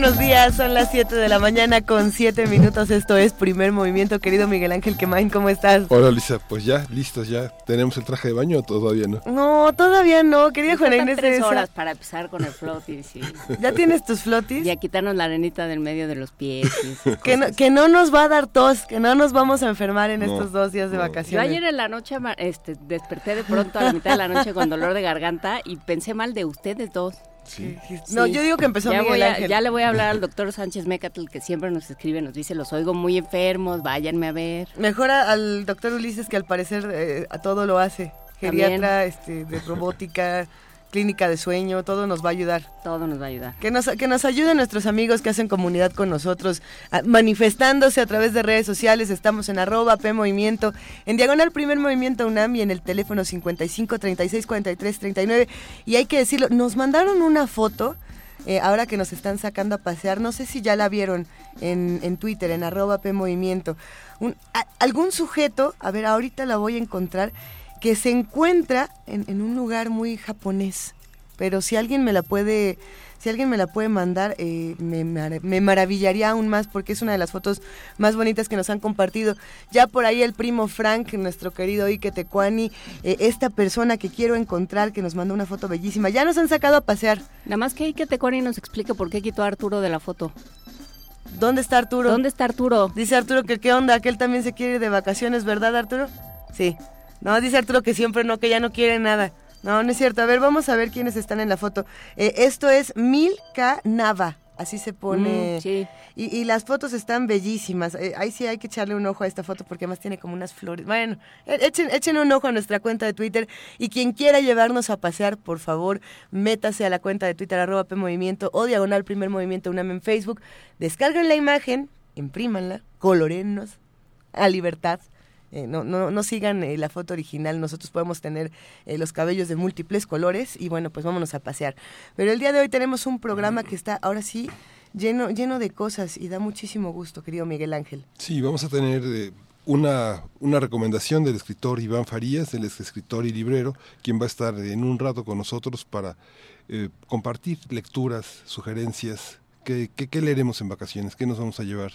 Buenos días, son las 7 de la mañana con 7 minutos. Esto es Primer Movimiento. Querido Miguel Ángel Quemain, ¿cómo estás? Hola Lisa, pues ya, listos ya. ¿Tenemos el traje de baño o todavía no? No, todavía no, querida Juana Inés. tres horas para empezar con el flotis. Sí. ¿Ya tienes tus flotis? Y a quitarnos la arenita del medio de los pies. que, no, que no nos va a dar tos, que no nos vamos a enfermar en estos dos días de vacaciones. Yo ayer en la noche este, desperté de pronto a la mitad de la noche con dolor de garganta y pensé mal de ustedes dos. No, yo digo que empezó ya Miguel Ángel. Ya le voy a hablar al doctor Sánchez Mecatl, que siempre nos escribe, nos dice, los oigo muy enfermos, váyanme a ver. Mejor al doctor Ulises, que al parecer eh, a todo lo hace. Geriatra, este, de robótica, clínica de sueño, todo nos va a ayudar. Todo nos va a ayudar. Que nos, que nos ayuden nuestros amigos que hacen comunidad con nosotros, manifestándose a través de redes sociales. Estamos en arroba P Movimiento, en Diagonal Primer Movimiento UNAM y en el teléfono 55 36 43 39. Y hay que decirlo, nos mandaron una foto. Eh, ahora que nos están sacando a pasear, no sé si ya la vieron en, en Twitter, en arroba P Movimiento. Un, algún sujeto, a ver, ahorita la voy a encontrar, que se encuentra en, un lugar muy japonés. Pero si alguien me la puede, si alguien me la puede mandar, eh, me, me, maravillaría aún más porque es una de las fotos más bonitas que nos han compartido. Ya por ahí el primo Frank, nuestro querido Ike Tecuani, eh, esta persona que quiero encontrar, que nos mandó una foto bellísima. Ya nos han sacado a pasear. Nada más que Ike Tecuani nos explique por qué quitó a Arturo de la foto. ¿Dónde está Arturo? ¿Dónde está Arturo? Dice Arturo que qué onda, que él también se quiere ir de vacaciones, ¿verdad Arturo? Sí. No, dice Arturo que siempre no, que ya no quiere nada. No, no es cierto. A ver, vamos a ver quiénes están en la foto. Eh, esto es Milka Nava. Así se pone. Mm, sí. y, las fotos están bellísimas. Eh, ahí sí hay que echarle un ojo a esta foto porque además tiene como unas flores. Bueno, e, echen, echen un ojo a nuestra cuenta de Twitter. Y quien quiera llevarnos a pasear, por favor, métase a la cuenta de Twitter, arroba P Movimiento o diagonal Primer Movimiento UNAM en Facebook. Descarguen la imagen, imprímanla, colorenos a libertad eh, no, no, no, sigan eh, la foto original, nosotros podemos tener eh, los cabellos de múltiples colores y bueno, pues vámonos a pasear. Pero el día de hoy tenemos un programa que está ahora sí lleno, lleno de cosas y da muchísimo gusto, querido Miguel Ángel. Sí, vamos a tener una, una recomendación del escritor Iván Farías, el escritor y librero, quien va a estar en un rato con nosotros para compartir lecturas, sugerencias, qué, qué leeremos en vacaciones, qué nos vamos a llevar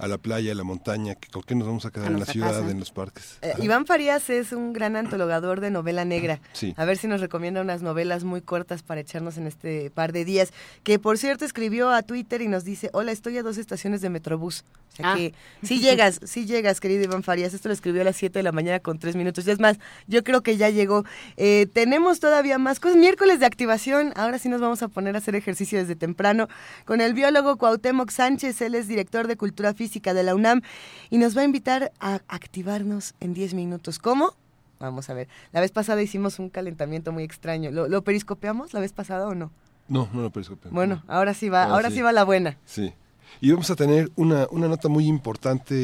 a la playa, a la montaña, que con qué nos vamos a quedar en la ciudad, en los parques. Eh, Iván Farías es un gran antologador de novela negra. Sí. A ver si nos recomienda unas novelas muy cortas para echarnos en este par de días. Que por cierto escribió a Twitter y nos dice, hola, estoy a dos estaciones de Metrobús. O sea ah. que sí llegas, sí llegas, querido Iván Farías. Esto lo escribió a las 7 de la mañana con tres minutos. Y es más, yo creo que ya llegó. Eh, tenemos todavía más cosas. Miércoles de activación. Ahora sí nos vamos a poner a hacer ejercicio desde temprano con el biólogo Cuauhtémoc Sánchez. Él es director de Cultura Física de la UNAM y nos va a invitar a activarnos en 10 minutos. ¿Cómo? Vamos a ver. La vez pasada hicimos un calentamiento muy extraño. ¿Lo, periscopeamos la vez pasada o no? No, no lo periscopeamos. Bueno, ahora sí va, ahora, sí. va la buena. Sí. Y vamos a tener una, una nota muy importante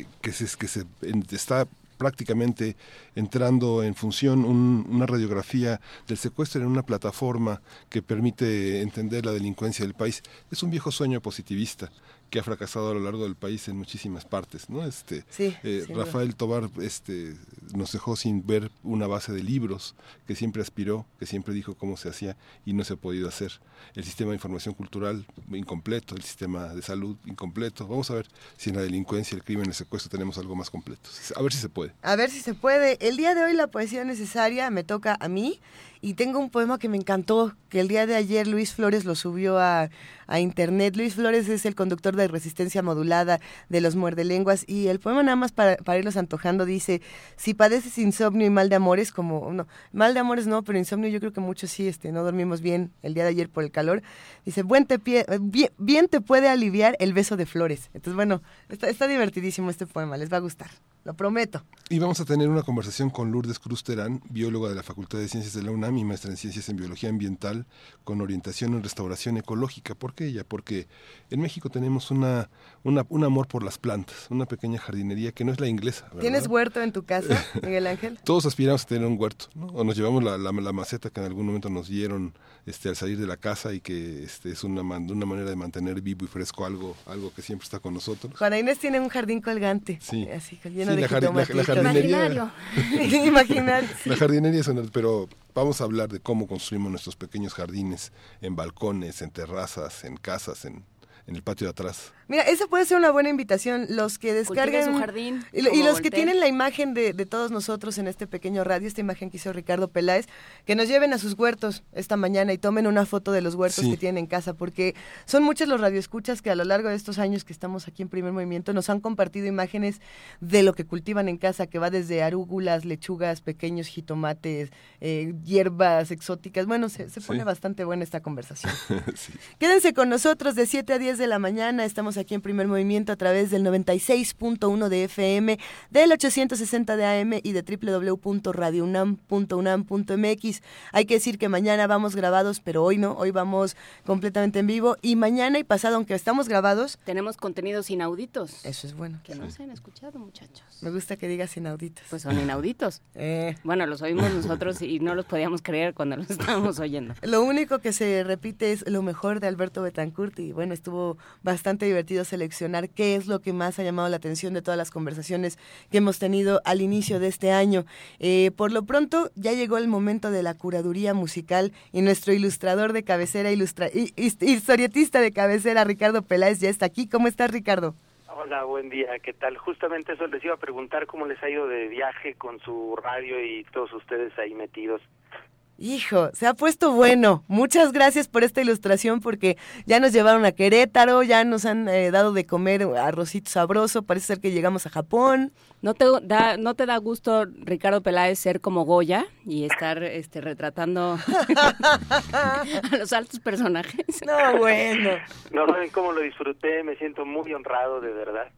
eh, que se, que se está prácticamente entrando en función una radiografía del secuestro en una plataforma que permite entender la delincuencia del país. Es un viejo sueño positivista que ha fracasado a lo largo del país en muchísimas partes, ¿no? Este, eh, Rafael Tobar este, nos dejó sin ver una base de libros que siempre aspiró, que siempre dijo cómo se hacía y no se ha podido hacer. El sistema de información cultural incompleto, el sistema de salud incompleto. Vamos a ver si en la delincuencia, el crimen, el secuestro tenemos algo más completo. A ver si se puede. A ver si se puede. El día de hoy la poesía necesaria me toca a mí y tengo un poema que me encantó, que el día de ayer Luis Flores lo subió a, internet. Luis Flores es el conductor de resistencia modulada de los muerdelenguas y el poema nada más para, para irlos antojando dice, si padeces insomnio y mal de amores, como, no, mal de amores no, pero insomnio yo creo que muchos sí, este, no dormimos bien el día de ayer por el calor. Dice, Buen te pie, bien, te puede aliviar el beso de flores. Entonces, bueno, está, está divertidísimo este poema, les va a gustar. Lo prometo. Y vamos a tener una conversación con Lourdes Cruz Terán, bióloga de la Facultad de Ciencias de la UNAM y maestra en Ciencias en Biología Ambiental, con orientación en restauración ecológica. ¿Por qué ella? Porque en México tenemos una, una un amor por las plantas, una pequeña jardinería que no es la inglesa. ¿Tienes huerto en tu casa, Miguel Ángel? Todos aspiramos a tener un huerto, ¿no? O nos llevamos la, la, maceta que en algún momento nos dieron este, al salir de la casa y que este, es una, una manera de mantener vivo y fresco algo, algo que siempre está con nosotros. Juana Inés tiene un jardín colgante, sí. así, lleno de la, Imaginario. Imaginario. La jardinería es una, pero vamos a hablar de cómo construimos nuestros pequeños jardines en balcones, en terrazas, en casas, en, en el patio de atrás. Mira, esa puede ser una buena invitación. Los que su jardín. Y, los que tienen la imagen de, todos nosotros en este pequeño radio, esta imagen que hizo Ricardo Peláez, que nos lleven a sus huertos esta mañana y tomen una foto de los huertos que tienen en casa, porque son muchos los radioescuchas que a lo largo de estos años que estamos aquí en Primer Movimiento nos han compartido imágenes de lo que cultivan en casa, que va desde arúgulas, lechugas, pequeños jitomates, eh, hierbas exóticas. Bueno, se, pone bastante buena esta conversación. Quédense con nosotros de 7 a 10 de la mañana. Estamos aquí en Primer Movimiento a través del 96.1 de FM, del 860 de AM y de www.radiounam.unam.mx. Hay que decir que mañana vamos grabados, pero hoy no, hoy vamos completamente en vivo y mañana y pasado, aunque estamos grabados, tenemos contenidos inauditos. Eso es bueno. Que no se han escuchado, muchachos. Me gusta que digas inauditos. Pues son inauditos. Eh. Bueno, los oímos nosotros y no los podíamos creer cuando los estábamos oyendo. Lo único que se repite es lo mejor de Alberto Betancourt y bueno, bastante divertido seleccionar qué es lo que más ha llamado la atención de todas las conversaciones que hemos tenido al inicio de este año. Eh, por lo pronto, ya llegó el momento de la curaduría musical y nuestro ilustrador de cabecera, ilustra historietista de cabecera, Ricardo Peláez, ya está aquí. ¿Cómo estás, Ricardo? Hola, buen día, ¿qué tal? Justamente eso les iba a preguntar cómo les ha ido de viaje con su radio y todos ustedes ahí metidos. Hijo, se ha puesto bueno. Muchas gracias por esta ilustración porque ya nos llevaron a Querétaro, ya nos han eh, dado de comer arrocito sabroso, parece ser que llegamos a Japón. ¿No te da, no te da gusto, Ricardo Peláez, ser como Goya y estar este, retratando a los altos personajes? No, bueno. No saben cómo lo disfruté, me siento muy honrado, de verdad.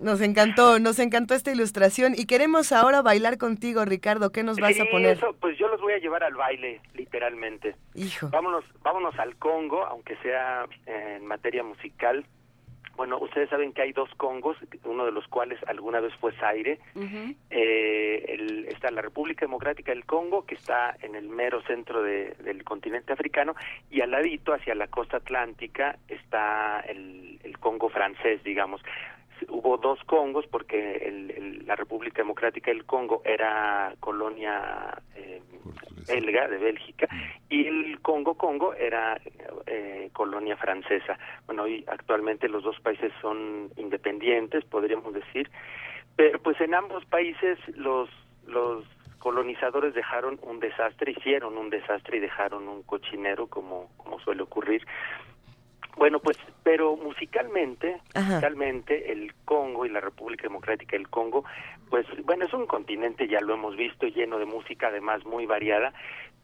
Nos encantó, nos encantó esta ilustración y queremos ahora bailar contigo, Ricardo. ¿Qué nos vas a poner? Eso, pues yo los voy a llevar al baile, literalmente. Hijo. Vámonos, vámonos al Congo, aunque sea en materia musical. Bueno, ustedes saben que hay dos Congos, uno de los cuales alguna vez fue Zaire. eh, está la República Democrática del Congo, que está en el mero centro del continente africano, y al ladito, hacia la costa atlántica, está el, el Congo francés, digamos hubo dos Congos porque el, la República Democrática del Congo era colonia eh, belga de Bélgica y el Congo Congo era eh, colonia francesa. Bueno, hoy actualmente los dos países son independientes, podríamos decir, pero pues en ambos países los los colonizadores dejaron un desastre, hicieron un desastre y dejaron un cochinero como como suele ocurrir bueno, pues, pero musicalmente, musicalmente, el Congo y la República Democrática del Congo, pues, bueno, es un continente, ya lo hemos visto, lleno de música, además muy variada,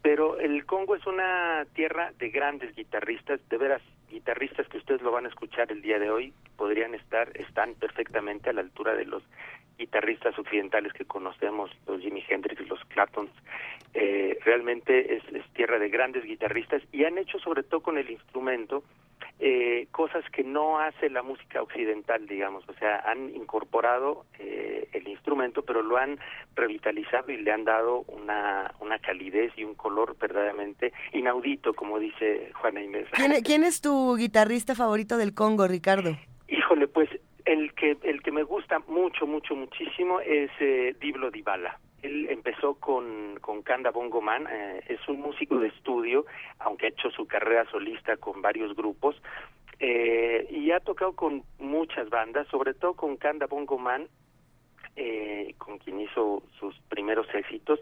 pero el Congo es una tierra de grandes guitarristas, de veras, guitarristas que ustedes lo van a escuchar el día de hoy, podrían estar, están perfectamente a la altura de los guitarristas occidentales que conocemos, los Jimi Hendrix, los Claptons, eh, realmente es, es tierra de grandes guitarristas y han hecho sobre todo con el instrumento eh, cosas que no hace la música occidental, digamos, o sea, han incorporado eh, el instrumento, pero lo han revitalizado y le han dado una, una calidez y un color verdaderamente inaudito, como dice Juana Inés. ¿Quién, es tu guitarrista favorito del Congo, Ricardo? Híjole, pues que el que me gusta mucho, mucho, muchísimo es eh, Diblo Dibala. Él empezó con, con Kanda Bongo Man, eh, es un músico de estudio, aunque ha hecho su carrera solista con varios grupos, eh, y ha tocado con muchas bandas, sobre todo con Kanda Bongo Man, eh, con quien hizo sus primeros éxitos,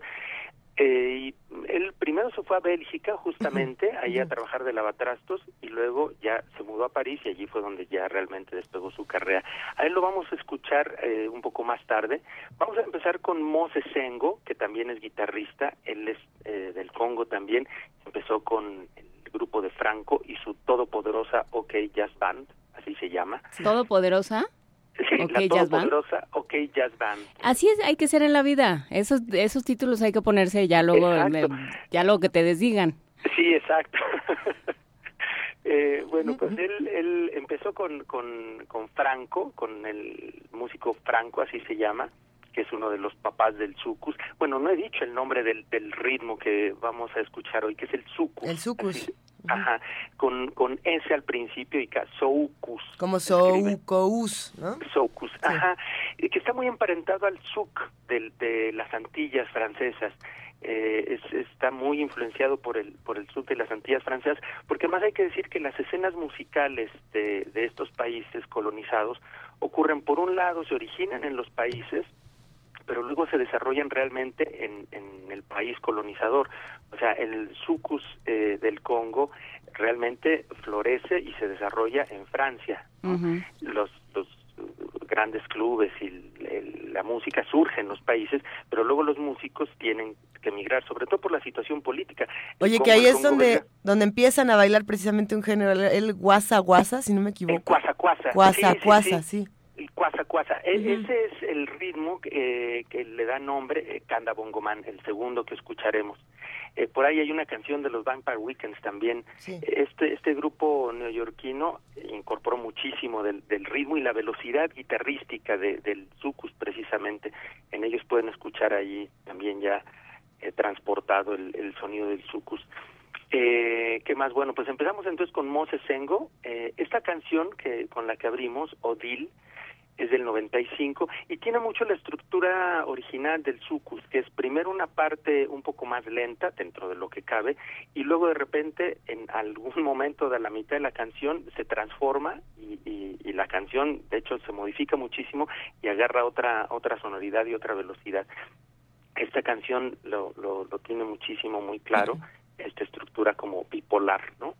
eh, y él primero se fue a Bélgica, justamente, ahí a trabajar de lavatrastos, y luego ya se mudó a París y allí fue donde ya realmente despegó su carrera. A él lo vamos a escuchar eh, un poco más tarde. Vamos a empezar con Mose Sengo, que también es guitarrista, él es eh, del Congo también, empezó con el grupo de Franco y su todopoderosa OK Jazz Band, así se llama. ¿Todopoderosa? Sí, Okay la todopoderosa OK Jazz Band. Así es, hay que ser en la vida. Esos esos títulos hay que ponerse ya luego eh, ya luego que te desdigan. Sí, exacto. Eh, bueno, pues él, él empezó con, con, con Franco, con el músico Franco, así se llama, que es uno de los papás del sucus. Bueno, no he dicho el nombre del, del ritmo que vamos a escuchar hoy, que es el sucus. El sucus. Así- Ajá, con, con S al principio y K, soucus. Como. Soukous, ¿no? Soucus, ajá, que está muy emparentado al souk de las Antillas francesas. Eh, es- está muy influenciado por el por el souk de las Antillas francesas, porque más hay que decir que las escenas musicales de, de estos países colonizados ocurren por un lado, se originan en los países, pero luego se desarrollan realmente en, en el país colonizador. O sea, el sucus eh, del Congo realmente florece y se desarrolla en Francia. Los, los grandes clubes y el- el- la música surge en los países, pero luego los músicos tienen que emigrar, sobre todo por la situación política. El Oye, que ahí el es donde, donde empiezan a bailar precisamente un género, el- el guasa guasa, si no me El equivoco. cuasa cuasa. Sí, guasa, sí. sí. Cuasa cuasa. E-. Ese es el ritmo que, eh, que le da nombre eh, Kanda Bongoman, el segundo que escucharemos. Eh, por ahí hay una canción de los Vampire Weekends también. Sí. Este este grupo neoyorquino incorporó muchísimo del, del ritmo y la velocidad guitarrística de- del sucus precisamente. En ellos pueden escuchar ahí también ya eh, transportado el, el sonido del sucus. Eh, ¿Qué más? Bueno, pues empezamos entonces con Moses Sengo. Eh, esta canción que con la que abrimos, Odil, es del 95 y tiene mucho la estructura original del sucus, que es primero una parte un poco más lenta dentro de lo que cabe y luego de repente en algún momento de la mitad de la canción se transforma y, y- y la canción de hecho se modifica muchísimo y agarra otra otra sonoridad y otra velocidad. Esta canción lo, lo, lo tiene muchísimo muy claro, esta estructura como bipolar, ¿no?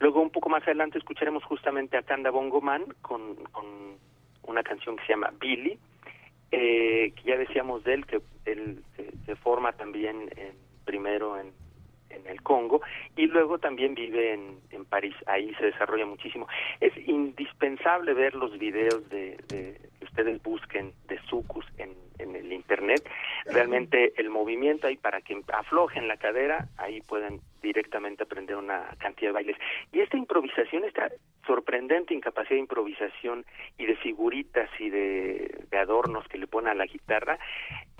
Luego un poco más adelante escucharemos justamente a Kanda Bongoman con, con una canción que se llama Billy, eh, que ya decíamos de él, que él se, forma también en- primero en, en el Congo y luego también vive en, en París, ahí se desarrolla muchísimo. Es indispensable ver los videos de, de- que ustedes busquen de Sucus en, en el internet. Realmente el movimiento ahí para que aflojen la cadera, ahí pueden directamente aprender una cantidad de bailes. Y esta improvisación, esta sorprendente incapacidad de improvisación y de figuritas y de, adornos que le ponen a la guitarra,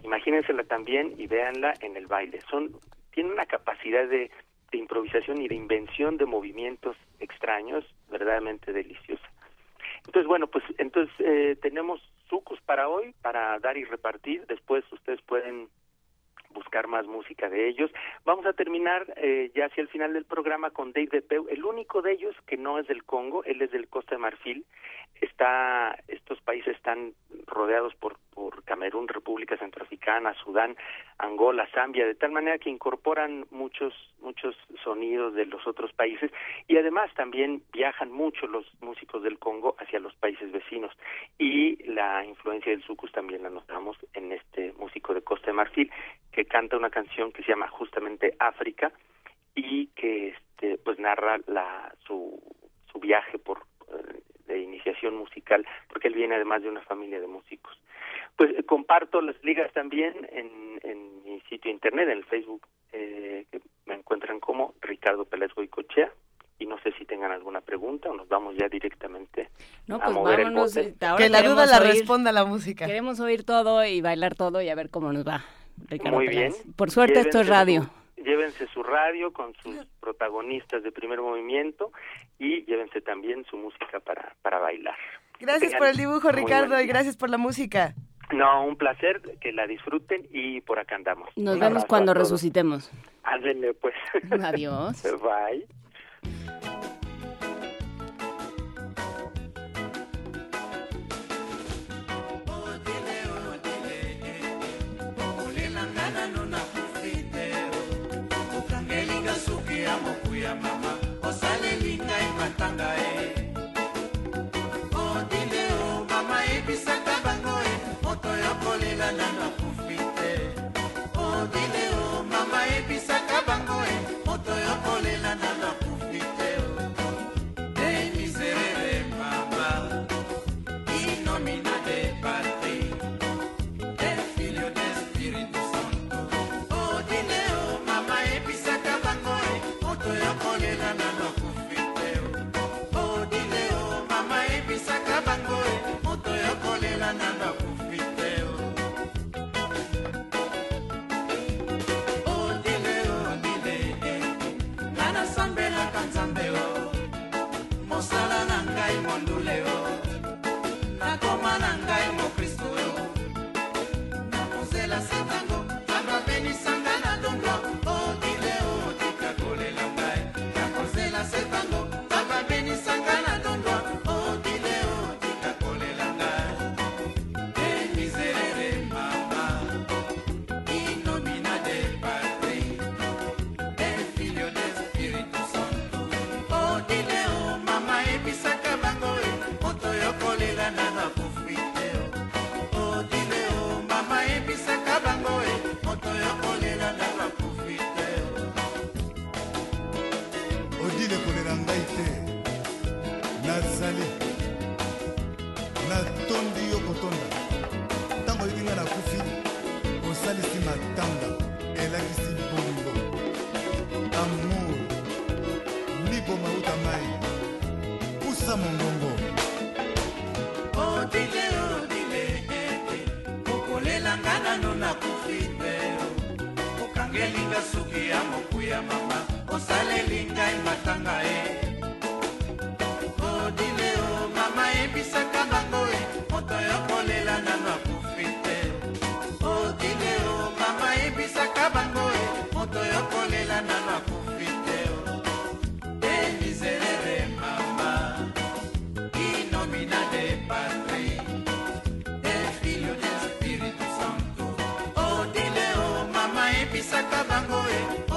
imagínensela también y véanla en el baile. Son tiene una capacidad de, improvisación y de invención de movimientos extraños verdaderamente deliciosa. Entonces, bueno, pues entonces eh, tenemos sucus para hoy, para dar y repartir. Después ustedes pueden buscar más música de ellos. Vamos a terminar eh, ya hacia el final del programa con Dave de Peu, el único de ellos que no es del Congo, él es del Costa de Marfil. Está, estos países están rodeados por, por Camerún, República Centroafricana, Sudán, Angola, Zambia, de tal manera que incorporan muchos, muchos sonidos de los otros países y además también viajan mucho los músicos del Congo hacia los países vecinos. Y la influencia del sucus también la notamos en este músico de Costa de Marfil que canta una canción que se llama justamente África y que este pues narra la su su viaje por eh, de iniciación musical porque él viene además de una familia de músicos pues eh, comparto las ligas también en, en mi sitio internet en el Facebook eh, que me encuentran como Ricardo Pérez Goicochea y no sé si tengan alguna pregunta o nos vamos ya directamente No, a pues mover el vámonos. bote. eh, ahora que la duda la oír- responda la música. Queremos oír todo y bailar todo y a ver cómo nos va. Ricardo Muy Peláez. bien. Por suerte esto es radio. Llévense su radio con sus protagonistas de primer movimiento y llévense también su música para, para bailar. Gracias Tengan por el dibujo, Ricardo, y gracias por la música. No, un placer, que la disfruten y por acá andamos. Nos Un vemos cuando resucitemos. Ándele, pues. Adiós. Bye. mokuya mama osaleli ngai matanga e kotonda. Ntango oyoki ngai nakufi osalisi matanga elakisi bolingo amour liboma uta mai pusa mongongo. Odile odile ete okolelanga nano nakufi te okangelinga suki ya mokuya mama osalelingai matanga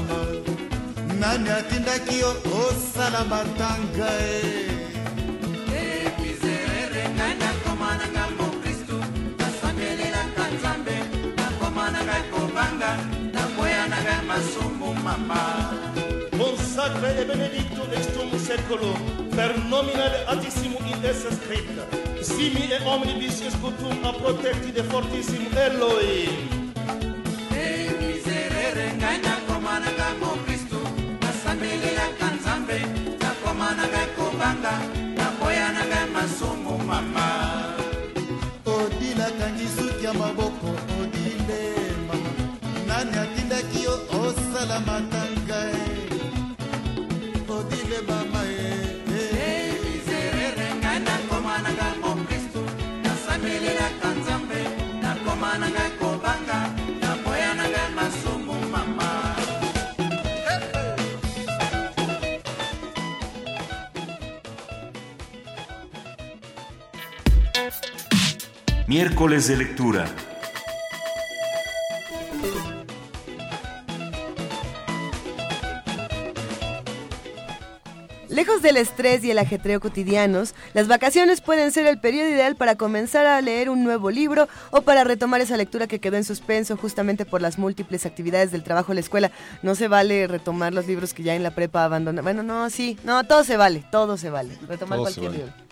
salama nani atindaki yo osala matanga e? Sacre e benedictum estum seculum per nomina de altissimu in esse scripta simi e omnibus escutum a protecti de fortissim Elohim. E miserere ngana nakoma na ngai mokristu nasambelelaka nzambe nakoma na ngai kobanga nakoya na ngai masumu mama. Odile akangi suki ya maboko odile mama. Nani atindaki yo osala matanga e Miércoles de lectura. Lejos del estrés y el ajetreo cotidianos, las vacaciones pueden ser el periodo ideal para comenzar a leer un nuevo libro o para retomar esa lectura que quedó en suspenso justamente por las múltiples actividades del trabajo en la escuela. No se vale retomar los libros que ya en la prepa abandonan. Bueno, no, sí, no, todo se vale, todo se vale. Retomar Todo se cualquier vale. libro.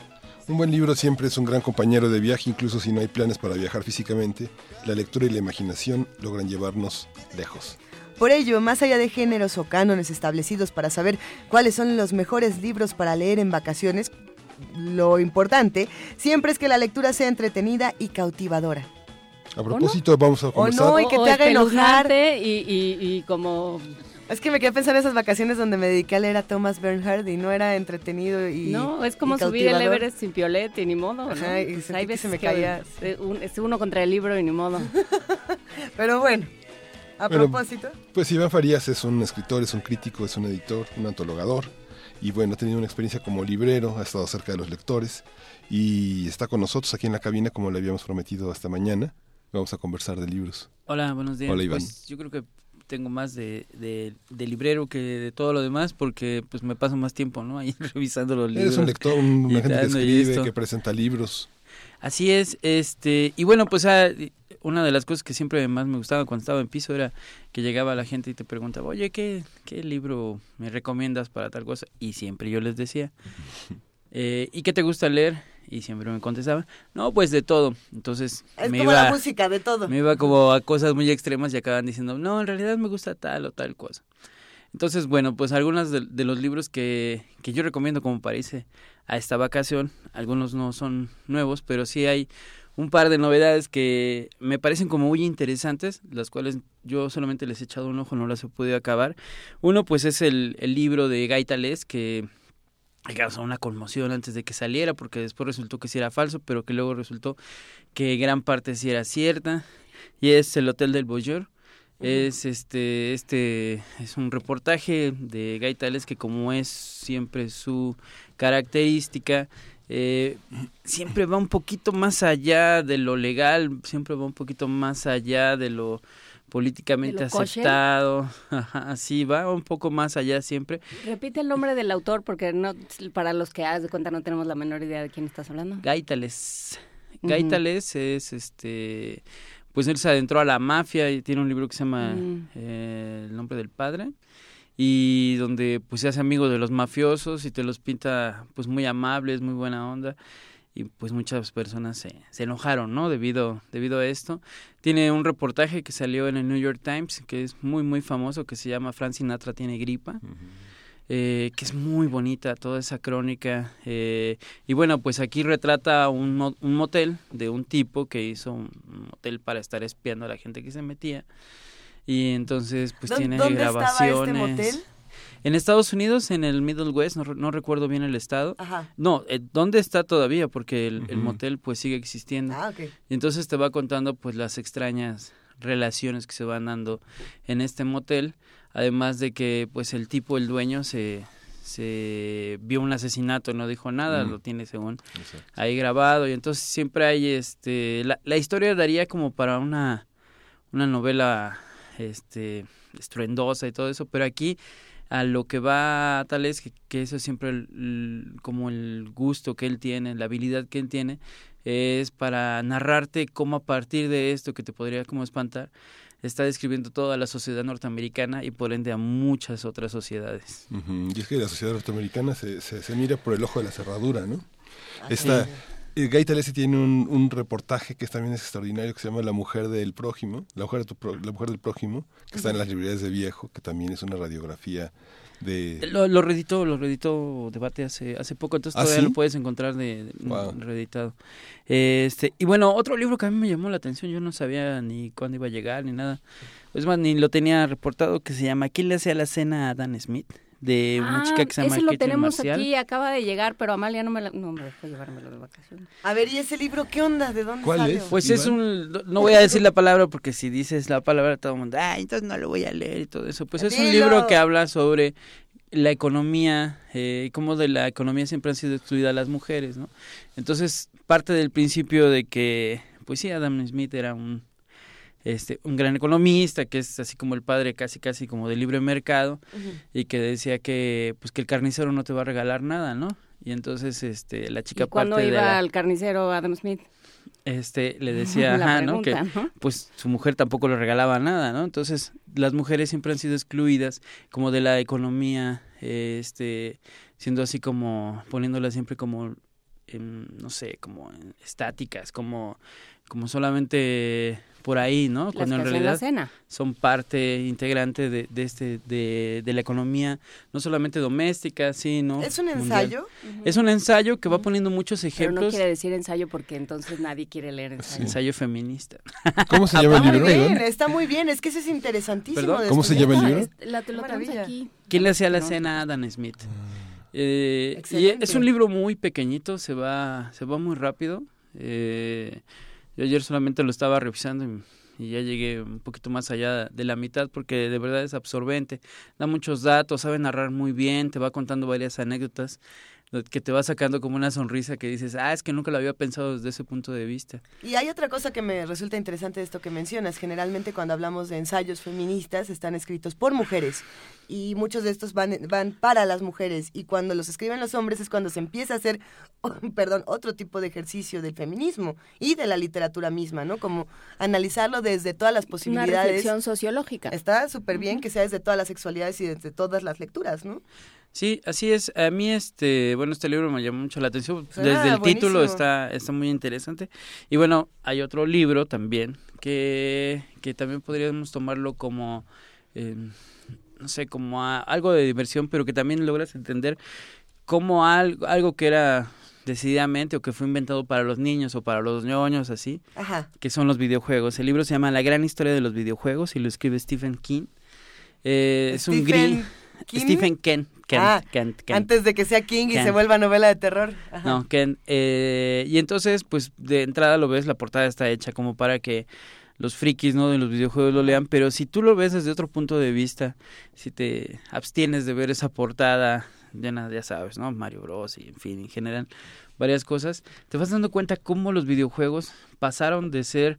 Un buen libro siempre es un gran compañero de viaje, incluso si no hay planes para viajar físicamente. La lectura y la imaginación logran llevarnos lejos. Por ello, más allá de géneros o cánones establecidos para saber cuáles son los mejores libros para leer en vacaciones, lo importante siempre es que la lectura sea entretenida y cautivadora. A propósito, vamos a O conversar. no, y que O te haga enojar. espeluznante Y, y, y como... Es que me quedé pensando en esas vacaciones donde me dediqué a leer a Thomas Bernhard y no era entretenido y No, es como subir el. Everest sin piolete, ni modo. ¿no? Ajá, y Pues sentí hay que veces se me caía. eh, un- Es uno contra el libro y ni modo. Pero bueno, a Bueno, propósito. Pues Iván Farías es un escritor, es un crítico, es un editor, un antologador. Y bueno, ha tenido una experiencia como librero, ha estado cerca de los lectores y está con nosotros aquí en la cabina como le habíamos prometido hasta mañana. Vamos a conversar de libros. Hola, buenos días. Hola, Iván. Pues, yo creo que tengo más de, de, de librero que de todo lo demás porque pues me paso más tiempo, ¿no? Ahí revisando los libros. Eres un lector, un- gente que escribe, que presenta libros. Así es, este, y bueno, pues ah, una de las cosas que siempre más me gustaba cuando estaba en piso era que llegaba la gente y te preguntaba, oye, ¿qué, qué libro me recomiendas para tal cosa? Y siempre yo les decía, eh, ¿y qué te gusta leer? Y siempre me contestaba, no, pues de todo. Entonces Es me como iba, la música, de todo. me iba como a cosas muy extremas y acaban diciendo, no, en realidad me gusta tal o tal cosa. Entonces, bueno, pues algunos de, de los libros que, que yo recomiendo como para irse a esta vacación, algunos no son nuevos, pero sí hay un par de novedades que me parecen como muy interesantes, las cuales yo solamente les he echado un ojo, no las he podido acabar. Uno, pues es el, el libro de Gaita Les, que causó una conmoción antes de que saliera, porque después resultó que sí era falso, pero que luego resultó que gran parte sí era cierta, y es El Hotel del Boyeur. Es este, este, es un reportaje de Gaitales que como es siempre su característica, eh, siempre va un poquito más allá de lo legal, siempre va un poquito más allá de lo políticamente aceptado, así va un poco más allá siempre. Repite el nombre del autor porque no para los que haz de cuenta no tenemos la menor idea de quién estás hablando. Gaitales. Gaitales es este pues él se adentró a la mafia y tiene un libro que se llama eh, El nombre del padre y donde pues se hace amigo de los mafiosos y te los pinta pues muy amables, muy buena onda y pues muchas personas se, se enojaron, ¿no? Debido, debido a esto. Tiene un reportaje que salió en el New York Times que es muy muy famoso que se llama Frank Sinatra tiene gripa eh, que es muy bonita toda esa crónica. eh, y bueno, pues aquí retrata un, un motel de un tipo que hizo un motel para estar espiando a la gente que se metía. Y entonces, pues ¿Dó- tiene dónde estaba este grabaciones. motel? En Estados Unidos, en el Middle West, no, re- no recuerdo bien el estado. Ajá. No, eh, ¿dónde está todavía? Porque el, motel pues sigue existiendo. Ah, ok. Y entonces te va contando pues las extrañas relaciones que se van dando en este motel, además de que pues el tipo, el dueño, se, se vio un asesinato, no dijo nada, lo tiene según Exacto. ahí grabado y entonces siempre hay este la, la historia daría como para una una novela este estruendosa y todo eso, pero aquí a lo que va tal es que, que eso es siempre el- el- como el gusto que él tiene, la habilidad que él tiene es para narrarte cómo a partir de esto que te podría como espantar está describiendo toda la sociedad norteamericana y por ende a muchas otras sociedades. Y es que la sociedad norteamericana se, se, se mira por el ojo de la cerradura, ¿no? Esta, eh, Guy Talesi tiene un, un reportaje que también es extraordinario que se llama La mujer del prójimo, La mujer, de tu pro- la mujer del prójimo, que está en las librerías de viejo, que también es una radiografía de... Lo, lo reeditó, lo reeditó Debate hace, hace poco, entonces ¿Ah, todavía sí? lo puedes encontrar de, de- Wow. reeditado. Este, y bueno, otro libro que a mí me llamó la atención, yo no sabía ni cuándo iba a llegar ni nada. Es más, ni lo tenía reportado, que se llama ¿Quién le hacía la cena a Dan Smith? De una Ah, chica que se llama ese lo tenemos Marcial. aquí, acaba de llegar, pero Amalia no me, la- no me dejó llevármelo de vacaciones. A ver, ¿y ese libro qué onda? ¿De dónde ¿Cuál salió? es? Pues es un, no voy a decir la palabra porque si dices la palabra todo el mundo, ah, entonces no lo voy a leer y todo eso. Pues es un libro que habla sobre la economía, eh, cómo de la economía siempre han sido excluidas las mujeres, ¿no? Entonces parte del principio de que, pues sí, Adam Smith era un, este, un gran economista, que es así como el padre casi casi como del libre mercado, y que decía que, pues que el carnicero no te va a regalar nada, ¿no? Y entonces, este, la chica ¿Y parte de iba la- al carnicero Adam Smith? este, le decía, ajá, ¿no? Que, pues su mujer tampoco le regalaba nada, ¿no? Entonces, las mujeres siempre han sido excluidas como de la economía, este, siendo así como, poniéndolas siempre como, en, no sé, como estáticas, como, como solamente por ahí, ¿no? Las Cuando en realidad cena. son parte integrante de, de este, de, de la economía, no solamente doméstica, sino ¿Es un ensayo? Es un ensayo que va poniendo muchos Pero ejemplos. no quiere decir ensayo porque entonces nadie quiere leer ensayo. Ensayo feminista. ¿Cómo se llama el Está muy libro? bien, está muy bien. Es que eso es interesantísimo. ¿Perdón? de ¿Cómo se llama el libro? La, lo aquí. ¿Quién le hacía la No. cena a Dan Smith? Eh, y es un libro muy pequeñito, se va, se va muy rápido. Eh, yo ayer solamente lo estaba revisando y, y ya llegué un poquito más allá de la mitad porque de verdad es absorbente. Da muchos datos, sabe narrar muy bien, te va contando varias anécdotas que te va sacando como una sonrisa que dices, ah, es que nunca lo había pensado desde ese punto de vista. Y hay otra cosa que me resulta interesante de esto que mencionas. Generalmente cuando hablamos de ensayos feministas están escritos por mujeres y muchos de estos van, van para las mujeres y cuando los escriben los hombres es cuando se empieza a hacer, perdón, otro tipo de ejercicio del feminismo y de la literatura misma, ¿no? Como analizarlo desde todas las Una posibilidades. reflexión sociológica. Está súper bien que sea desde todas las sexualidades y desde todas las lecturas, ¿no? Sí, así es. A mí este, bueno, este libro me llamó mucho la atención. Suena Desde el título está está muy interesante. Y bueno, hay otro libro también que que también podríamos tomarlo como eh, no sé, como a- algo de diversión, pero que también logras entender cómo algo, algo que era decididamente o que fue inventado para los niños o para los ñoños así, Ajá. que son los videojuegos. El libro se llama La gran historia de los videojuegos y lo escribe Stephen King. Eh, es un gris King. Stephen Ken. Ken, Ah, Ken, Ken. Antes de que sea King y se vuelva novela de terror. Ajá. No, Ken. eh, y entonces, pues de entrada lo ves, la portada está hecha como para que los frikis ¿no? de los videojuegos lo lean, pero si tú lo ves desde otro punto de vista, si te abstienes de ver esa portada llena, ya sabes, ¿no? Mario Bros. y en fin, en general, varias cosas, te vas dando cuenta cómo los videojuegos pasaron de ser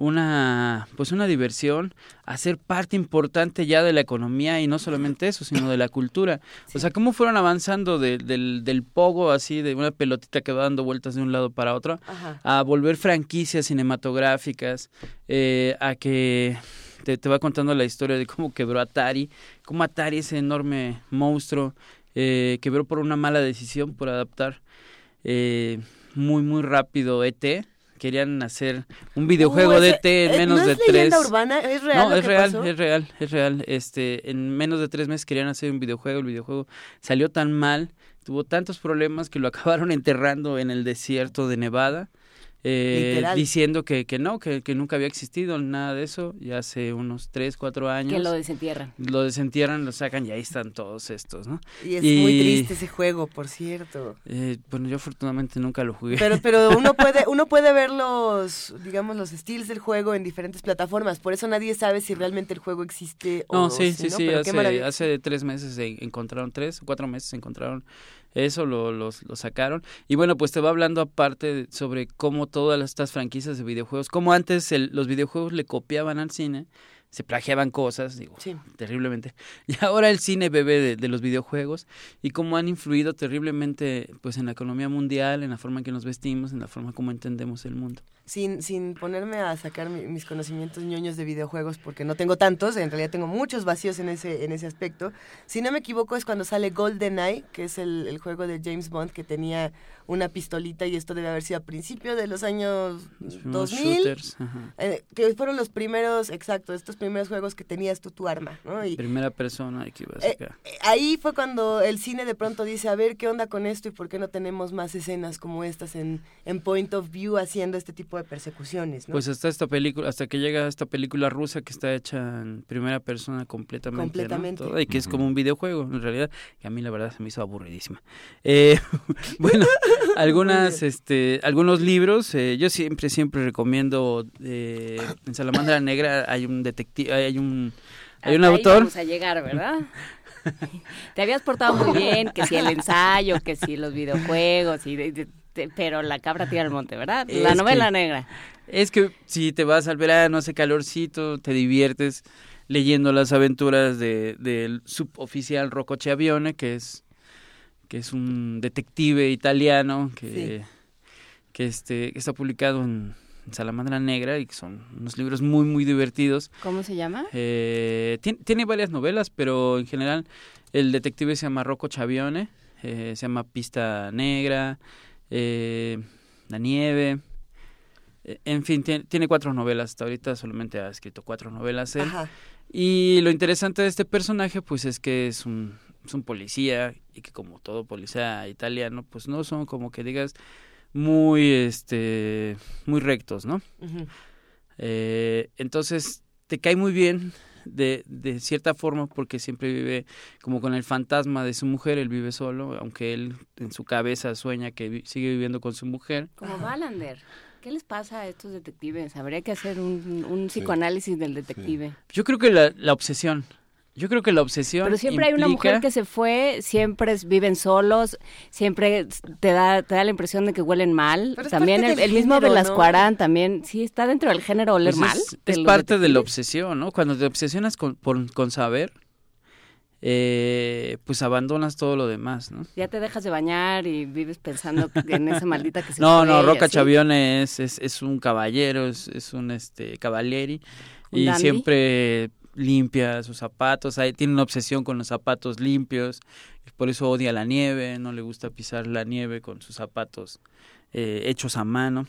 una pues una diversión a ser parte importante ya de la economía y no solamente eso sino de la cultura o sea cómo fueron avanzando de- del, del pogo así de una pelotita que va dando vueltas de un lado para otro Ajá. a volver franquicias cinematográficas eh, a que te, te va contando la historia de cómo quebró Atari cómo Atari ese enorme monstruo eh, quebró por una mala decisión por adaptar eh, muy muy rápido ET querían hacer un videojuego Uh, de ese- ET en eh, menos ¿no de es tres urbana? ¿Es real no es real pasó? es real es real este en menos de tres meses querían hacer un videojuego el videojuego salió tan mal tuvo tantos problemas que lo acabaron enterrando en el desierto de Nevada eh, diciendo que, que no, que, que nunca había existido nada de eso, ya hace unos tres, cuatro años. Que lo desentierran. Lo desentierran, lo sacan y ahí están todos estos, ¿no? Y es muy triste ese juego, por cierto. Eh, bueno, yo afortunadamente nunca lo jugué. Pero, pero uno puede, uno puede ver los, digamos, los styles del juego en diferentes plataformas. Por eso nadie sabe si realmente el juego existe o No, sí, si sí, no, sí, hace, hace tres meses se encontraron, tres cuatro meses encontraron eso, lo, los- lo sacaron. Y bueno, pues te va hablando aparte sobre cómo todas estas franquicias de videojuegos, como antes el- los videojuegos le copiaban al cine, se plagiaban cosas, digo, Sí. terriblemente. Y ahora el cine bebe de, de los videojuegos y cómo han influido terriblemente pues en la economía mundial, en la forma en que nos vestimos, en la forma como entendemos el mundo. Sin, sin ponerme a sacar mi- mis conocimientos ñoños de videojuegos, porque no tengo tantos, en realidad tengo muchos vacíos en ese, en ese aspecto. Si no me equivoco es cuando sale GoldenEye, que es el, el juego de James Bond que tenía una pistolita y esto debe haber sido a principios de los años Los primeros 2000. shooters, ajá. eh, que fueron los primeros, exacto, estos primeros juegos que tenías tú tu arma, ¿no? Y Primera persona que iba a Eh, sacar. eh, ahí fue cuando el cine de pronto dice, a ver, ¿qué onda con esto y por qué no tenemos más escenas como estas en, en Point of View haciendo este tipo de persecuciones, ¿no? Pues hasta esta película, hasta que llega esta película rusa que está hecha en primera persona completamente, ¿no? Completamente. Toda, y que es como un videojuego, en realidad, que a mí la verdad se me hizo aburridísima. Eh, bueno, algunas, este, algunos libros, eh, yo siempre, siempre recomiendo, eh, en Salamandra Negra hay un detective, hay un, hay un ahí autor, vamos a llegar, ¿verdad? Te habías portado muy bien, que si el ensayo, que si los videojuegos, y de- de- de- pero la cabra tira al monte, ¿verdad? La Es novela que- negra. Es que si te vas al verano, hace calorcito, te diviertes leyendo las aventuras de, del suboficial Rocco Chiavione, que es, que es un detective italiano que, que, este, que está publicado en, en Salamandra Negra y que son unos libros muy, muy divertidos. ¿Cómo se llama? Eh, tien- tiene varias novelas, pero en general el detective se llama Rocco Chavione, eh, se llama Pista Negra, eh, La Nieve. eh, En fin, tiene, tiene cuatro novelas. Hasta ahorita solamente ha escrito cuatro novelas él. Ajá. Y lo interesante de este personaje, pues es que es un, es un policía y que como todo policía italiano, pues no son como que digas muy, este, muy rectos, ¿no? Eh, entonces te cae muy bien de, de cierta forma porque siempre vive como con el fantasma de su mujer, él vive solo, aunque él en su cabeza sueña que vi- sigue viviendo con su mujer. Como Ballander. ¿Qué les pasa a estos detectives? Habría que hacer un, un psicoanálisis del detective. Yo creo que la, la obsesión, yo creo que la obsesión... Pero siempre hay una mujer que se fue, siempre viven solos, siempre te da, te da la impresión de que huelen mal. Pero También el, el mismo género, Velasco ¿no? También, sí, está dentro del género oler Pues mal. Es, parte de la obsesión, ¿no? Cuando te obsesionas con, por- con saber, eh, pues abandonas todo lo demás, ¿no? Ya te dejas de bañar y vives pensando en esa maldita que se No, fue no, Roca así. Chavione es, es, es un caballero, es, es un este cavalieri ¿Un y dandy? siempre limpia sus zapatos, ahí tiene una obsesión con los zapatos limpios, y por eso odia la nieve, no le gusta pisar la nieve con sus zapatos eh, hechos a mano.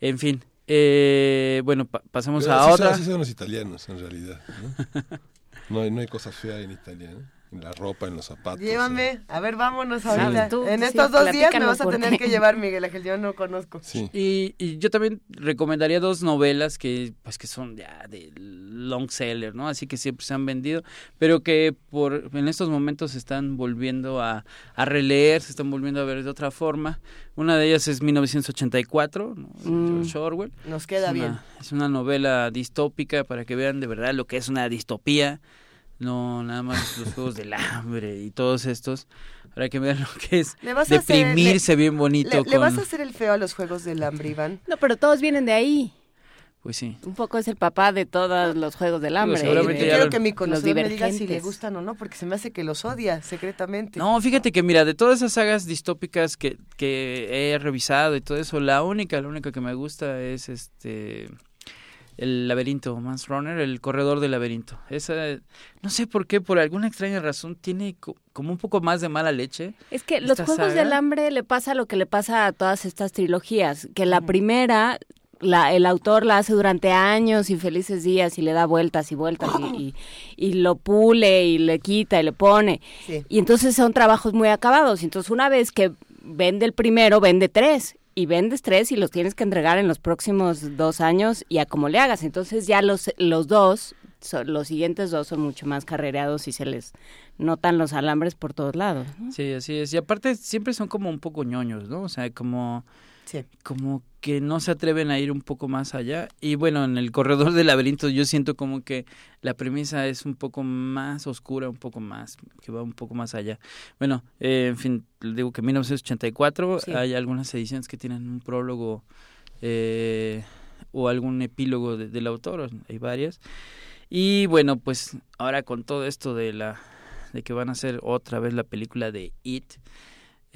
En fin, eh, bueno, pa- pasamos Pero a así son- otra. así son los italianos, en realidad. ¿no? No hay, no hay cosa fea en Italia, ¿no? En la ropa, en los zapatos. Llévame, a ver, vámonos Sí. ahorita. Tú, en sí, estos dos días me vas a tener qué. que llevar, Miguel Ángel, yo no conozco. Sí. Y, y yo también recomendaría dos novelas que pues que son ya de long seller, ¿no? Así que siempre se han vendido, pero que por en estos momentos se están volviendo a, a releer, se están volviendo a ver de otra forma. Una de ellas es 1984, ¿no? Mm. George Orwell. Nos queda es bien. Una, es una novela distópica para que vean de verdad lo que es una distopía. No, nada más los juegos del hambre y todos estos. para que vean lo que es Le vas a hacer- deprimirse bien bonito. ¿Le, le con- vas a hacer el feo a los juegos del hambre, Iván? No, pero todos vienen de ahí. Pues sí. Un poco es el papá de todos los juegos del hambre. seguramente ya quiero lo- que mi los conocedor me diga si le gustan o no, porque se me hace que los odia secretamente. No, fíjate que mira, de todas esas sagas distópicas que, que he revisado y todo eso, la única, la única que me gusta es este el laberinto, Man's Runner, el corredor del laberinto. Esa, no sé por qué, por alguna extraña razón, tiene co- como un poco más de mala leche. Es que los Juegos saga. del Hambre le pasa lo que le pasa a todas estas trilogías, que la primera, la, el autor la hace durante años y felices días y le da vueltas y vueltas y, y- y lo pule y le quita y le pone. Sí. Y entonces son trabajos muy acabados. Y Entonces una vez que vende el primero, vende tres. Y vendes tres y los tienes que entregar en los próximos dos años y a como le hagas. Entonces ya los, los dos, los siguientes dos son mucho más carrereados y se les notan los alambres por todos lados. Sí, así es. Y aparte siempre son como un poco ñoños, ¿no? O sea, como, Sí. como que no se atreven a ir un poco más allá. Y bueno, en el corredor del laberinto yo siento como que la premisa es un poco más oscura, un poco más, que va un poco más allá. Bueno, eh, en fin, digo que en 1984 Sí. hay algunas ediciones que tienen un prólogo eh, o algún epílogo de- del autor, hay varias. Y bueno, pues ahora con todo esto de la de que van a hacer otra vez la película de It,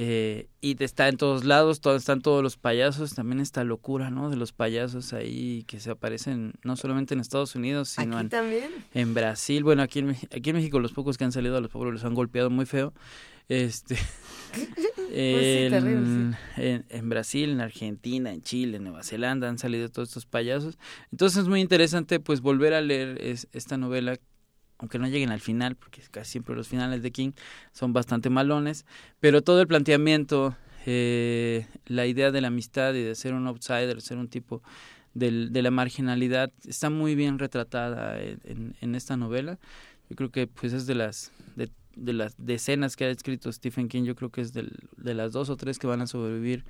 eh, It está en todos lados, todo, están todos los payasos, también esta locura, ¿no? De los payasos ahí que se aparecen no solamente en Estados Unidos, sino Aquí en, también. en Brasil. Bueno, aquí en, aquí en México los pocos que han salido a los pobres los han golpeado muy feo. Este, en, terrible, en, en Brasil, en Argentina, en Chile, en Nueva Zelanda han salido todos estos payasos. Entonces es muy interesante pues volver a leer es- esta novela aunque no lleguen al final, porque casi siempre los finales de King son bastante malones, pero todo el planteamiento, eh, la idea de la amistad y de ser un outsider, ser un tipo del- de la marginalidad, está muy bien retratada en, en- esta novela. Yo creo que pues es de las de, de las decenas que ha escrito Stephen King, yo creo que es del- de las dos o tres que van a sobrevivir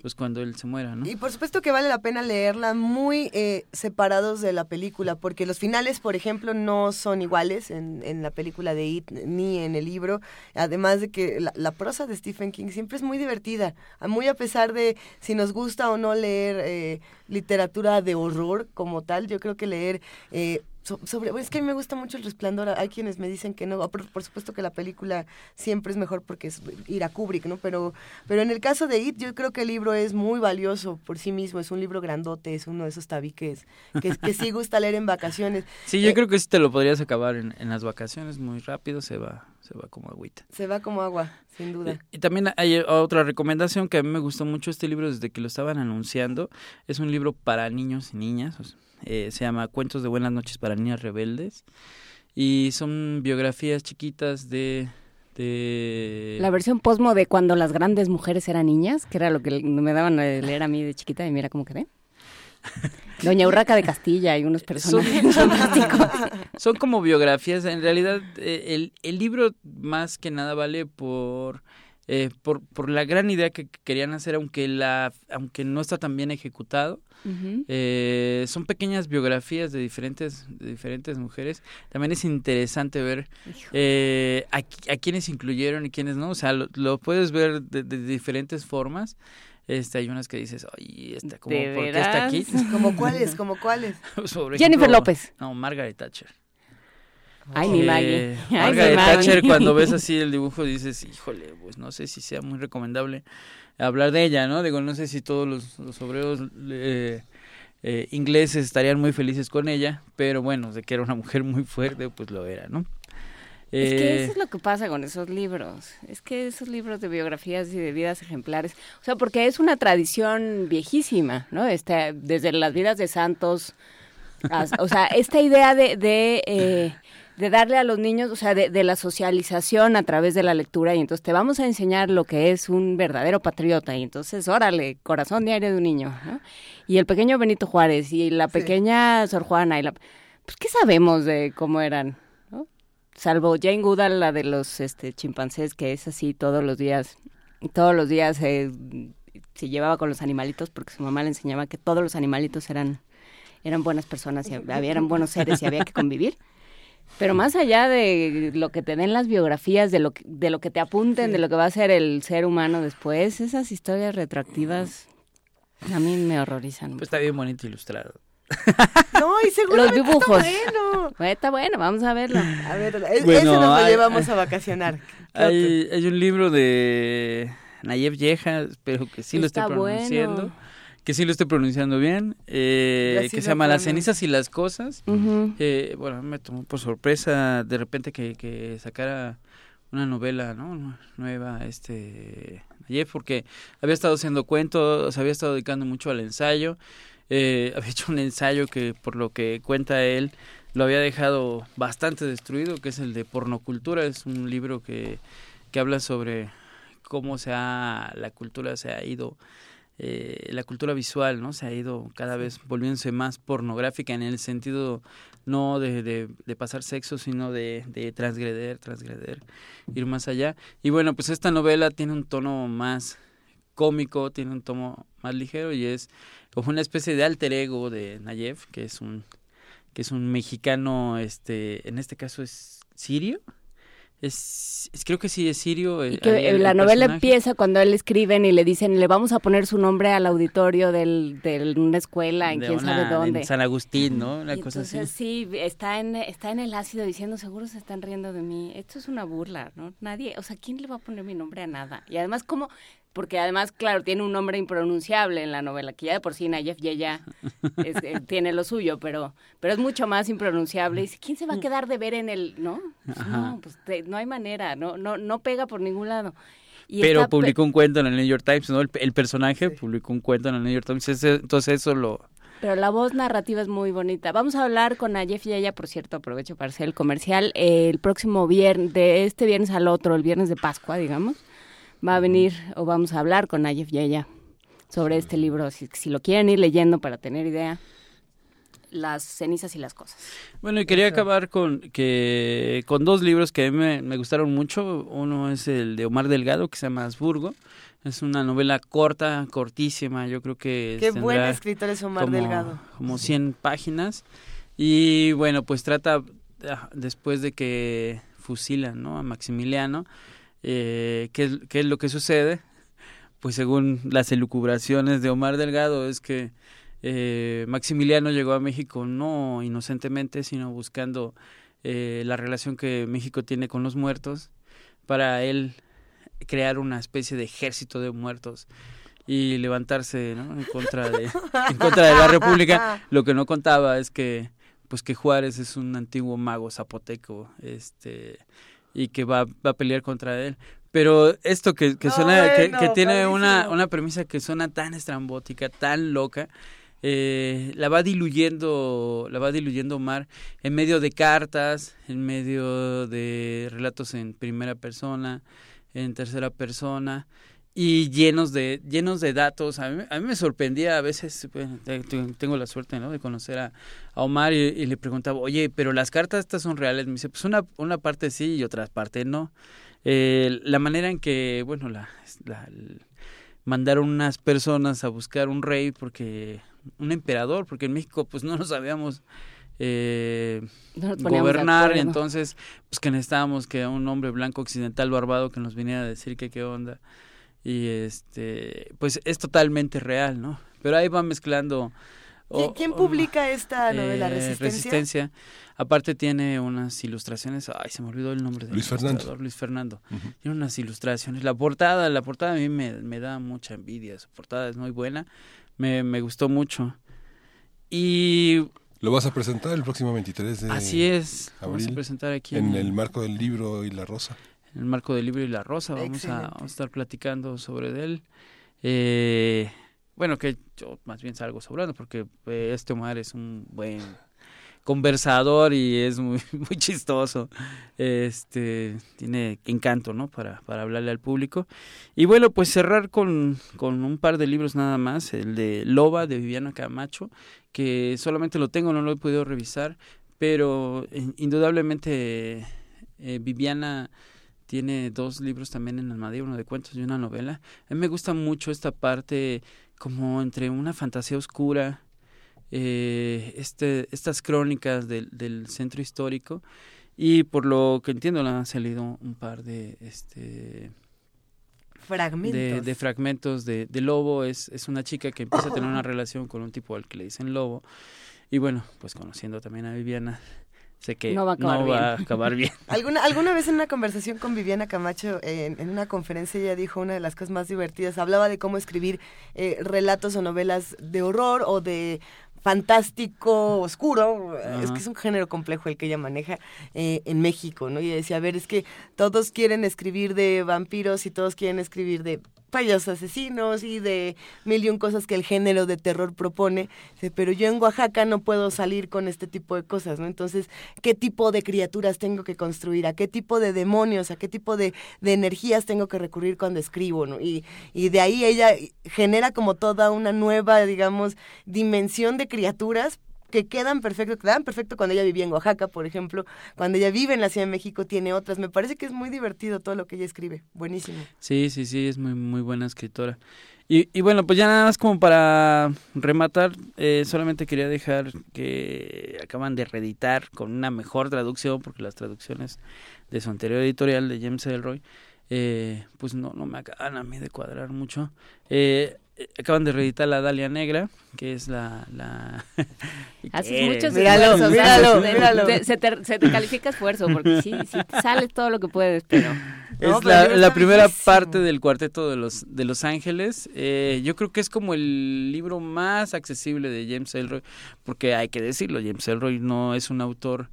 pues cuando él se muera, ¿no? Y por supuesto que vale la pena leerla muy eh, separados de la película, porque los finales, por ejemplo, no son iguales en, en la película de It ni en el libro. Además de que la, la prosa de Stephen King siempre es muy divertida, muy a pesar de si nos gusta o no leer eh, literatura de horror como tal. Yo creo que leer eh, so- sobre, es que a mí me gusta mucho el resplandor. Hay quienes me dicen que no. Por, por supuesto que la película siempre es mejor porque es ir a Kubrick, ¿no? Pero, pero en el caso de It, yo creo que el libro es muy valioso por sí mismo. Es un libro grandote, es uno de esos tabiques que, que sí gusta leer en vacaciones. Sí, yo Eh, creo que sí te lo podrías acabar en, en las vacaciones muy rápido, se va, se va como agüita. Se va como agua, sin duda. Y también hay otra recomendación que a mí me gustó mucho este libro desde que lo estaban anunciando. Es un libro para niños y niñas. o sea, eh, se llama Cuentos de Buenas noches para niñas rebeldes. Y son biografías chiquitas de... de... La versión posmo de cuando las grandes mujeres eran niñas, que era lo que me daban a leer a mí de chiquita, y mira cómo quedé. Doña Urraca de Castilla y unos personajes fantásticos. Son como biografías. En realidad, eh, el, el libro más que nada vale por, eh, por, por la gran idea que querían hacer, aunque, la, aunque no está tan bien ejecutado. Eh, son pequeñas biografías de diferentes, de diferentes mujeres. También es interesante ver eh, a, a quienes incluyeron y quienes no. O sea, lo, lo puedes ver de, de diferentes formas. Este, hay unas que dices, ay, esta, como, ¿De ¿por qué está aquí? ¿Como cuáles? ¿Como cuáles? Jennifer ejemplo, López. No, Margaret Thatcher. Ay, mi Maggie. Ay, Margaret. Thatcher, cuando ves así el dibujo, dices, híjole, pues no sé si sea muy recomendable hablar de ella, ¿no? Digo, no sé si todos los, los obreros eh, eh, ingleses estarían muy felices con ella, pero bueno, de que era una mujer muy fuerte, pues lo era, ¿no? Es que Eh, eso es lo que pasa con esos libros. Es que esos libros de biografías y de vidas ejemplares, o sea, porque es una tradición viejísima, ¿no? Este, desde las vidas de santos, o sea, esta idea de, de, eh, de darle a los niños, o sea, de, de la socialización a través de la lectura, y entonces te vamos a enseñar lo que es un verdadero patriota, y entonces, órale, corazón diario de un niño, ¿no? Y el pequeño Benito Juárez, y la Sí. pequeña Sor Juana, y la... Pues, ¿qué sabemos de cómo eran? ¿no? Salvo Jane Goodall, la de los este, chimpancés, que es así todos los días, todos los días eh, se llevaba con los animalitos porque su mamá le enseñaba que todos los animalitos eran, eran buenas personas y había, eran buenos seres y había que convivir. Pero más allá de lo que te den las biografías, de lo que, de lo que te apunten, de lo que va a ser el ser humano después, esas historias retroactivas a mí me horrorizan. Pues está bien bonito ilustrado. No, y seguro Los dibujos. Está bueno. Está bueno, vamos a verlo. A ver, es- Bueno, ese nos lo hay- llevamos a vacacionar. ¿Qué Hay, hay un libro de Nayef Yeja, espero que sí lo esté Está bueno. Que sí lo esté pronunciando bien. eh, que se llama Las cenizas y las cosas. Ujú. Eh, bueno, me tomó por sorpresa de repente que, que sacara una novela, ¿no? Nueva, este, Nayef, porque había estado haciendo cuentos, había estado dedicando mucho al ensayo, eh, había hecho un ensayo que, por lo que cuenta él, lo había dejado bastante destruido, que es el de Pornocultura, es un libro que, que habla sobre cómo se ha, la cultura se ha ido eh, la cultura visual, ¿no? Se ha ido cada vez volviéndose más pornográfica en el sentido no de, de, de pasar sexo, sino de, de transgreder, transgreder, ir más allá. Y bueno, pues esta novela tiene un tono más cómico, tiene un tono más ligero y es como una especie de alter ego de Nayef, que es un que es un mexicano, este, en este caso es sirio. Es, es- creo que sí es sirio. Y el- que el- eh, el la novela personaje. empieza cuando él escriben y le dicen, le vamos a poner su nombre al auditorio del, de una escuela en de quién una- sabe dónde. En San Agustín, ¿no? Una Y cosa entonces, así. sí, está en, está en el ácido diciendo, seguro se están riendo de mí. Esto es una burla, ¿no? Nadie, o sea, ¿quién le va a poner mi nombre a nada? Y además, ¿cómo? Porque además, claro, tiene un nombre impronunciable en la novela, que ya de por sí Nayef Yeya es- eh, tiene lo suyo, pero, pero es mucho más impronunciable. Y dice, ¿quién se va a quedar de ver en el, no? Pues no, pues te- no hay manera, no, no, no pega por ningún lado. Y Pero publicó un cuento en el New York Times, ¿no? El, el personaje publicó un cuento en el New York Times. ese- entonces eso lo... Pero la voz narrativa es muy bonita. Vamos a hablar con Nayef Yaya, por cierto, aprovecho para hacer el comercial. eh, el próximo viernes, de este viernes al otro, el viernes de Pascua, digamos, va a venir o vamos a hablar con Nayef Yaya sobre este libro, si, si lo quieren ir leyendo para tener idea. Las cenizas y las cosas. Bueno, y quería acabar con que con dos libros que a mí me, me gustaron mucho. Uno es el de Omar Delgado, que se llama Habsburgo. Es una novela corta, cortísima. Yo creo que Qué buen escritor es Omar como, Delgado. como 100 páginas. Y bueno, pues trata, ah, después de que fusilan ¿no? a Maximiliano, eh, ¿qué, es- lo que sucede? Pues según las elucubraciones de Omar Delgado es que eh, Maximiliano llegó a México no inocentemente, sino buscando eh, la relación que México tiene con los muertos para él crear una especie de ejército de muertos y levantarse ¿no? en contra de en contra de la república lo que no contaba es que pues que Juárez es un antiguo mago zapoteco este y que va, va a pelear contra él. Pero esto que, que No, suena que, tiene una, una premisa que suena tan estrambótica tan loca eh, la va diluyendo la va diluyendo Omar en medio de cartas en medio de relatos en primera persona en tercera persona y llenos de llenos de datos. A mí, a mí me sorprendía a veces tengo la suerte ¿no? de conocer a, a Omar y, y le preguntaba oye pero las cartas estas son reales me dice pues una una parte sí y otra parte no Eh, la manera en que bueno la, la- mandaron unas personas a buscar un rey porque un emperador porque en México pues no lo sabíamos eh, No nos gobernar. acuerdo. entonces pues que necesitábamos que un hombre blanco occidental barbado que nos viniera a decir que qué onda y este pues es totalmente real no pero ahí va mezclando ¿Qui- o- ¿Quién publica esta novela? eh, ¿Resistencia? Resistencia. Aparte tiene unas ilustraciones. Ay, se me olvidó el nombre del Luis Fernando. Luis Fernando. Tiene unas ilustraciones. La portada, la portada a mí me, me da mucha envidia. Su portada es muy buena. Me, me gustó mucho. Y Lo vas a presentar el próximo 23 de así es. Vamos a abril, presentar aquí en el marco del libro y la rosa. En el marco del libro y la rosa. Vamos a, Excelente. vamos a estar platicando sobre él. Eh, bueno, que yo más bien salgo sobrando porque eh, este Omar es un buen conversador y es muy, muy chistoso. Este tiene encanto, ¿no? Para, para hablarle al público. Y bueno, pues cerrar con, con un par de libros nada más. El de Loba de Viviana Camacho, que solamente lo tengo, no lo he podido revisar, pero eh, indudablemente eh, Viviana tiene dos libros también en Almadía, uno de cuentos y una novela. A mí me gusta mucho esta parte como entre una fantasía oscura, eh, este, estas crónicas del, del centro histórico y por lo que entiendo le han salido un par de este Fragmentos. de, de fragmentos de, de Lobo. Es, es una chica que empieza a tener una relación con un tipo al que le dicen Lobo. Y bueno, pues conociendo también a Viviana, sé que No va a acabar bien. a acabar bien. ¿Alguna, alguna vez en una conversación con Viviana Camacho, en, en una conferencia, ella dijo una de las cosas más divertidas, hablaba de cómo escribir eh, relatos o novelas de horror o de fantástico oscuro, es que es un género complejo el que ella maneja eh, en México, ¿no? Y ella decía, a ver, es que todos quieren escribir de vampiros y todos quieren escribir de payasos asesinos y de mil y un cosas que el género de terror propone, pero yo en Oaxaca no puedo salir con este tipo de cosas, ¿no? Entonces, ¿qué tipo de criaturas tengo que construir? ¿A qué tipo de demonios? ¿A qué tipo de, de energías tengo que recurrir cuando escribo, ¿no? Y, y de ahí ella genera como toda una nueva, digamos, dimensión de criaturas que quedan perfecto, quedaban perfecto cuando ella vivía en Oaxaca, por ejemplo, cuando ella vive en la Ciudad de México tiene otras. Me parece que es muy divertido todo lo que ella escribe. Buenísimo. Sí, sí, sí, es muy, muy buena escritora. Y, y bueno, pues ya nada más como para rematar, eh, solamente quería dejar que acaban de reeditar con una mejor traducción, porque las traducciones de su anterior editorial, de James Elroy, eh, pues no, no me acaban a mí de cuadrar mucho. Eh, acaban de reeditar La Dalia Negra, que es la... la Haces ¿Qué muchos? Míralo, esfuerzos, míralo, haces- míralo. te- se, te, se te califica esfuerzo, porque sí, sí, sales todo lo que puedes, pero... Es la, primera bellísimo. parte del cuarteto de los de Los Ángeles. Eh, yo creo que es como el libro más accesible de James Elroy, porque hay que decirlo, James Elroy no es un autor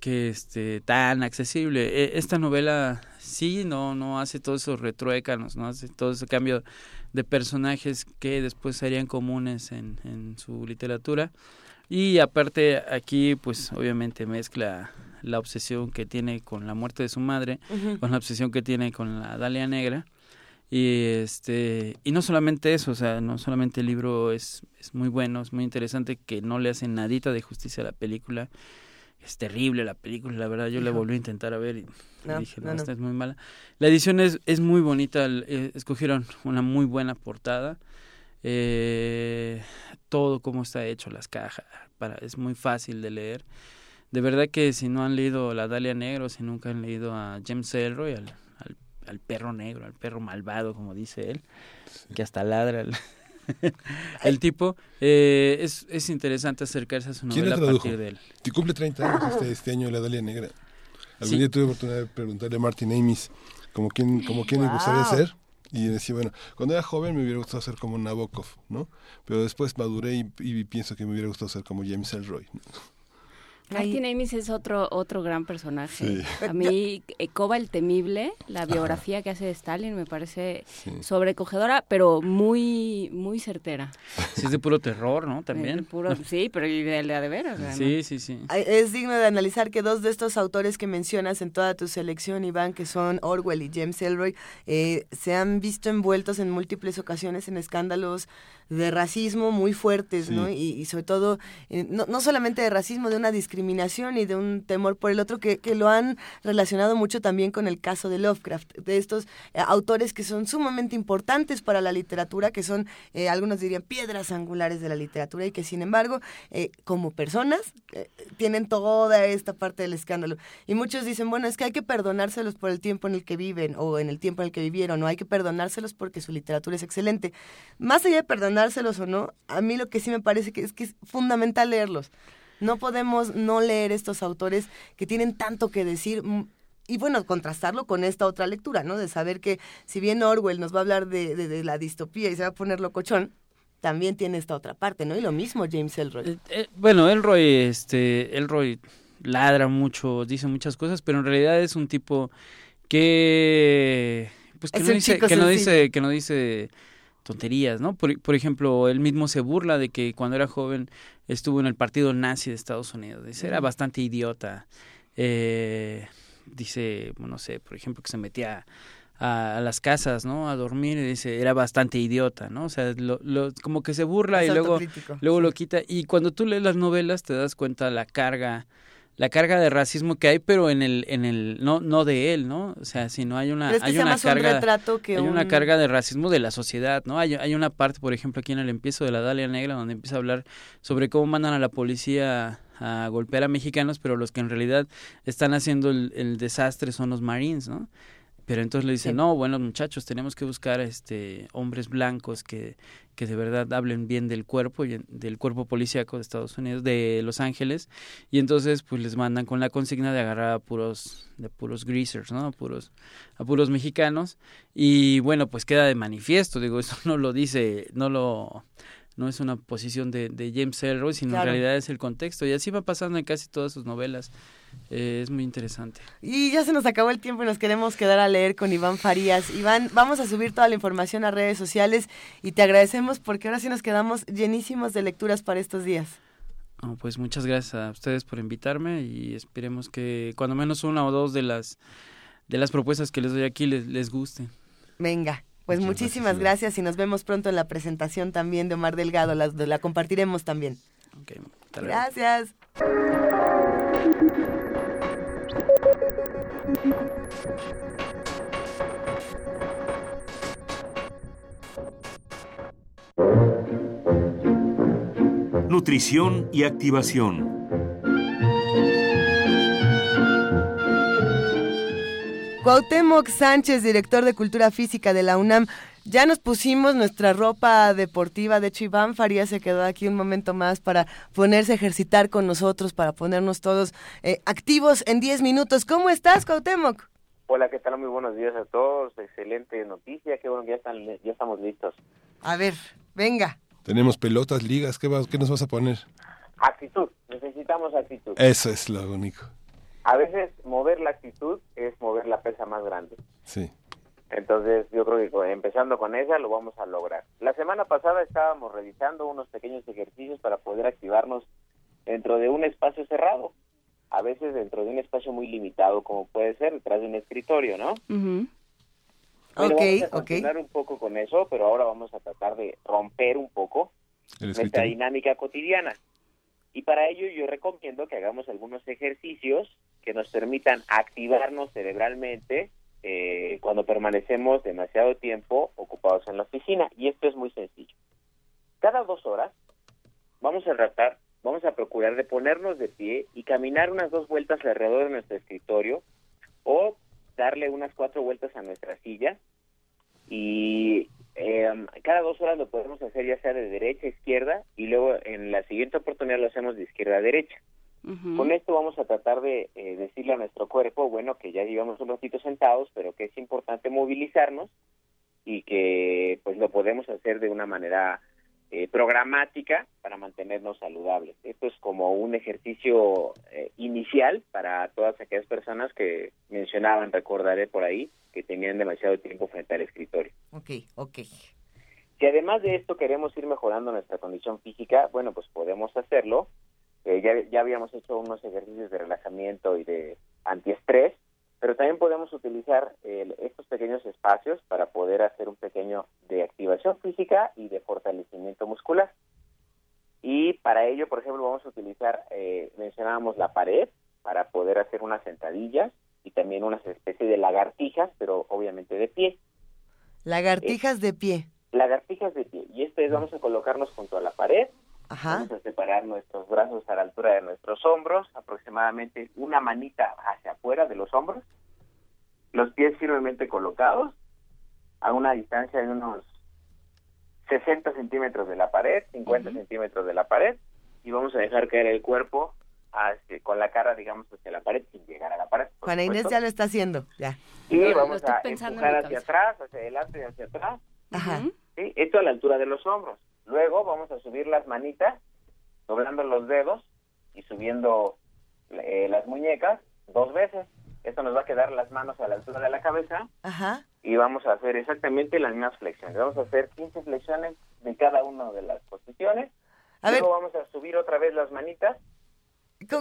que esté tan accesible. Eh, esta novela sí no no hace todos esos retruécanos, no hace todo ese cambio de personajes que después serían comunes en, en su literatura. Y aparte aquí pues obviamente mezcla la obsesión que tiene con la muerte de su madre, con la obsesión que tiene con la Dalia Negra. Y este y no solamente eso, o sea, no solamente el libro es, es muy bueno, es muy interesante, que no le hace nadita de justicia a la película. Es terrible la película, la verdad, yo la volví a intentar a ver y No, dije, no, no, no. esta es muy mala. La edición es, es muy bonita, el- eh, escogieron una muy buena portada. Eh, todo cómo está hecho, las cajas, para, es muy fácil de leer. De verdad que si no han leído La Dalia Negro, si nunca han leído a James Elroy, al, al, al perro negro, al perro malvado, como dice él, que hasta ladra el, el tipo, eh, es, es interesante acercarse a su ¿Quién novela la a partir de él. Y cumple 30 años este, este año la Dalia Negra. Algún Sí. día tuve oportunidad de preguntarle a Martin Amis como quién, como quién le gustaría Wow. ser. Y decía, bueno, cuando era joven me hubiera gustado ser como Nabokov, ¿no? Pero después maduré y, y pienso que me hubiera gustado ser como James Elroy. ¿no? Martin Amis es otro otro gran personaje. Sí. A mí, eh, Koba el Temible, la biografía que hace de Stalin, me parece sobrecogedora, pero muy muy certera. Sí, es de puro terror, ¿no? Eh, También. puro- sí, pero y de, de, de veras. además. Sí, sí, sí. Es digno de analizar que dos de estos autores que mencionas en toda tu selección, Iván, que son Orwell y James Elroy, eh, se han visto envueltos en múltiples ocasiones en escándalos de racismo muy fuertes, ¿no? Y sobre todo, eh, no, no solamente de racismo, de una discriminación y de un temor por el otro, que, que lo han relacionado mucho también con el caso de Lovecraft, de estos eh, autores que son sumamente importantes para la literatura, que son, eh, algunos dirían, piedras angulares de la literatura y que sin embargo, eh, como personas, tienen toda esta parte del escándalo. Y muchos dicen, bueno, es que hay que perdonárselos por el tiempo en el que viven o en el tiempo en el que vivieron, o hay que perdonárselos porque su literatura es excelente. Más allá de perdonárselos o no, a mí lo que sí me parece que es que es fundamental leerlos. No podemos no leer estos autores que tienen tanto que decir. mm, Y bueno, contrastarlo con esta otra lectura, ¿no? De saber que si bien Orwell nos va a hablar de, de- de la distopía y se va a poner locochón, también tiene esta otra parte, ¿no? Y lo mismo James Elroy. Eh, eh, bueno, Elroy, este, Elroy ladra mucho, dice muchas cosas, pero en realidad es un tipo que, pues que Es no dice, que no dice, que no dice tonterías, ¿no? Por, por ejemplo, él mismo se burla de que cuando era joven estuvo en el partido nazi de Estados Unidos. Dice, era bastante idiota. Eh, dice, no sé, por ejemplo, que se metía a, a las casas, ¿no? A dormir y dice, era bastante idiota, ¿no? O sea, lo, lo- como que se burla Es y luego, luego lo quita. Y cuando tú lees las novelas te das cuenta la carga, la carga de racismo que hay, pero en el, en el, no, no de él, ¿no? O sea, sino hay una, Pero es que hay una un carga, que hay un... una carga de racismo de la sociedad, ¿no? Hay, hay una parte, por ejemplo, aquí en el empiezo de la Dalia Negra, donde empieza a hablar sobre cómo mandan a la policía a golpear a mexicanos, pero los que en realidad están haciendo el, el desastre son los Marines, ¿no? Pero entonces le dicen, no, bueno, muchachos, tenemos que buscar este hombres blancos que, que de verdad hablen bien del cuerpo, del cuerpo policíaco de Estados Unidos, de Los Ángeles, y entonces pues les mandan con la consigna de agarrar a puros, de puros greasers, ¿no? A puros, a puros mexicanos, y bueno, pues queda de manifiesto, digo, eso no lo dice, no lo no es una posición de, de James Ellroy, sino Claro. en realidad es el contexto, y así va pasando en casi todas sus novelas. Eh, es muy interesante. Y ya se nos acabó el tiempo y nos queremos quedar a leer con Iván Farías. Iván, vamos a subir toda la información a redes sociales y te agradecemos porque ahora sí nos quedamos llenísimos de lecturas para estos días. No, pues muchas gracias a ustedes por invitarme y esperemos que cuando menos una o dos de las de las propuestas que les doy aquí les, les gusten. Venga, pues Muchas muchísimas gracias, y nos vemos pronto en la presentación también de Omar Delgado, la, la compartiremos también. Gracias. Nutrición y activación. Cuauhtémoc Sánchez, director de Cultura Física de la UNAM. Ya nos pusimos nuestra ropa deportiva, de hecho Iván Farías se quedó aquí un momento más para ponerse a ejercitar con nosotros, para ponernos todos eh, activos en 10 minutos. ¿Cómo estás, Cuauhtémoc? Hola, ¿qué tal? Muy buenos días a todos. Excelente noticia. Qué bueno que ya, están, ya estamos listos. A ver, venga. Tenemos pelotas, ligas, ¿qué, vas- qué nos vas a poner? Actitud. Necesitamos actitud. Eso es lo único. A veces mover la actitud es mover la pesa más grande. Sí. Entonces yo creo que empezando con esa lo vamos a lograr. La semana pasada estábamos realizando unos pequeños ejercicios para poder activarnos dentro de un espacio cerrado. A veces dentro de un espacio muy limitado como puede ser detrás de un escritorio, ¿no? Bueno, Ok, vamos a continuar un poco con eso, pero ahora vamos a tratar de romper un poco nuestra dinámica cotidiana. Y para ello yo recomiendo que hagamos algunos ejercicios que nos permitan activarnos cerebralmente eh, cuando permanecemos demasiado tiempo ocupados en la oficina. Y esto es muy sencillo. Cada dos horas vamos a tratar, vamos a procurar de ponernos de pie y caminar unas dos vueltas alrededor de nuestro escritorio o darle unas cuatro vueltas a nuestra silla y eh, cada dos horas lo podemos hacer ya sea de derecha a izquierda y luego en la siguiente oportunidad lo hacemos de izquierda a derecha. Con esto vamos a tratar de eh, decirle a nuestro cuerpo, bueno, que ya llevamos un ratito sentados, pero que es importante movilizarnos y que pues lo podemos hacer de una manera eh, programática para mantenernos saludables. Esto es como un ejercicio eh, inicial para todas aquellas personas que mencionaban, recordaré por ahí, que tenían demasiado tiempo frente al escritorio. Ok, ok. Si además de esto queremos ir mejorando nuestra condición física, bueno, pues podemos hacerlo. Eh, ya, ya habíamos hecho unos ejercicios de relajamiento y de antiestrés, pero también podemos utilizar el- estos pequeños espacios para poder hacer un pequeño de activación física y de fortalecimiento muscular. Y para ello, por ejemplo, vamos a utilizar, eh, mencionábamos la pared para poder hacer unas sentadillas y también unas especies de lagartijas, pero obviamente de pie. Lagartijas de pie. Lagartijas de pie. Y esto es, vamos a colocarnos junto a la pared, Ajá. vamos a separar nuestros brazos a la altura de nuestros hombros, aproximadamente una manita hacia afuera de los hombros, los pies firmemente colocados, a una distancia de unos 60 centímetros de la pared, 50 centímetros de la pared, y vamos a dejar caer el cuerpo hacia- con la cara, digamos, hacia la pared sin llegar a la pared. Juana Inés supuesto. ya lo está haciendo, ya. Y lo vamos a empujar hacia atrás, hacia adelante y hacia atrás. Ajá. ¿sí? Esto a la altura de los hombros. Luego vamos a subir las manitas, doblando los dedos y subiendo eh, las muñecas dos veces. Esto nos va a quedar las manos a la altura de la cabeza Ajá. y vamos a hacer exactamente las mismas flexiones. Vamos a hacer 15 flexiones de cada una de las posiciones. A ver, Luego vamos a subir otra vez las manitas.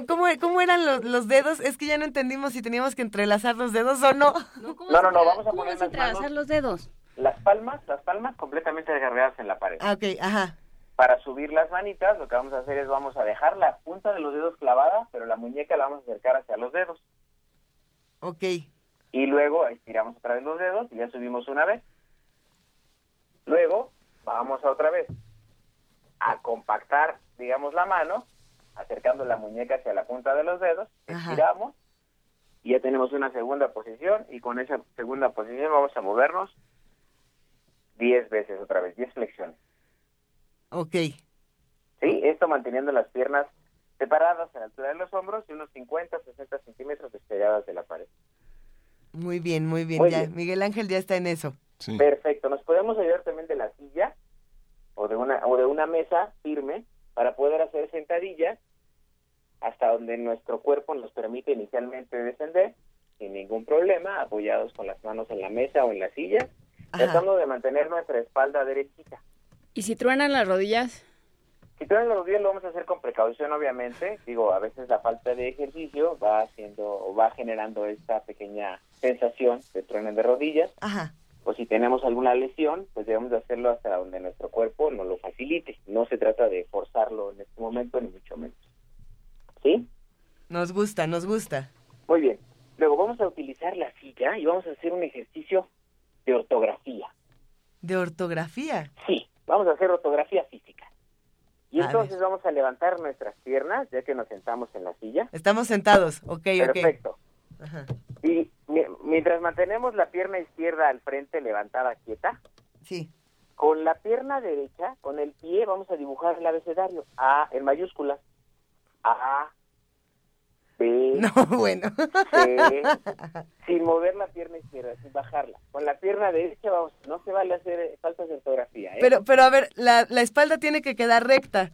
¿cómo, cómo, eran los, los dedos? Es que ya no entendimos si teníamos que entrelazar los dedos o no. No, ¿cómo No, no, no, vamos a ¿cómo poner las entrelazar manos. los dedos? Las palmas, las palmas completamente desgarradas en la pared. Ah, ok, ajá. Para subir las manitas, lo que vamos a hacer es vamos a dejar la punta de los dedos clavada, pero la muñeca la vamos a acercar hacia los dedos. Ok. Y luego estiramos otra vez los dedos y ya subimos una vez. Luego vamos a otra vez a compactar, digamos, la mano acercando la muñeca hacia la punta de los dedos, Ajá. estiramos y ya tenemos una segunda posición y con esa segunda posición vamos a movernos 10 veces otra vez, 10 flexiones. Ok. ¿Sí? Esto manteniendo las piernas separadas a la altura de los hombros y unos 50, 60 centímetros despegadas de la pared. Muy bien, muy bien. Muy ya, bien. Miguel Ángel ya está en eso. Sí. Perfecto. Nos podemos ayudar también de la silla o de una o de una mesa firme para poder hacer sentadillas hasta donde nuestro cuerpo nos permite inicialmente descender sin ningún problema, apoyados con las manos en la mesa o en la silla, Ajá. tratando de mantener nuestra espalda derechita. ¿Y si truenan las rodillas? Si en los días lo vamos a hacer con precaución, obviamente. Digo, a veces la falta de ejercicio va haciendo o va generando esta pequeña sensación de trueno de rodillas. Ajá. O si tenemos alguna lesión, pues debemos de hacerlo hasta donde nuestro cuerpo nos lo facilite. No se trata de forzarlo en este momento, ni mucho menos. ¿Sí? Nos gusta, nos gusta. Muy bien. Luego vamos a utilizar la silla y vamos a hacer un ejercicio de ortografía. De ortografía. Sí, vamos a hacer ortografía física. Y A entonces vamos a levantar nuestras piernas, ya que nos sentamos en la silla. Estamos sentados. Ok, ok. Perfecto. Ajá. Y mi- mientras mantenemos la pierna izquierda al frente levantada quieta, Sí. con la pierna derecha, con el pie, vamos a dibujar el abecedario. A en mayúsculas. A, B, No, bueno. Sin mover la pierna izquierda, sin bajarla. Con la pierna derecha, vamos, no se vale hacer eh, faltas de ortografía. ¿eh? Pero, pero a ver, la, la espalda tiene que quedar recta.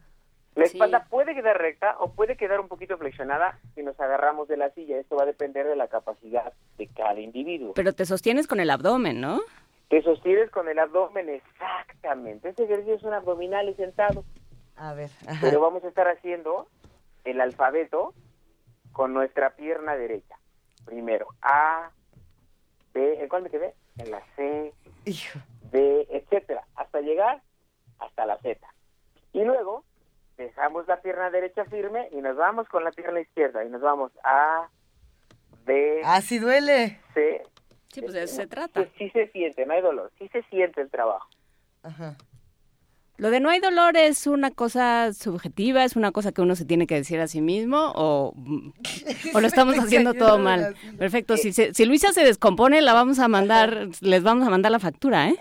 La Sí. espalda puede quedar recta o puede quedar un poquito flexionada si nos agarramos de la silla. Esto va a depender de la capacidad de cada individuo. Pero te sostienes con el abdomen, ¿no? Te sostienes con el abdomen exactamente. Este ejercicio es un abdominal y sentado. A ver. Ajá. Pero vamos a estar haciendo el alfabeto con nuestra pierna derecha. Primero, A, B, ¿en cuál me quedé? En la C, Hijo. D, etcétera, hasta llegar hasta la Z. Y luego dejamos la pierna derecha firme y nos vamos con la pierna izquierda y nos vamos A, B, Así duele. C. Sí, pues de eso se trata. Sí, sí se siente, no hay dolor, sí se siente el trabajo. Ajá. Lo de no hay dolor es una cosa subjetiva, es una cosa que uno se tiene que decir a sí mismo o, o lo estamos haciendo todo la mal. Perfecto, si, se- si Luisa se descompone, la vamos a mandar, les vamos a mandar la factura, ¿eh?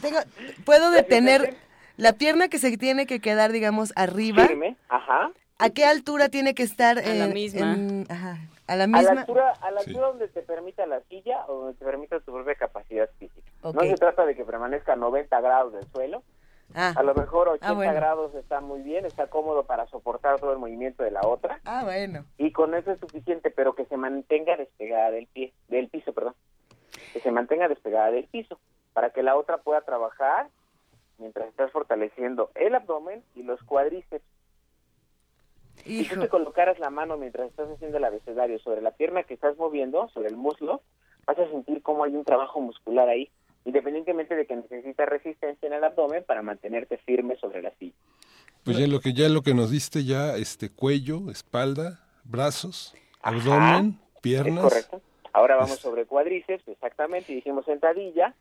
Tengo- Puedo detener la pierna que se tiene que quedar, digamos, arriba. Firme, ajá. ¿A qué altura tiene que estar? A la en- misma. en- ajá, a la A misma. la altura, a la Sí. altura donde te permita la silla o donde te permita tu propia capacidad física. No se trata de que permanezca a 90 grados del suelo. Ah, A lo mejor 80 bueno. grados está muy bien, está cómodo para soportar todo el movimiento de la otra. ah, bueno. Y con eso es suficiente, pero que se mantenga despegada del pie, del piso, perdón. Que se mantenga despegada del piso para que la otra pueda trabajar mientras estás fortaleciendo el abdomen y los cuádriceps. Si tú Hijo. te colocaras la mano mientras estás haciendo el abecedario sobre la pierna que estás moviendo, sobre el muslo, vas a sentir cómo hay un trabajo muscular ahí, independientemente de que necesitas resistencia en el abdomen para mantenerte firme sobre la silla. Pues ya lo que ya lo que nos diste ya este cuello, espalda, brazos, Ajá. abdomen, ¿Es piernas. correcto? Ahora vamos Es- sobre cuádriceps, exactamente, y dijimos sentadilla,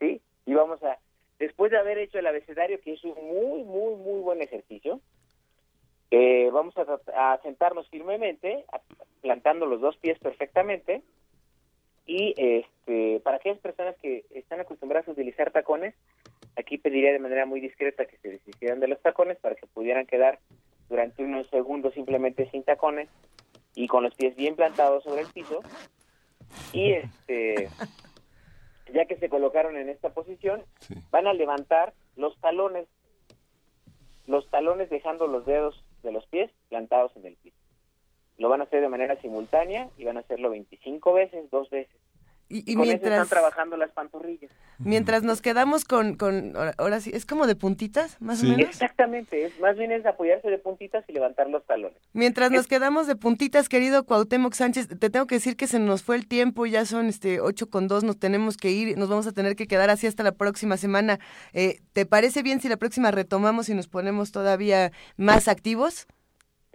¿sí? Y vamos a, después de haber hecho el abecedario, que es un muy, muy, muy buen ejercicio, eh, vamos a, sentarnos firmemente, plantando los dos pies perfectamente, y este, para aquellas personas que están acostumbradas a utilizar tacones, aquí pediría de manera muy discreta que se deshicieran de los tacones para que pudieran quedar durante unos segundos simplemente sin tacones y con los pies bien plantados sobre el piso y este ya que se colocaron en esta posición Sí. van a levantar los talones los talones dejando los dedos de los pies plantados en el piso lo van a hacer de manera simultánea y van a hacerlo 25 veces dos veces Y, eso mientras, están trabajando las pantorrillas mientras nos quedamos con, con ahora, ahora sí, es como de puntitas, más Sí. o menos. exactamente es más bien es apoyarse de puntitas y levantar los talones Mientras nos quedamos de puntitas, querido Cuauhtémoc Sánchez, te tengo que decir que se nos fue el tiempo, ya son este ocho con dos, nos tenemos que ir, nos vamos a tener que quedar así hasta la próxima semana. Eh, ¿Te parece bien si la próxima retomamos y nos ponemos todavía más activos?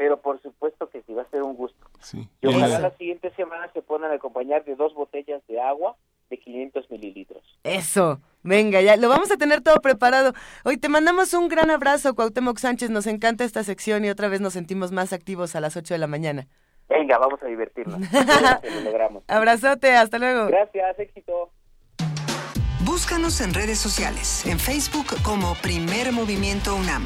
Pero por supuesto que sí va a ser un gusto Sí. y ojalá Eso. las siguientes semanas se puedan acompañar de dos botellas de agua de 500 mililitros Eso, Venga, ya lo vamos a tener todo preparado. Hoy te mandamos un gran abrazo, Cuauhtémoc Sánchez. Nos encanta esta sección y otra vez nos sentimos más activos a las 8 de la mañana. Venga, vamos a divertirnos. lo logramos. Abrazote, hasta luego. Gracias, éxito. Búscanos en redes sociales, en Facebook como Primer Movimiento UNAM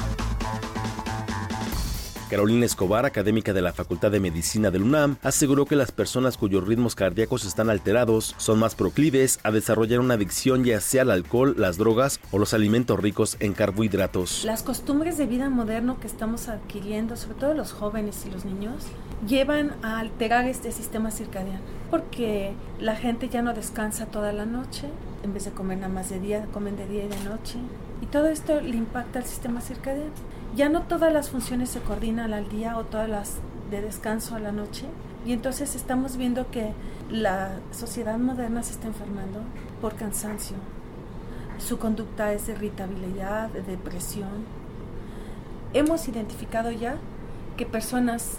Carolina Escobar, académica de la Facultad de Medicina del UNAM, aseguró que las personas cuyos ritmos cardíacos están alterados son más proclives a desarrollar una adicción ya sea al alcohol, las drogas o los alimentos ricos en carbohidratos. Las costumbres de vida moderno que estamos adquiriendo, sobre todo los jóvenes y los niños, llevan a alterar este sistema circadiano, porque la gente ya no descansa toda la noche, en vez de comer nada más de día, comen de día y de noche, y todo esto le impacta al sistema circadiano ya no todas las funciones se coordinan al día o todas las de descanso a la noche. Y entonces estamos viendo que la sociedad moderna se está enfermando por cansancio. Su conducta es de irritabilidad, de depresión. Hemos identificado ya que personas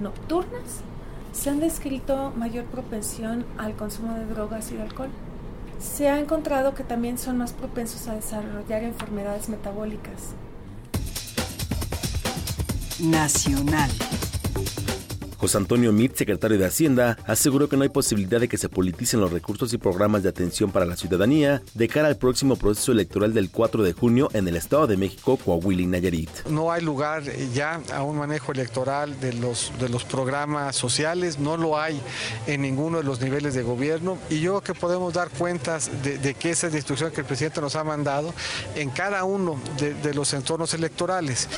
nocturnas se han descrito mayor propensión al consumo de drogas y alcohol. Se ha encontrado que también son más propensos a desarrollar enfermedades metabólicas Nacional. José Antonio Mit, secretario de Hacienda, aseguró que no hay posibilidad de que se politicen los recursos y programas de atención para la ciudadanía de cara al próximo proceso electoral del 4 de junio en el Estado de México, Coahuila y Nayarit. No hay lugar ya a un manejo electoral de los, de los programas sociales, no lo hay en ninguno de los niveles de gobierno y yo creo que podemos dar cuentas de, de que esa es la instrucción que el presidente nos ha mandado en cada uno de, de los entornos electorales.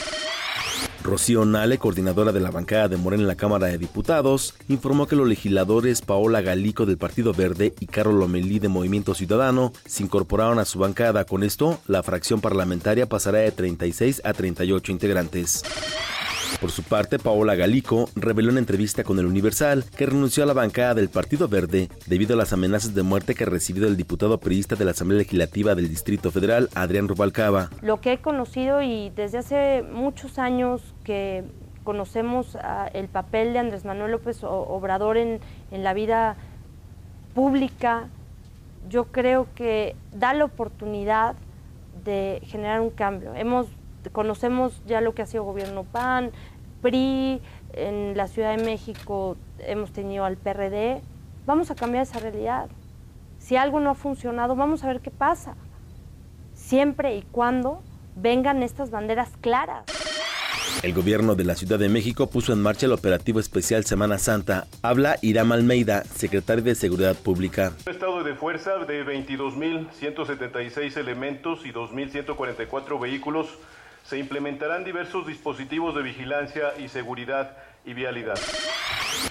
Rocío Nale, coordinadora de la bancada de Morena en la Cámara de Diputados, informó que los legisladores Paola Galico del Partido Verde y Carlos Lomelí de Movimiento Ciudadano se incorporaron a su bancada. Con esto, la fracción parlamentaria pasará de 36 a 38 integrantes. Por su parte, Paola Galico reveló en entrevista con el Universal que renunció a la bancada del Partido Verde debido a las amenazas de muerte que ha recibido el diputado periodista de la Asamblea Legislativa del Distrito Federal, Adrián Rubalcaba. Lo que he conocido y desde hace muchos años que conocemos el papel de Andrés Manuel López Obrador en, en la vida pública, yo creo que da la oportunidad de generar un cambio. Hemos conocemos ya lo que ha sido gobierno PAN, PRI, en la Ciudad de México hemos tenido al PRD. Vamos a cambiar esa realidad. Si algo no ha funcionado, vamos a ver qué pasa. Siempre y cuando vengan estas banderas claras. El gobierno de la Ciudad de México puso en marcha el operativo especial Semana Santa. Habla Irama Almeida, secretario de Seguridad Pública. Un estado de fuerza de 22.176 elementos y 2.144 vehículos se implementarán diversos dispositivos de vigilancia y seguridad y vialidad.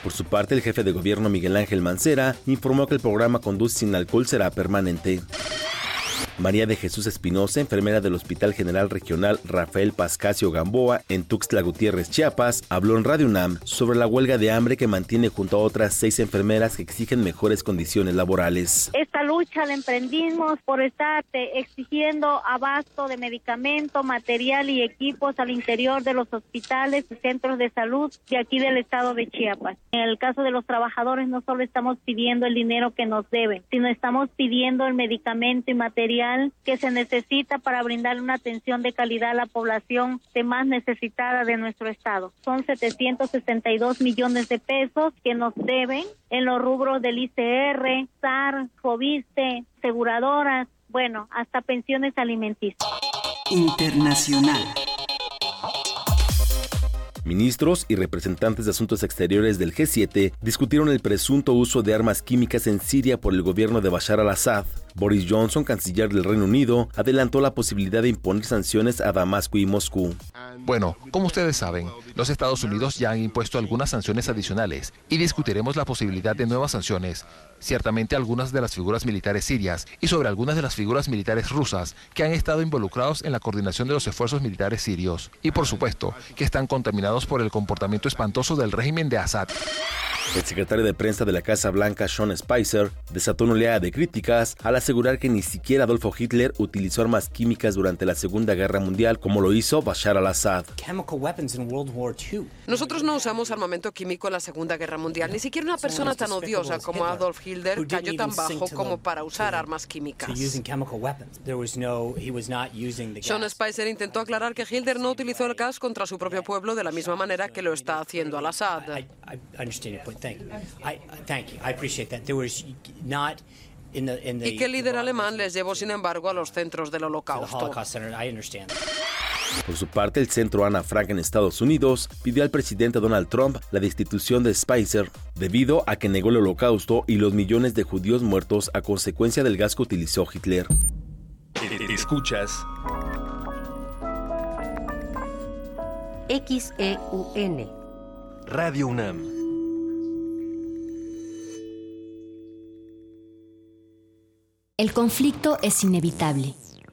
Por su parte, el jefe de gobierno Miguel Ángel Mancera informó que el programa Conduce sin alcohol será permanente. María de Jesús Espinosa, enfermera del Hospital General Regional Rafael Pascasio Gamboa en Tuxtla Gutiérrez, Chiapas, habló en Radio UNAM sobre la huelga de hambre que mantiene junto a otras seis enfermeras que exigen mejores condiciones laborales. Esta lucha la emprendimos por estar exigiendo abasto de medicamento, material y equipos al interior de los hospitales y centros de salud de aquí del estado de Chiapas. En el caso de los trabajadores no solo estamos pidiendo el dinero que nos deben, sino estamos pidiendo el medicamento y material que se necesita para brindar una atención de calidad a la población de más necesitada de nuestro estado. Son 762 millones de pesos que nos deben en los rubros del ICR, SAR, FOBISTE, aseguradoras, bueno, hasta pensiones alimenticias. Internacional. Ministros y representantes de asuntos exteriores del G7 discutieron el presunto uso de armas químicas en Siria por el gobierno de Bashar al-Assad. Boris Johnson, canciller del Reino Unido, adelantó la posibilidad de imponer sanciones a Damasco y Moscú. Bueno, como ustedes saben, los Estados Unidos ya han impuesto algunas sanciones adicionales y discutiremos la posibilidad de nuevas sanciones, ciertamente algunas de las figuras militares sirias y sobre algunas de las figuras militares rusas que han estado involucrados en la coordinación de los esfuerzos militares sirios y por supuesto que están contaminados por el comportamiento espantoso del régimen de Assad. El secretario de prensa de la Casa Blanca, Sean Spicer, desató una oleada de críticas al asegurar que ni siquiera Adolfo Hitler utilizó armas químicas durante la Segunda Guerra Mundial como lo hizo Bashar al-Assad. Nosotros no usamos armamento químico en la Segunda Guerra Mundial. Ni siquiera una persona tan odiosa como Adolf Hitler cayó tan bajo como para usar armas químicas. Sean Spicer intentó aclarar que Hitler no utilizó el gas contra su propio pueblo de la misma manera que lo está haciendo al-Assad. Y que el líder alemán les llevó, sin embargo, a los centros del holocausto. Por su parte, el Centro Ana Frank en Estados Unidos pidió al presidente Donald Trump la destitución de Spicer debido a que negó el holocausto y los millones de judíos muertos a consecuencia del gas que utilizó Hitler. Escuchas XEUN Radio UNAM. El conflicto es inevitable,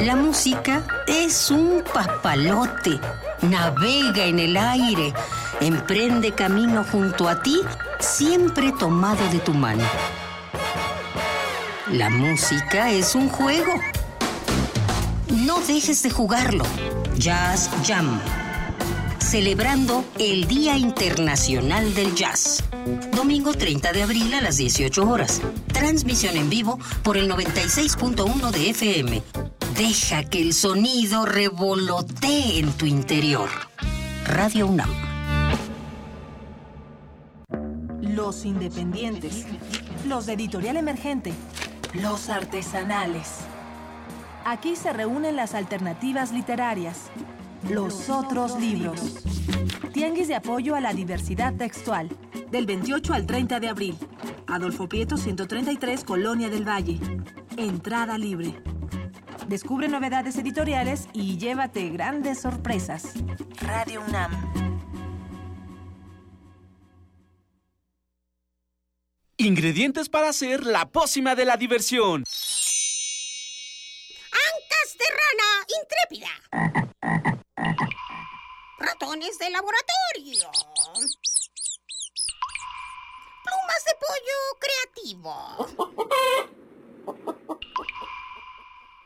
La música es un papalote. Navega en el aire. Emprende camino junto a ti, siempre tomado de tu mano. La música es un juego. No dejes de jugarlo. Jazz Jam. Celebrando el Día Internacional del Jazz. Domingo 30 de abril a las 18 horas. Transmisión en vivo por el 96.1 de FM. Deja que el sonido revolotee en tu interior. Radio UNAM. Los independientes. Los de editorial emergente. Los artesanales. Aquí se reúnen las alternativas literarias. Los otros libros. Tianguis de apoyo a la diversidad textual. Del 28 al 30 de abril. Adolfo Prieto 133, Colonia del Valle. Entrada libre. Descubre novedades editoriales y llévate grandes sorpresas. Radio UNAM. Ingredientes para hacer la pócima de la diversión. Ancas de rana intrépida. Ratones de laboratorio. Plumas de pollo creativo.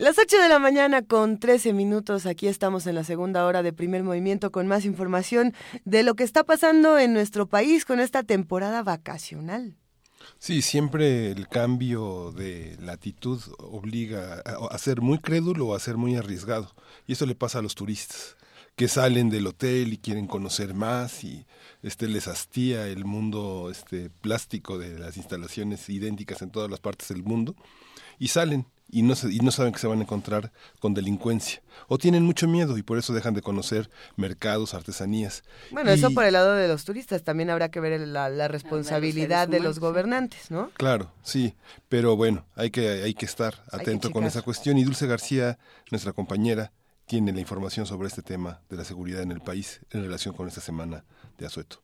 Las 8 de la mañana con 13 minutos, aquí estamos en la segunda hora de primer movimiento con más información de lo que está pasando en nuestro país con esta temporada vacacional. Sí, siempre el cambio de latitud obliga a, ser muy crédulo o a ser muy arriesgado. Y eso le pasa a los turistas, que salen del hotel y quieren conocer más y este les hastía el mundo este plástico de las instalaciones idénticas en todas las partes del mundo y salen y no, se- y no saben que se van a encontrar con delincuencia o tienen mucho miedo y por eso dejan de conocer mercados, artesanías. Bueno, Y- eso por el lado de los turistas, también habrá que ver la, la responsabilidad de los gobernantes, ¿no? Claro, sí, pero bueno, hay que, hay que estar que atento con esa cuestión. Y Dulce García, nuestra compañera, tiene la información sobre este tema de la seguridad en el país en relación con esta semana de asueto.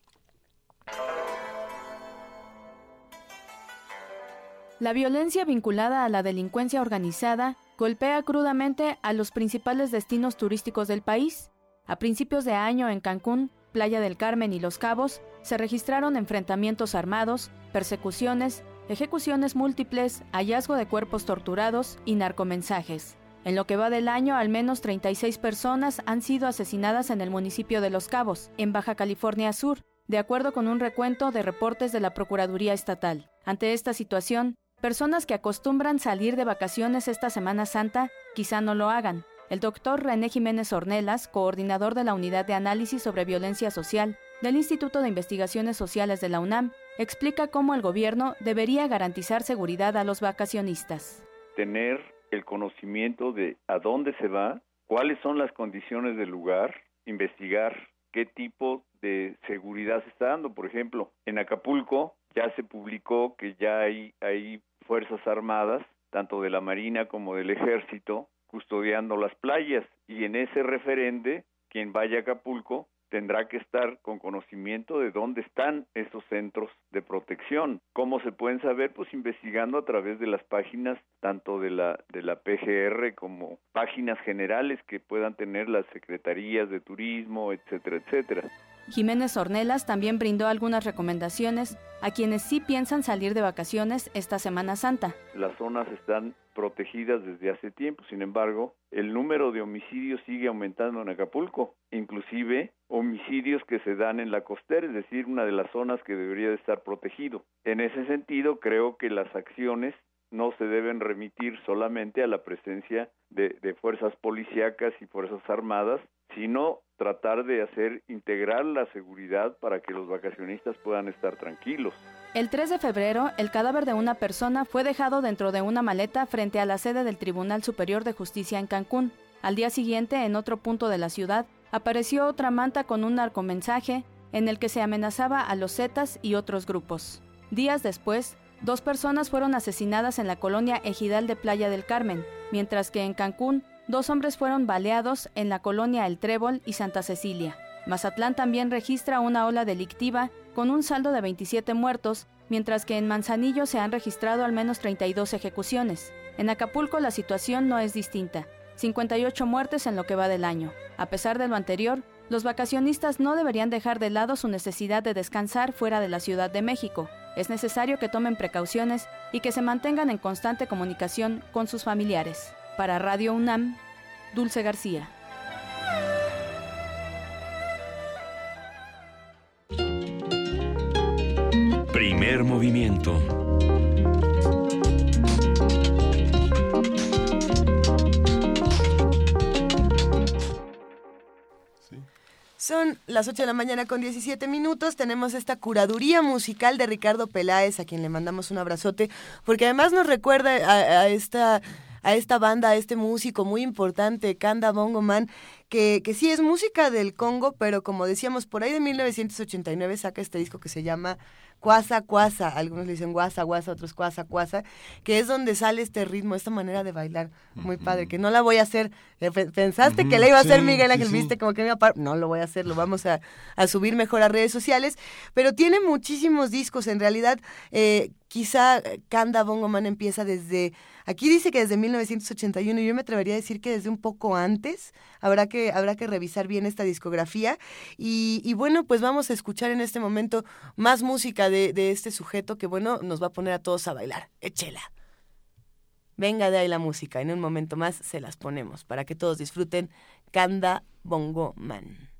La violencia vinculada a la delincuencia organizada golpea crudamente a los principales destinos turísticos del país. A principios de año en Cancún, Playa del Carmen y Los Cabos se registraron enfrentamientos armados, persecuciones, ejecuciones múltiples, hallazgo de cuerpos torturados y narcomensajes. En lo que va del año, al menos 36 personas han sido asesinadas en el municipio de Los Cabos, en Baja California Sur, de acuerdo con un recuento de reportes de la Procuraduría Estatal. Ante esta situación, personas que acostumbran salir de vacaciones esta Semana Santa quizá no lo hagan. El doctor René Jiménez Ornelas, coordinador de la Unidad de Análisis sobre Violencia Social del Instituto de Investigaciones Sociales de la UNAM, explica cómo el gobierno debería garantizar seguridad a los vacacionistas. tener el conocimiento de a dónde se va, cuáles son las condiciones del lugar, investigar qué tipo de seguridad se está dando. Por ejemplo, en Acapulco ya se publicó que ya hay, hay fuerzas armadas, tanto de la Marina como del Ejército, custodiando las playas. Y en ese referende, quien vaya a Acapulco tendrá que estar con conocimiento de dónde están esos centros de protección. ¿Cómo se pueden saber? Pues investigando a través de las páginas tanto de la de la PGR como páginas generales que puedan tener las secretarías de turismo, etcétera, etcétera. Jiménez Ornelas también brindó algunas recomendaciones a quienes sí piensan salir de vacaciones esta Semana Santa. Las zonas están protegidas desde hace tiempo, sin embargo, el número de homicidios sigue aumentando en Acapulco, inclusive homicidios que se dan en la costera, es decir, una de las zonas que debería de estar protegido. En ese sentido, creo que las acciones no se deben remitir solamente a la presencia de, de fuerzas policíacas y fuerzas armadas, sino tratar de hacer integrar la seguridad para que los vacacionistas puedan estar tranquilos. El 3 de febrero, el cadáver de una persona fue dejado dentro de una maleta frente a la sede del Tribunal Superior de Justicia en Cancún. Al día siguiente, en otro punto de la ciudad, apareció otra manta con un narcomensaje en el que se amenazaba a los Zetas y otros grupos. Días después, dos personas fueron asesinadas en la colonia Ejidal de Playa del Carmen, mientras que en Cancún, dos hombres fueron baleados en la colonia El Trébol y Santa Cecilia. Mazatlán también registra una ola delictiva con un saldo de 27 muertos, mientras que en Manzanillo se han registrado al menos 32 ejecuciones. En Acapulco la situación no es distinta, 58 muertes en lo que va del año. A pesar de lo anterior, los vacacionistas no deberían dejar de lado su necesidad de descansar fuera de la Ciudad de México. Es necesario que tomen precauciones y que se mantengan en constante comunicación con sus familiares. Para Radio UNAM, Dulce García. Primer movimiento. Son las 8 de la mañana con 17 minutos. Tenemos esta curaduría musical de Ricardo Peláez, a quien le mandamos un abrazote, porque además nos recuerda a, a esta a esta banda, a este músico muy importante, Kanda Bongo Man, que, que sí es música del Congo, pero como decíamos, por ahí de 1989 saca este disco que se llama cuasa, cuasa, algunos le dicen guasa, guasa, otros cuasa, cuasa, que es donde sale este ritmo, esta manera de bailar muy padre, que no la voy a hacer, eh, pensaste que la iba a hacer Miguel Ángel, viste como que me iba a no lo voy a hacer, lo vamos a, subir mejor a redes sociales, pero tiene muchísimos discos, en realidad, eh, quizá Kanda Bongo Man empieza desde Aquí dice que desde 1981, yo me atrevería a decir que desde un poco antes, habrá que, habrá que revisar bien esta discografía. Y, bueno, pues vamos a escuchar en este momento más música de, este sujeto que, bueno, nos va a poner a todos a bailar. Échela. Venga de ahí la música, en un momento más se las ponemos para que todos disfruten Kanda Bongo Man.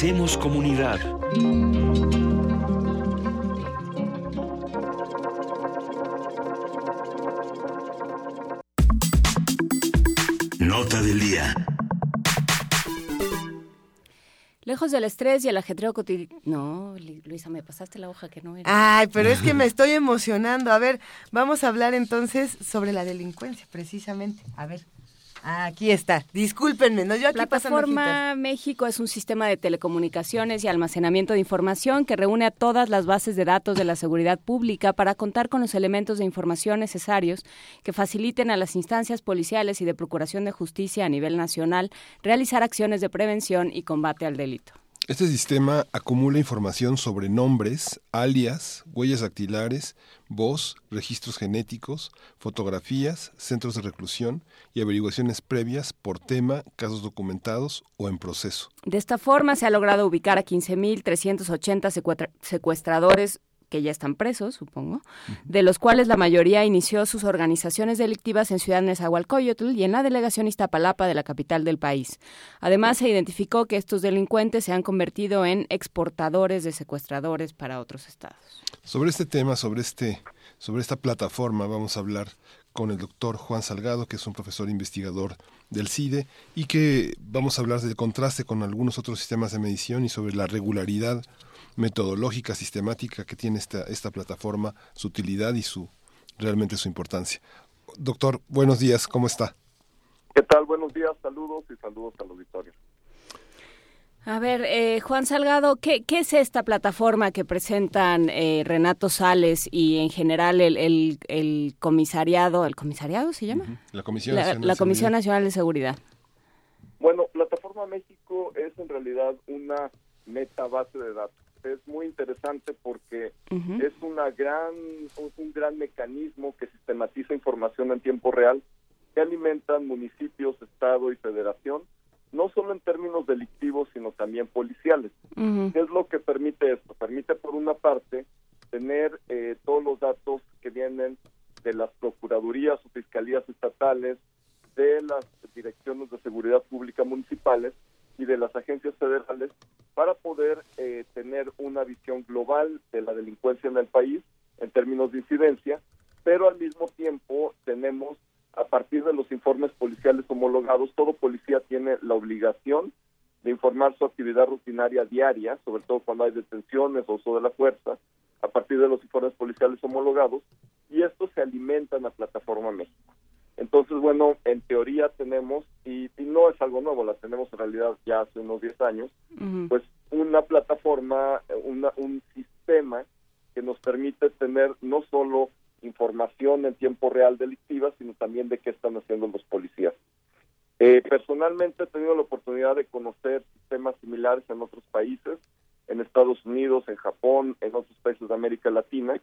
Hacemos comunidad. Nota del día. Lejos del estrés y el ajetreo cotidiano. No, Luisa, me pasaste la hoja que no era. Ay, pero es que me estoy emocionando. A ver, vamos a hablar entonces sobre la delincuencia, precisamente. A ver. Aquí está. Discúlpenme, no yo aquí Plataforma México es un sistema de telecomunicaciones y almacenamiento de información que reúne a todas las bases de datos de la seguridad pública para contar con los elementos de información necesarios que faciliten a las instancias policiales y de procuración de justicia a nivel nacional realizar acciones de prevención y combate al delito. Este sistema acumula información sobre nombres, alias, huellas dactilares, voz, registros genéticos, fotografías, centros de reclusión y averiguaciones previas por tema, casos documentados o en proceso. De esta forma se ha logrado ubicar a 15.380 secuestra- secuestradores que ya están presos, supongo, de los cuales la mayoría inició sus organizaciones delictivas en Ciudad Nezahualcóyotl y en la delegación Iztapalapa de la capital del país. Además, se identificó que estos delincuentes se han convertido en exportadores de secuestradores para otros estados. Sobre este tema, sobre este, sobre esta plataforma, vamos a hablar con el doctor Juan Salgado, que es un profesor investigador del CIDE, y que vamos a hablar del contraste con algunos otros sistemas de medición y sobre la regularidad metodológica, sistemática que tiene esta, esta plataforma, su utilidad y su realmente su importancia. Doctor, buenos días, ¿cómo está? ¿Qué tal? Buenos días, saludos y saludos al auditorio. A ver, eh, Juan Salgado, ¿qué, qué es esta plataforma que presentan eh, Renato Sales y en general el, el, el comisariado, ¿el comisariado se llama? La Comisión La, Nacional de la Comisión. Nacional de Seguridad. Bueno, Plataforma México es en realidad una meta base de datos. Es muy interesante porque es una gran, un, un gran mecanismo que sistematiza información en tiempo real que alimentan municipios, estado y federación, no solo en términos delictivos, sino también policiales. ¿Qué es lo que permite esto? Permite, por una parte, tener eh, todos los datos que vienen de las procuradurías o fiscalías estatales, de las direcciones de seguridad pública municipales y de las agencias federales para poder eh, tener una visión global de la delincuencia en el país en términos de incidencia, pero al mismo tiempo tenemos, a partir de los informes policiales homologados, todo policía tiene la obligación de informar su actividad rutinaria diaria, sobre todo cuando hay detenciones o uso de la fuerza, a partir de los informes policiales homologados, y estos se alimentan a Plataforma México. Entonces, bueno, en teoría tenemos, y, y no es algo nuevo, la tenemos en realidad ya hace unos 10 años, pues una plataforma, una, un sistema que nos permite tener no solo información en tiempo real delictiva, sino también de qué están haciendo los policías. Eh, personalmente he tenido la oportunidad de conocer sistemas similares en otros países, en Estados Unidos, en Japón, en otros países de América Latina,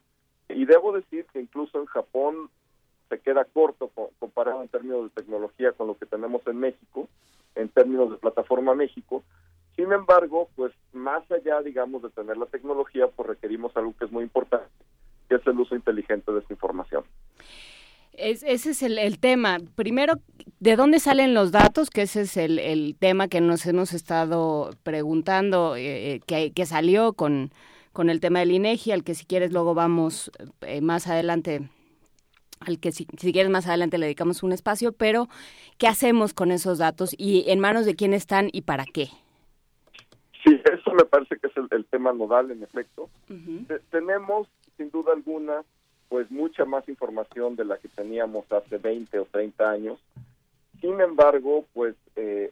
y debo decir que incluso en Japón se queda corto co- comparado en términos de tecnología con lo que tenemos en México, en términos de plataforma México. Sin embargo, pues más allá, digamos, de tener la tecnología, pues requerimos algo que es muy importante, que es el uso inteligente de esta información. Es- ese es el, el tema. Primero, ¿de dónde salen los datos? Que ese es el, el tema que nos hemos estado preguntando, eh, eh, que, que salió con, con el tema del INEGI, al que si quieres luego vamos eh, más adelante, al que si, si quieres más adelante le dedicamos un espacio, pero ¿qué hacemos con esos datos y en manos de quién están y para qué? Sí, eso me parece que es el, el tema nodal, en efecto. Te- tenemos, sin duda alguna, pues mucha más información de la que teníamos hace 20 o 30 años. Sin embargo, pues eh,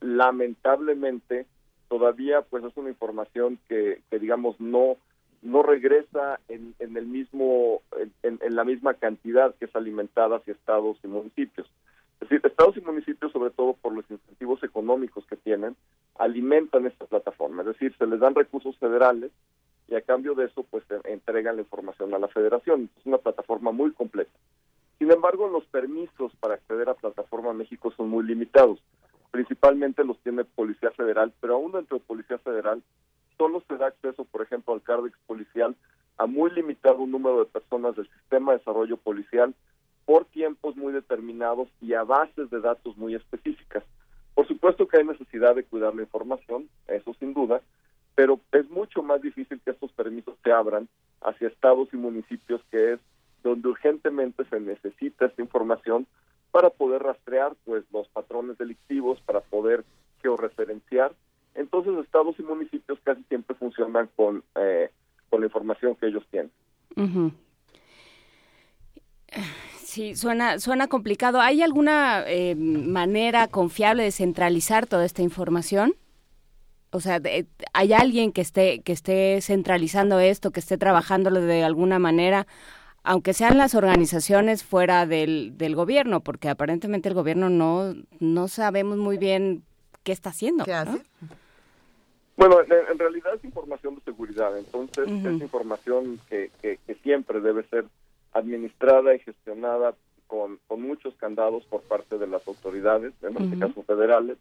lamentablemente todavía pues es una información que, que digamos no no regresa en, en el mismo en, la misma cantidad que es alimentada hacia estados y municipios. Es decir, estados y municipios, sobre todo por los incentivos económicos que tienen, alimentan esta plataforma. Es decir, se les dan recursos federales y a cambio de eso, pues entregan la información a la federación. Es una plataforma muy completa. Sin embargo, los permisos para acceder a Plataforma México son muy limitados. Principalmente los tiene Policía Federal, pero aún dentro de Policía Federal solo se da acceso, por ejemplo, al cárdex policial a muy limitado número de personas del sistema de desarrollo policial por tiempos muy determinados y a bases de datos muy específicas. Por supuesto que hay necesidad de cuidar la información, eso sin duda, pero es mucho más difícil que estos permisos se abran hacia estados y municipios, que es donde urgentemente se necesita esta información para poder rastrear pues los patrones delictivos, para poder georreferenciar. Entonces estados y municipios casi siempre funcionan con, eh, con la información que ellos tienen. Sí, suena, suena complicado. ¿Hay alguna eh, manera confiable de centralizar toda esta información? O sea, ¿hay alguien que esté, que esté centralizando esto, que esté trabajándolo de alguna manera? aunque sean las organizaciones fuera del, del gobierno, porque aparentemente el gobierno no, no sabemos muy bien qué está haciendo. ¿Qué hace? Bueno, en, realidad es información de seguridad, entonces es información que, que, siempre debe ser administrada y gestionada con, con muchos candados por parte de las autoridades, en este caso federales.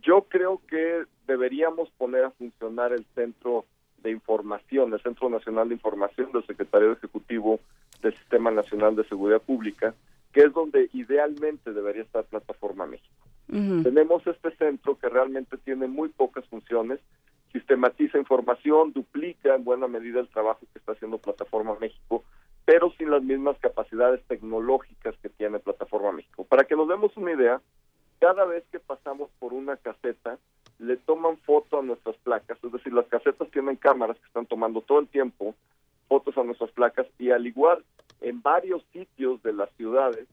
Yo creo que deberíamos poner a funcionar el centro de información, el Centro Nacional de Información del Secretario Ejecutivo del Sistema Nacional de Seguridad Pública, que es donde idealmente debería estar Plataforma México. Tenemos este centro que realmente tiene muy pocas funciones, sistematiza información, duplica en buena medida el trabajo que está haciendo Plataforma México, pero sin las mismas capacidades tecnológicas que tiene Plataforma México. Para que nos demos una idea, cada vez que pasamos por una caseta, le toman foto a nuestras placas, es decir, las casetas tienen cámaras que están tomando todo el tiempo fotos a nuestras placas y al igual en varios sitios de las ciudades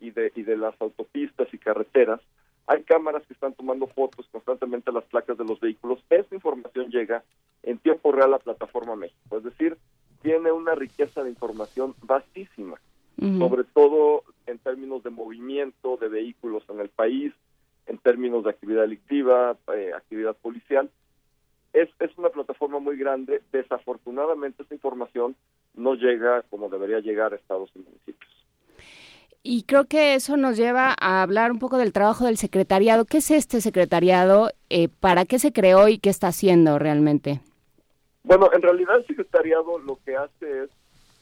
y de, y de las autopistas y carreteras, hay cámaras que están tomando fotos constantemente a las placas de los vehículos. Esa información llega en tiempo real a Plataforma México, es decir, tiene una riqueza de información vastísima, sobre todo en términos de movimiento de vehículos en el país, en términos de actividad delictiva, eh, actividad policial. Es, es una plataforma muy grande. Desafortunadamente, esta información no llega como debería llegar a estados y municipios. Y creo que eso nos lleva a hablar un poco del trabajo del secretariado. ¿Qué es este secretariado? Eh, ¿Para qué se creó y qué está haciendo realmente? Bueno, en realidad el secretariado lo que hace es,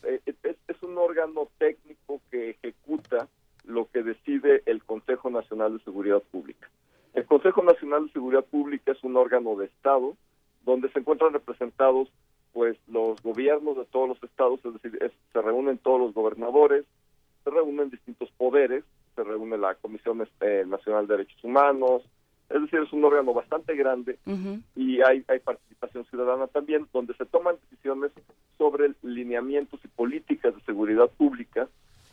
eh, es, es un órgano técnico que ejecuta lo que decide el Consejo Nacional de Seguridad Pública. El Consejo Nacional de Seguridad Pública es un órgano de Estado donde se encuentran representados pues los gobiernos de todos los estados, es decir, se reúnen todos los gobernadores, se reúnen distintos poderes, se reúne la Comisión este, Nacional de Derechos Humanos, es decir, es un órgano bastante grande y hay, hay participación ciudadana también, donde se toman decisiones sobre lineamientos y políticas de seguridad pública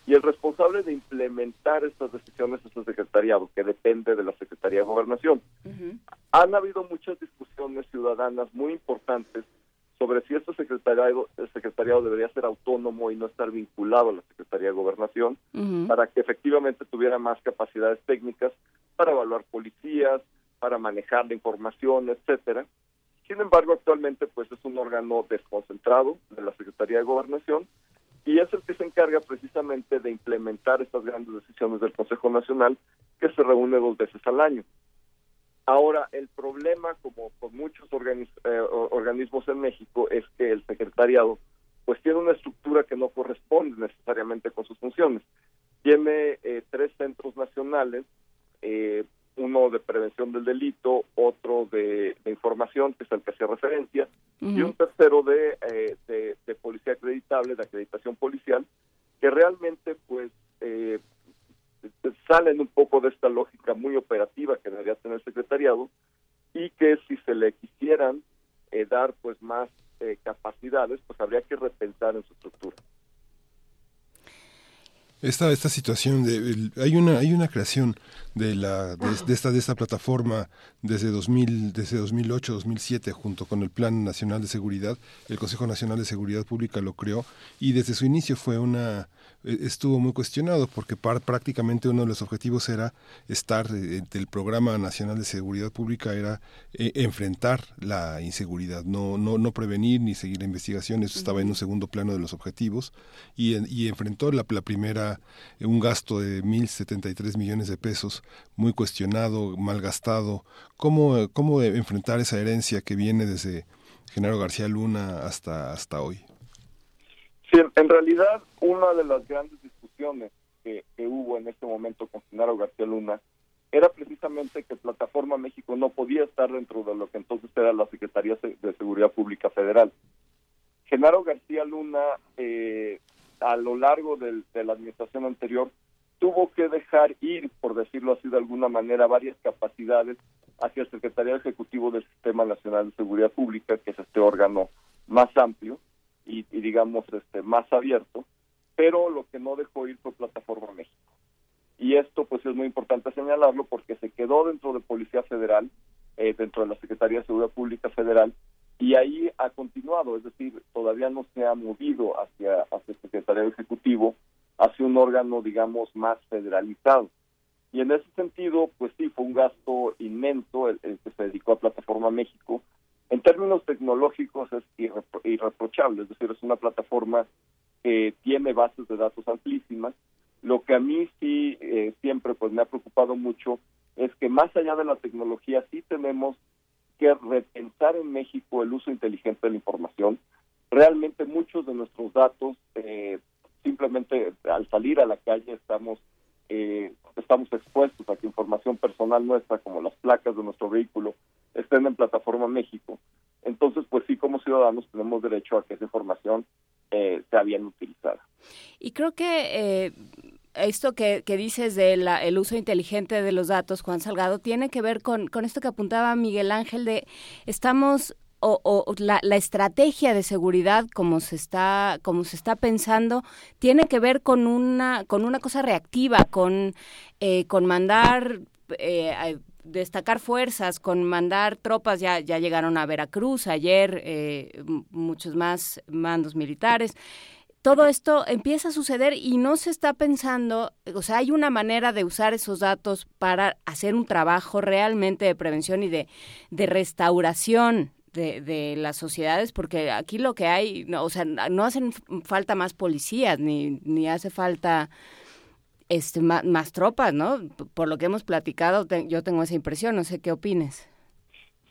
y el responsable de implementar estas decisiones es el secretariado, que depende de la Secretaría de Gobernación. Han habido muchas discusiones ciudadanas muy importantes sobre si este secretariado, el secretariado debería ser autónomo y no estar vinculado a la Secretaría de Gobernación, para que efectivamente tuviera más capacidades técnicas para evaluar policías, para manejar la información, etcétera. Sin embargo, actualmente pues es un órgano desconcentrado de la Secretaría de Gobernación y es el que se encarga precisamente de implementar estas grandes decisiones del Consejo Nacional que se reúne dos veces al año. Ahora, el problema, como con muchos eh, organismos en México, es que el secretariado pues tiene una estructura que no corresponde necesariamente con sus funciones. Tiene eh, tres centros nacionales, eh, uno de prevención del delito, otro de, información, que es el que hacía referencia, y un tercero eh, de, de, policía acreditable, de acreditación policial, que realmente pues eh, salen un poco de esta lógica muy operativa que debería tener el secretariado y que si se le quisieran eh, dar pues más capacidades, pues habría que repensar en su estructura. Esta esta situación de hay una hay una creación de la de, esta de esta plataforma desde 2000 desde 2008 2007 junto con el Plan Nacional de Seguridad. El Consejo Nacional de Seguridad Pública lo creó y desde su inicio fue una estuvo muy cuestionado porque prácticamente uno de los objetivos era estar eh, del programa nacional de seguridad pública era eh, enfrentar la inseguridad no no no prevenir ni seguir la investigación eso estaba en un segundo plano de los objetivos y, y enfrentó la, la primera un gasto de 1.073 millones de pesos muy cuestionado mal gastado cómo cómo enfrentar esa herencia que viene desde Genaro García Luna hasta hasta hoy En realidad una de las grandes discusiones que, hubo en este momento con Genaro García Luna era precisamente que Plataforma México no podía estar dentro de lo que entonces era la Secretaría de Seguridad Pública Federal. Genaro García Luna, eh, a lo largo de la administración anterior, tuvo que dejar ir, por decirlo así de alguna manera, varias capacidades hacia el Secretaría Ejecutivo del Sistema Nacional de Seguridad Pública, que es este órgano más amplio y, y digamos este más abierto, pero lo que no dejó ir fue Plataforma México. Y esto pues es muy importante señalarlo porque se quedó dentro de Policía Federal, eh, dentro de la Secretaría de Seguridad Pública Federal, y ahí ha continuado, es decir, todavía no se ha movido hacia, hacia el Secretario Ejecutivo, hacia un órgano, digamos, más federalizado. Y en ese sentido, pues sí, fue un gasto inmenso el, el que se dedicó a Plataforma México. En términos tecnológicos es irrepro irreprochable, es decir, es una plataforma que tiene bases de datos amplísimas, lo que a mí sí eh, siempre pues me ha preocupado mucho es que más allá de la tecnología sí tenemos que repensar en México el uso inteligente de la información. Realmente muchos de nuestros datos eh, simplemente al salir a la calle estamos eh, estamos expuestos a que información personal nuestra como las placas de nuestro vehículo estén en plataforma México. Entonces, pues sí, como ciudadanos tenemos derecho a que esa información eh, sea bien utilizada. Y creo que eh, esto que, que dices del el uso inteligente de los datos, Juan Salgado, tiene que ver con, con esto que apuntaba Miguel Ángel de estamos o, o la, la, estrategia de seguridad como se está como se está pensando tiene que ver con una con una cosa reactiva con eh, con mandar eh, destacar fuerzas, con mandar tropas, ya, ya llegaron a Veracruz ayer, eh, muchos más mandos militares. Todo esto empieza a suceder y no se está pensando, o sea, hay una manera de usar esos datos para hacer un trabajo realmente de prevención y de, de restauración de, de, las sociedades, porque aquí lo que hay, o sea, no hacen falta más policías, ni, ni hace falta este, más, más, tropas, ¿no? Por lo que hemos platicado, te, yo tengo esa impresión, no sé qué opines.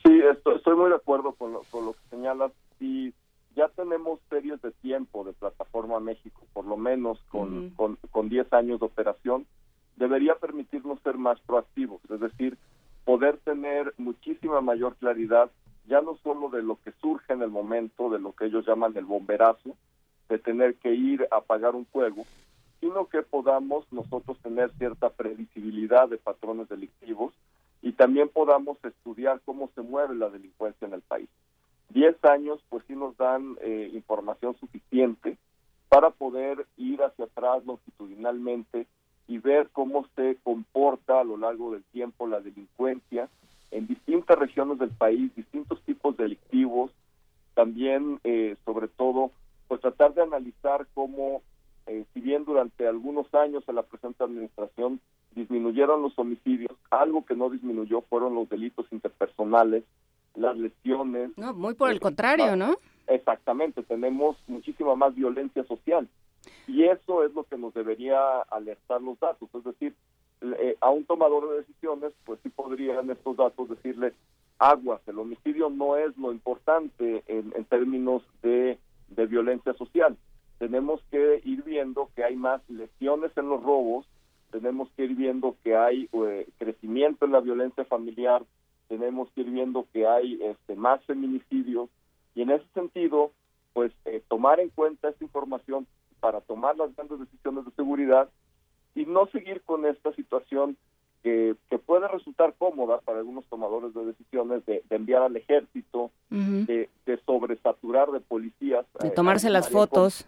Sí, estoy, estoy muy de acuerdo con lo, con lo que señalas y ya tenemos series de tiempo de Plataforma México, por lo menos con, uh -huh. con, con 10 años de operación, debería permitirnos ser más proactivos, es decir, poder tener muchísima mayor claridad, ya no solo de lo que surge en el momento, de lo que ellos llaman el bomberazo, de tener que ir a apagar un fuego, sino que podamos nosotros tener cierta previsibilidad de patrones delictivos y también podamos estudiar cómo se mueve la delincuencia en el país. Diez años, pues sí nos dan eh, información suficiente para poder ir hacia atrás longitudinalmente y ver cómo se comporta a lo largo del tiempo la delincuencia en distintas regiones del país, distintos tipos delictivos, también, eh, sobre todo, pues tratar de analizar cómo eh, si bien durante algunos años en la presente administración disminuyeron los homicidios, algo que no disminuyó fueron los delitos interpersonales, las lesiones. No, muy por el eh, contrario, ¿no? Exactamente, tenemos muchísima más violencia social y eso es lo que nos debería alertar los datos, es decir, eh, a un tomador de decisiones, pues sí podrían estos datos decirle, aguas, el homicidio no es lo importante en, en términos de, de violencia social tenemos que ir viendo que hay más lesiones en los robos, tenemos que ir viendo que hay eh, crecimiento en la violencia familiar, tenemos que ir viendo que hay este, más feminicidios y en ese sentido, pues eh, tomar en cuenta esta información para tomar las grandes decisiones de seguridad y no seguir con esta situación que, que puede resultar cómoda para algunos tomadores de decisiones de, de enviar al ejército, uh -huh. de, de, sobresaturar de policías. De eh, tomarse las fotos.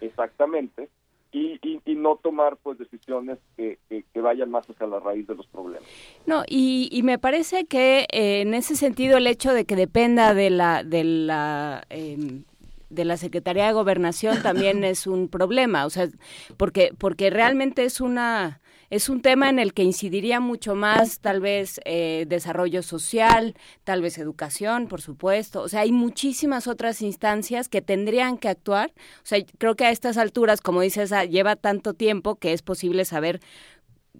Exactamente. Y, y, y, no tomar pues decisiones que, que, que, vayan más hacia la raíz de los problemas. No, y, y me parece que eh, en ese sentido el hecho de que dependa de la, de la eh, de la Secretaría de Gobernación también es un problema, o sea, porque porque realmente es una es un tema en el que incidiría mucho más tal vez eh, desarrollo social, tal vez educación, por supuesto. O sea, hay muchísimas otras instancias que tendrían que actuar. O sea, creo que a estas alturas, como dices, lleva tanto tiempo que es posible saber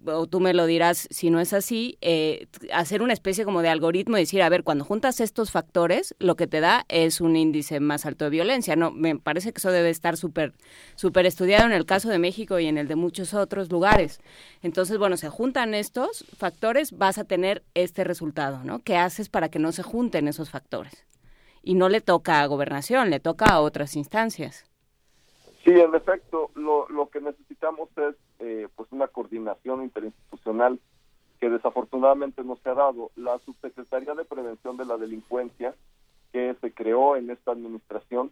o tú me lo dirás si no es así, eh, hacer una especie como de algoritmo y decir, a ver, cuando juntas estos factores, lo que te da es un índice más alto de violencia. No, me parece que eso debe estar súper súper estudiado en el caso de México y en el de muchos otros lugares. Entonces, bueno, se juntan estos factores, vas a tener este resultado, ¿no? ¿Qué haces para que no se junten esos factores? Y no le toca a gobernación, le toca a otras instancias. Sí, en efecto, lo, lo que necesitamos es eh, pues una coordinación interinstitucional que desafortunadamente no se ha dado. La Subsecretaría de Prevención de la Delincuencia, que se creó en esta administración,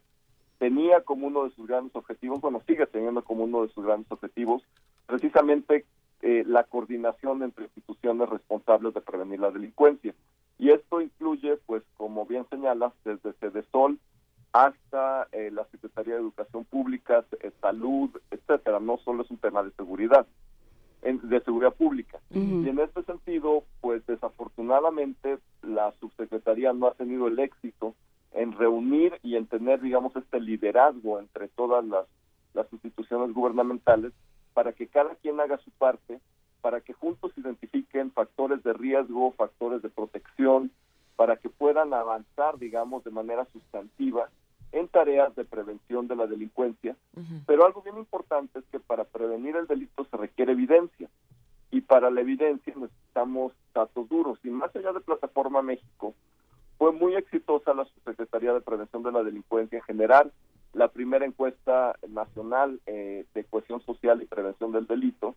tenía como uno de sus grandes objetivos, bueno, sigue teniendo como uno de sus grandes objetivos, precisamente eh, la coordinación entre instituciones responsables de prevenir la delincuencia. Y esto incluye, pues, como bien señalas, desde CEDESOL hasta eh, la Secretaría de Educación Pública, eh, Salud, etcétera. No solo es un tema de seguridad, de seguridad pública. Y en este sentido, pues desafortunadamente la subsecretaría no ha tenido el éxito en reunir y en tener, digamos, este liderazgo entre todas las, las instituciones gubernamentales para que cada quien haga su parte, para que juntos identifiquen factores de riesgo, factores de protección, para que puedan avanzar, digamos, de manera sustantiva en tareas de prevención de la delincuencia. Pero algo bien importante es que para prevenir el delito se requiere evidencia y para la evidencia necesitamos datos duros. Y más allá de Plataforma México, fue muy exitosa la Subsecretaría de Prevención de la Delincuencia en general, la primera encuesta nacional eh, de cohesión social y prevención del delito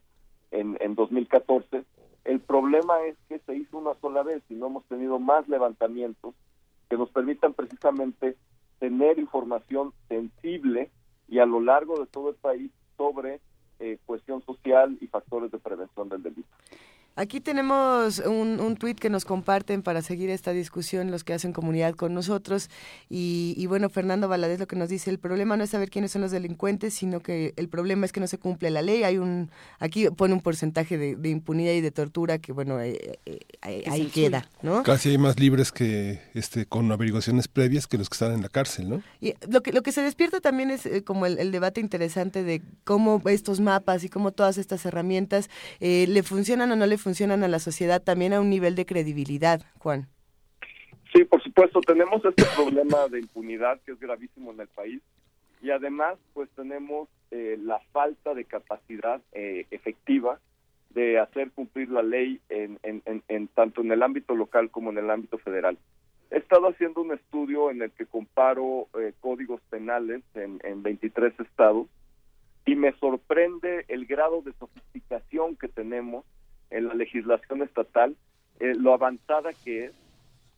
en, en 2014. El problema es que se hizo una sola vez y no hemos tenido más levantamientos que nos permitan precisamente tener información sensible y a lo largo de todo el país sobre eh, cohesión social y factores de prevención del delito. Aquí tenemos un, un tuit que nos comparten para seguir esta discusión los que hacen comunidad con nosotros. Y, bueno, Fernando Valadez lo que nos dice, el problema no es saber quiénes son los delincuentes, sino que el problema es que no se cumple la ley. Hay un Aquí pone un porcentaje de, impunidad y de tortura que, bueno, eh, eh, ahí queda, ¿no? Casi hay más libres que este con averiguaciones previas que los que están en la cárcel, ¿no? Y lo que, lo que se despierta también es eh, como el, debate interesante de cómo estos mapas y cómo todas estas herramientas le funcionan o no le funcionan a la sociedad también a un nivel de credibilidad, Juan. Sí, por supuesto, tenemos este problema de impunidad que es gravísimo en el país y además pues tenemos eh, la falta de capacidad eh, efectiva de hacer cumplir la ley en, tanto en el ámbito local como en el ámbito federal. He estado haciendo un estudio en el que comparo eh, códigos penales en, en 23 estados y me sorprende el grado de sofisticación que tenemos en la legislación estatal, eh, lo avanzada que es,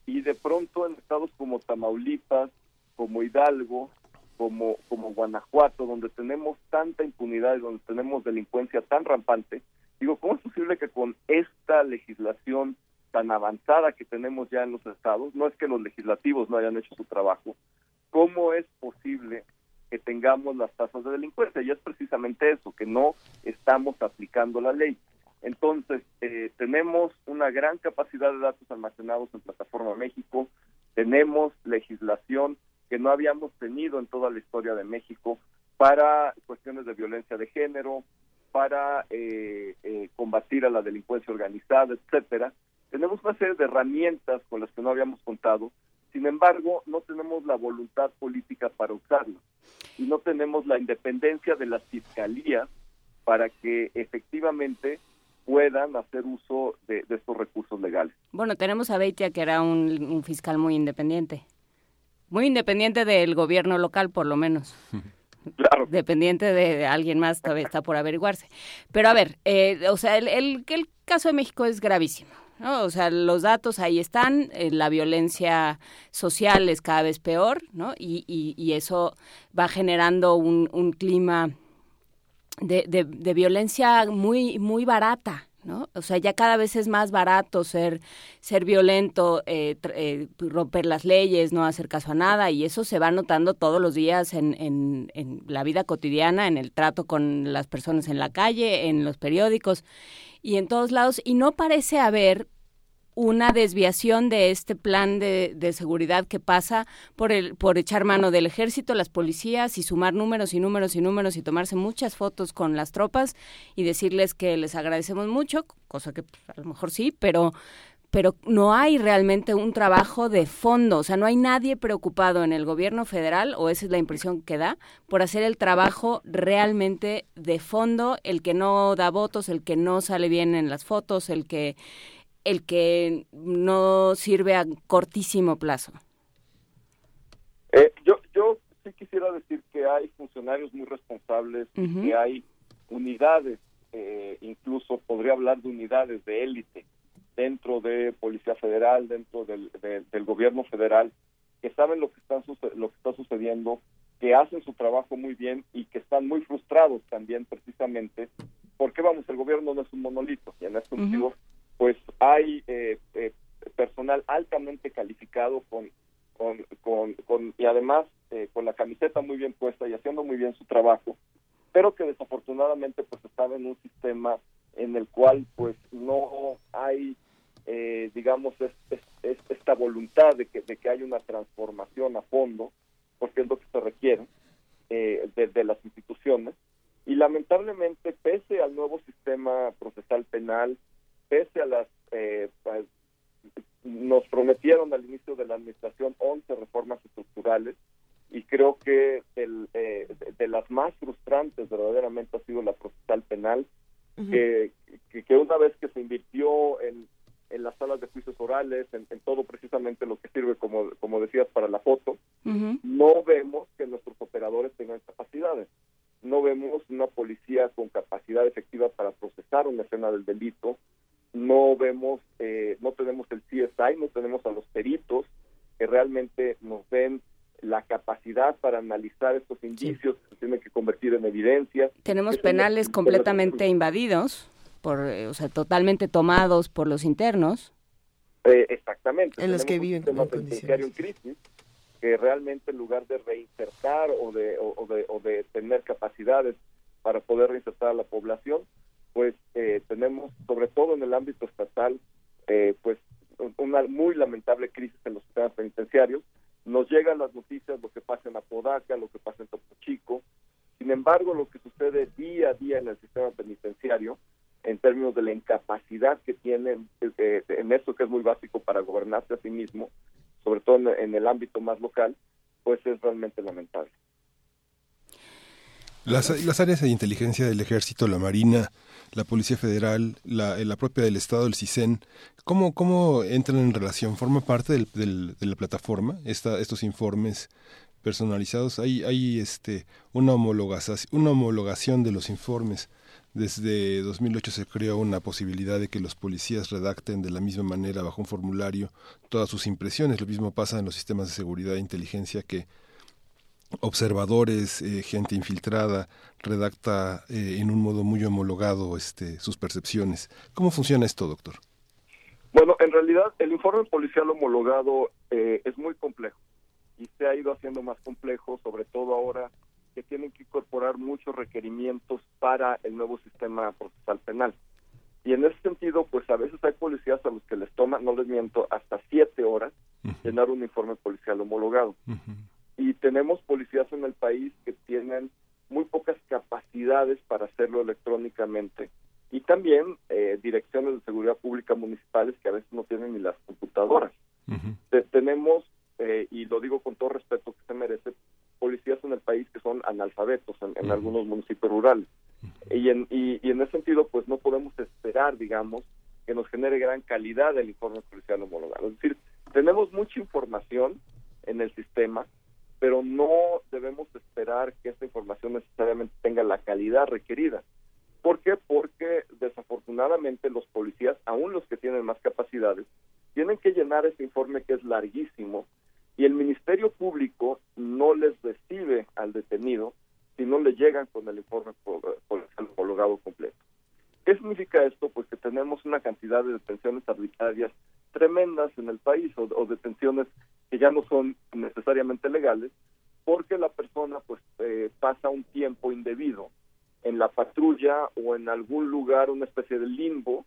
y de pronto en estados como Tamaulipas, como Hidalgo, como, como Guanajuato, donde tenemos tanta impunidad y donde tenemos delincuencia tan rampante, digo, ¿cómo es posible que con esta legislación tan avanzada que tenemos ya en los estados, no es que los legislativos no hayan hecho su trabajo, ¿cómo es posible que tengamos las tasas de delincuencia? Y es precisamente eso, que no estamos aplicando la ley. Entonces, eh, tenemos una gran capacidad de datos almacenados en Plataforma México, tenemos legislación que no habíamos tenido en toda la historia de México para cuestiones de violencia de género, para eh, eh, combatir a la delincuencia organizada, etcétera. Tenemos una serie de herramientas con las que no habíamos contado, sin embargo, no tenemos la voluntad política para usarlas y no tenemos la independencia de las fiscalías para que efectivamente puedan hacer uso de, estos recursos legales. Bueno, tenemos a Beitia, que era un, fiscal muy independiente. Muy independiente del gobierno local, por lo menos. Claro. Dependiente de, alguien más, todavía está por averiguarse. Pero a ver, eh, o sea, el, el, el, caso de México es gravísimo. ¿no? O sea, los datos ahí están, eh, la violencia social es cada vez peor, ¿no? Y, y, y eso va generando un, un clima de, de, violencia muy, muy barata, ¿no? O sea, ya cada vez es más barato ser, ser violento, eh, eh, romper las leyes, no hacer caso a nada, y eso se va notando todos los días en, en, en, la vida cotidiana, en el trato con las personas en la calle, en los periódicos y en todos lados, y no parece haber una desviación de este plan de, de, seguridad que pasa por el por echar mano del ejército, las policías y sumar números y números y números y tomarse muchas fotos con las tropas y decirles que les agradecemos mucho, cosa que pues, a lo mejor sí, pero pero no hay realmente un trabajo de fondo, o sea, no hay nadie preocupado en el gobierno federal, o esa es la impresión que da, por hacer el trabajo realmente de fondo, el que no da votos, el que no sale bien en las fotos, el que el que no sirve a cortísimo plazo? Eh, yo, yo sí quisiera decir que hay funcionarios muy responsables, que hay unidades, eh, incluso podría hablar de unidades de élite dentro de Policía Federal, dentro del, del gobierno federal, que saben lo que, está lo que está sucediendo, que hacen su trabajo muy bien y que están muy frustrados también precisamente, porque vamos, el gobierno no es un monolito y en este sentido pues hay eh, eh, personal altamente calificado con, con, con, y además eh, con la camiseta muy bien puesta y haciendo muy bien su trabajo, pero que desafortunadamente pues están en un sistema en el cual pues no hay digamos es, esta voluntad de que, de que haya una transformación a fondo porque es lo que se requiere de, de las instituciones. Y lamentablemente pese al nuevo sistema procesal penal pese a las eh, pues, nos prometieron al inicio de la administración 11 reformas estructurales y creo que el, eh, de, las más frustrantes verdaderamente ha sido la procesal penal que, que, una vez que se invirtió en, en las salas de juicios orales, en, todo precisamente lo que sirve, como, como decías, para la foto, no vemos que nuestros operadores tengan capacidades. No vemos una policía con capacidad efectiva para procesar una escena del delito, no vemos, eh, no tenemos el CSI, no tenemos a los peritos que realmente nos den la capacidad para analizar estos indicios que se tienen que convertir en evidencia. Tenemos penales completamente invadidos, por, eh, o sea, totalmente tomados por los internos. Eh, exactamente. En los que viven un en crisis que realmente en lugar de reinsertar o de, o, de, o de tener capacidades para poder reinsertar a la población, pues eh, tenemos, sobre todo en el ámbito estatal, eh, pues una muy lamentable crisis en los sistemas penitenciarios. Nos llegan las noticias, lo que pasa en Apodaca, lo que pasa en Topo Chico. Sin embargo, lo que sucede día a día en el sistema penitenciario, en términos de la incapacidad que tienen eh, en eso que es muy básico para gobernarse a sí mismo, sobre todo en el ámbito más local, pues es realmente lamentable. Las, las, áreas de inteligencia del ejército, la marina, la policía federal, la, la propia del estado, el CISEN, ¿cómo, cómo entran en relación? ¿Forma parte del, de la plataforma esta, estos informes personalizados? Hay, hay este, una, homologación, una homologación de los informes. Desde 2008 se creó una posibilidad de que los policías redacten de la misma manera bajo un formulario todas sus impresiones. Lo mismo pasa en los sistemas de seguridad e inteligencia que observadores, eh, gente infiltrada, redacta eh, en un modo muy homologado este, sus percepciones. ¿Cómo funciona esto, doctor? Bueno, en realidad el informe policial homologado eh, es muy complejo y se ha ido haciendo más complejo, sobre todo ahora que tienen que incorporar muchos requerimientos para el nuevo sistema procesal penal. Y en ese sentido, pues a veces hay policías a los que les toma, no les miento, hasta siete horas llenar un informe policial homologado y tenemos policías en el país que tienen muy pocas capacidades para hacerlo electrónicamente y también eh, direcciones de seguridad pública municipales que a veces no tienen ni las computadoras. tenemos, eh, y lo digo con todo respeto que se merece, policías en el país que son analfabetos en, algunos municipios rurales. y, en, y, y, en ese sentido, pues no podemos esperar, digamos, que nos genere gran calidad el informe policial homologado. Es decir, tenemos mucha información en el sistema, pero no debemos esperar que esta información necesariamente tenga la calidad requerida. ¿Por qué? Porque desafortunadamente los policías, aún los que tienen más capacidades, tienen que llenar ese informe que es larguísimo y el Ministerio Público no les recibe al detenido si no le llegan con el informe homologado completo. ¿Qué significa esto? Pues que tenemos una cantidad de detenciones arbitrarias tremendas en el país o detenciones que ya no son necesariamente legales, porque la persona pues eh, pasa un tiempo indebido en la patrulla o en algún lugar, una especie de limbo,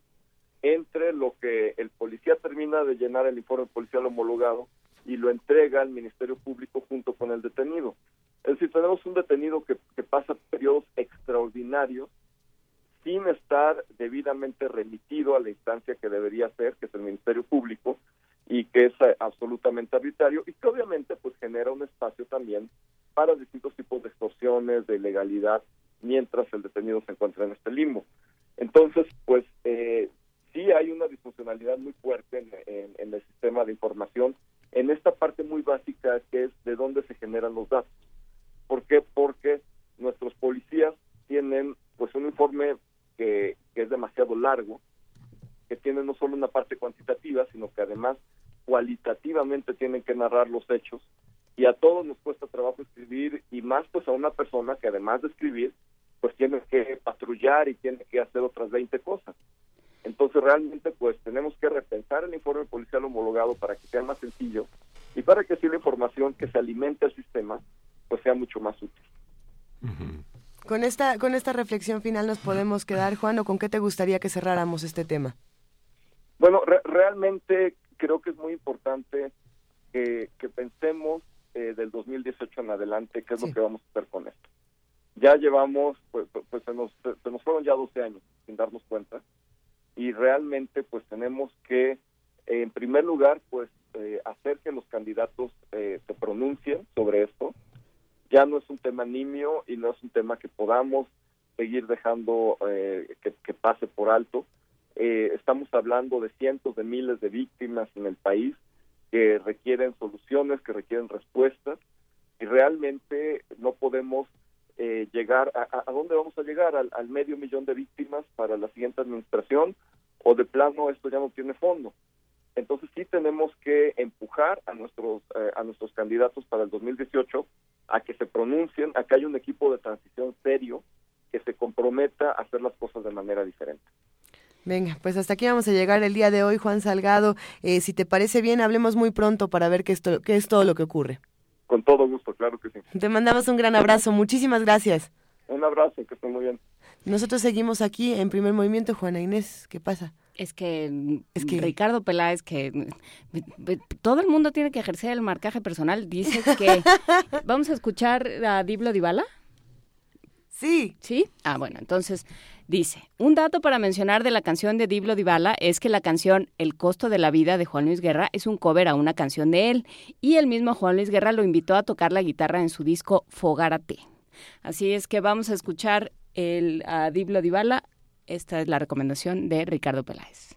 entre lo que el policía termina de llenar el informe policial homologado y lo entrega al Ministerio Público junto con el detenido. Es decir, tenemos un detenido que, que pasa periodos extraordinarios sin estar debidamente remitido a la instancia que debería ser, que es el Ministerio Público, y que es eh, absolutamente arbitrario y que obviamente pues genera un espacio también para distintos tipos de extorsiones, de ilegalidad, mientras el detenido se encuentra en este limbo. Entonces, pues eh, sí hay una disfuncionalidad muy fuerte en, el sistema de información en esta parte muy básica que es de dónde se generan los datos. ¿Por qué? Porque nuestros policías tienen pues un informe que, que es demasiado largo, que tiene no solo una parte cuantitativa, sino que además cualitativamente tienen que narrar los hechos y a todos nos cuesta trabajo escribir y más pues a una persona que además de escribir pues tiene que patrullar y tiene que hacer otras 20 cosas. Entonces realmente pues tenemos que repensar el informe policial homologado para que sea más sencillo y para que así la información que se alimente al sistema pues sea mucho más útil. Con esta, con esta reflexión final nos podemos quedar, Juan, o con qué te gustaría que cerráramos este tema. Bueno, re realmente creo que es muy importante que, que pensemos eh, del 2018 en adelante qué es lo que vamos a hacer con esto. Ya llevamos, pues, pues se, nos, se nos fueron ya 12 años sin darnos cuenta y realmente pues tenemos que, en primer lugar, pues eh, hacer que los candidatos eh, se pronuncien sobre esto. Ya no es un tema nimio y no es un tema que podamos seguir dejando eh, que, que, pase por alto. Eh, estamos hablando de cientos de miles de víctimas en el país que requieren soluciones, que requieren respuestas y realmente no podemos eh, llegar a, a, dónde vamos a llegar al, al, medio millón de víctimas para la siguiente administración o de plano esto ya no tiene fondo. Entonces sí tenemos que empujar a nuestros eh, a nuestros candidatos para el 2018 a que se pronuncien a que haya un equipo de transición serio que se comprometa a hacer las cosas de manera diferente Venga, pues hasta aquí vamos a llegar el día de hoy, Juan Salgado. Eh, si te parece bien, hablemos muy pronto para ver qué, es todo lo que ocurre. Con todo gusto, claro que sí. Te mandamos un gran abrazo, muchísimas gracias. Un abrazo, que esté muy bien. Nosotros seguimos aquí en primer movimiento, Juana Inés, ¿qué pasa? Es que, es que Ricardo Peláez, que todo el mundo tiene que ejercer el marcaje personal, dice que... ¿Vamos a escuchar a Diblo Dibala? Sí. ¿Sí? Ah, bueno, entonces dice, un dato para mencionar de la canción de Diblo Dibala es que la canción El costo de la vida de Juan Luis Guerra es un cover a una canción de él y el mismo Juan Luis Guerra lo invitó a tocar la guitarra en su disco Fogárate. Así es que vamos a escuchar el, a Diblo Dibala. Esta es la recomendación de Ricardo Peláez.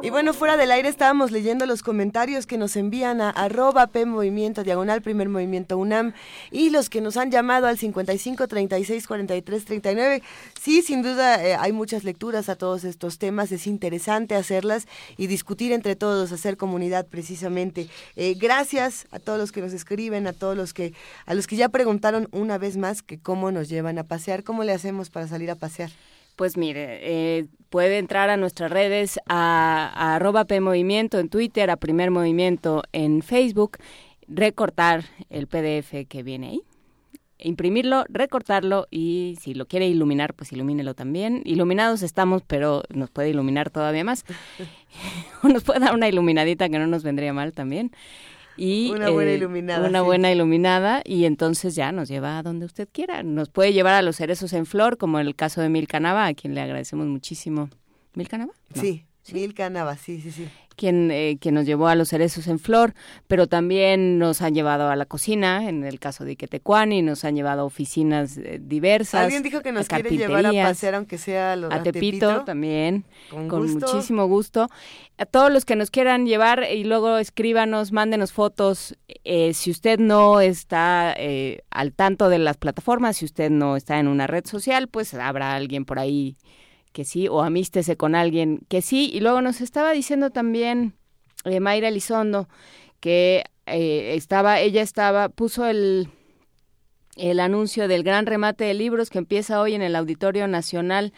Y bueno, fuera del aire estábamos leyendo los comentarios que nos envían a arroba P Movimiento, diagonal Primer Movimiento UNAM, y los que nos han llamado al 55 36 43 39. Sí, sin duda eh, hay muchas lecturas a todos estos temas, es interesante hacerlas y discutir entre todos, hacer comunidad precisamente. Eh, gracias a todos los que nos escriben, a todos los que, a los que ya preguntaron una vez más que cómo nos llevan a pasear, cómo le hacemos para salir a pasear. Pues mire, eh, puede entrar a nuestras redes, a, arroba PMovimiento en Twitter, a Primer Movimiento en Facebook, recortar el PDF que viene ahí, imprimirlo, recortarlo y si lo quiere iluminar, pues ilumínelo también. Iluminados estamos, pero nos puede iluminar todavía más. o nos puede dar una iluminadita que no nos vendría mal también. Y, Una buena eh, iluminada, Una sí. buena iluminada y entonces ya nos lleva a donde usted quiera. Nos puede llevar a los cerezos en flor, como en el caso de Milka Nava, a quien le agradecemos muchísimo. ¿Milka Nava? No. Sí, Milka Nava, sí, sí, sí. Quien, eh, quien nos llevó a los cerezos en flor, pero también nos han llevado a la cocina, en el caso de Iquetecuani, nos han llevado a oficinas eh, diversas. Alguien dijo que nos quiere llevar a pasear, aunque sea a, lo- a Tepito, también, Con muchísimo gusto. A todos los que nos quieran llevar y luego escríbanos, mándenos fotos. Eh, si usted no está eh, al tanto de las plataformas, si usted no está en una red social, pues habrá alguien por ahí que sí, o amístese con alguien que sí. Y luego nos estaba diciendo también eh, Mayra Elizondo que eh, estaba, ella estaba, puso el, el anuncio del gran remate de libros que empieza hoy en el Auditorio Nacional.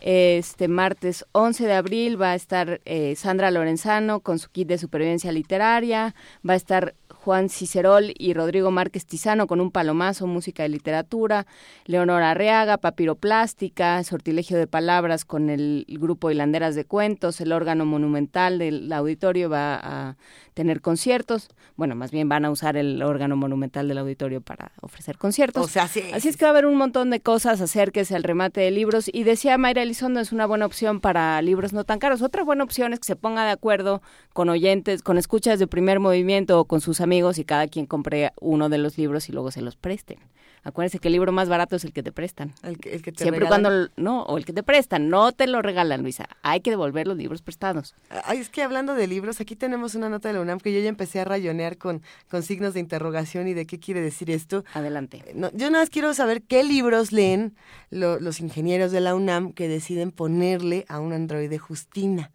Este martes 11 de abril va a estar eh, Sandra Lorenzano con su kit de supervivencia literaria, va a estar Juan Cicerol y Rodrigo Márquez Tizano con un palomazo, música de literatura, Leonora Arriaga, papiroplástica, sortilegio de palabras con el grupo Hilanderas de Cuentos, el órgano monumental del auditorio va a tener conciertos, bueno, más bien van a usar el órgano monumental del auditorio para ofrecer conciertos. O sea, sí. Así es que va a haber un montón de cosas, acérquese al remate de libros. Y decía Mayra Elizondo, es una buena opción para libros no tan caros. Otra buena opción es que se ponga de acuerdo con oyentes, con escuchas de primer movimiento o con sus amigos y cada quien compre uno de los libros y luego se los presten. Acuérdense que el libro más barato es el que te prestan. El que, el que te Siempre regalan. cuando, no, o el que te prestan, no te lo regalan, Luisa. Hay que devolver los libros prestados. Ay, es que hablando de libros, aquí tenemos una nota de la UNAM que yo ya empecé a rayonear con, con signos de interrogación y de qué quiere decir esto. Adelante. No, yo nada más quiero saber qué libros leen lo- los ingenieros de la UNAM que deciden ponerle a un androide Justina.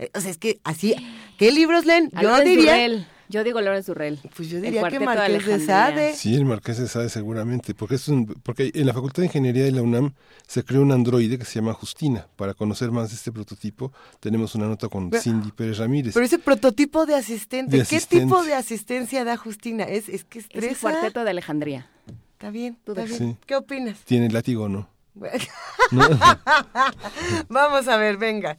Eh, o sea, es que así, ¿qué libros leen? Yo diría. Yo digo Lorenz Durrell. pues yo diría que de Marqués de. Sade. Sí, el Marqués de Sade seguramente, porque es un, porque en la Facultad de Ingeniería de la UNAM se creó un androide que se llama Justina. Para conocer más de este prototipo, tenemos una nota con Pero- Cindy Pérez Ramírez. Pero ese prototipo de asistente, De ¿qué asistente. tipo de asistencia da Justina? Es, es que Es el estresa. Cuarteto de Alejandría. Está bien, está bien. Sí. ¿Qué opinas? ¿Tiene látigo o. No. Vamos a ver, venga.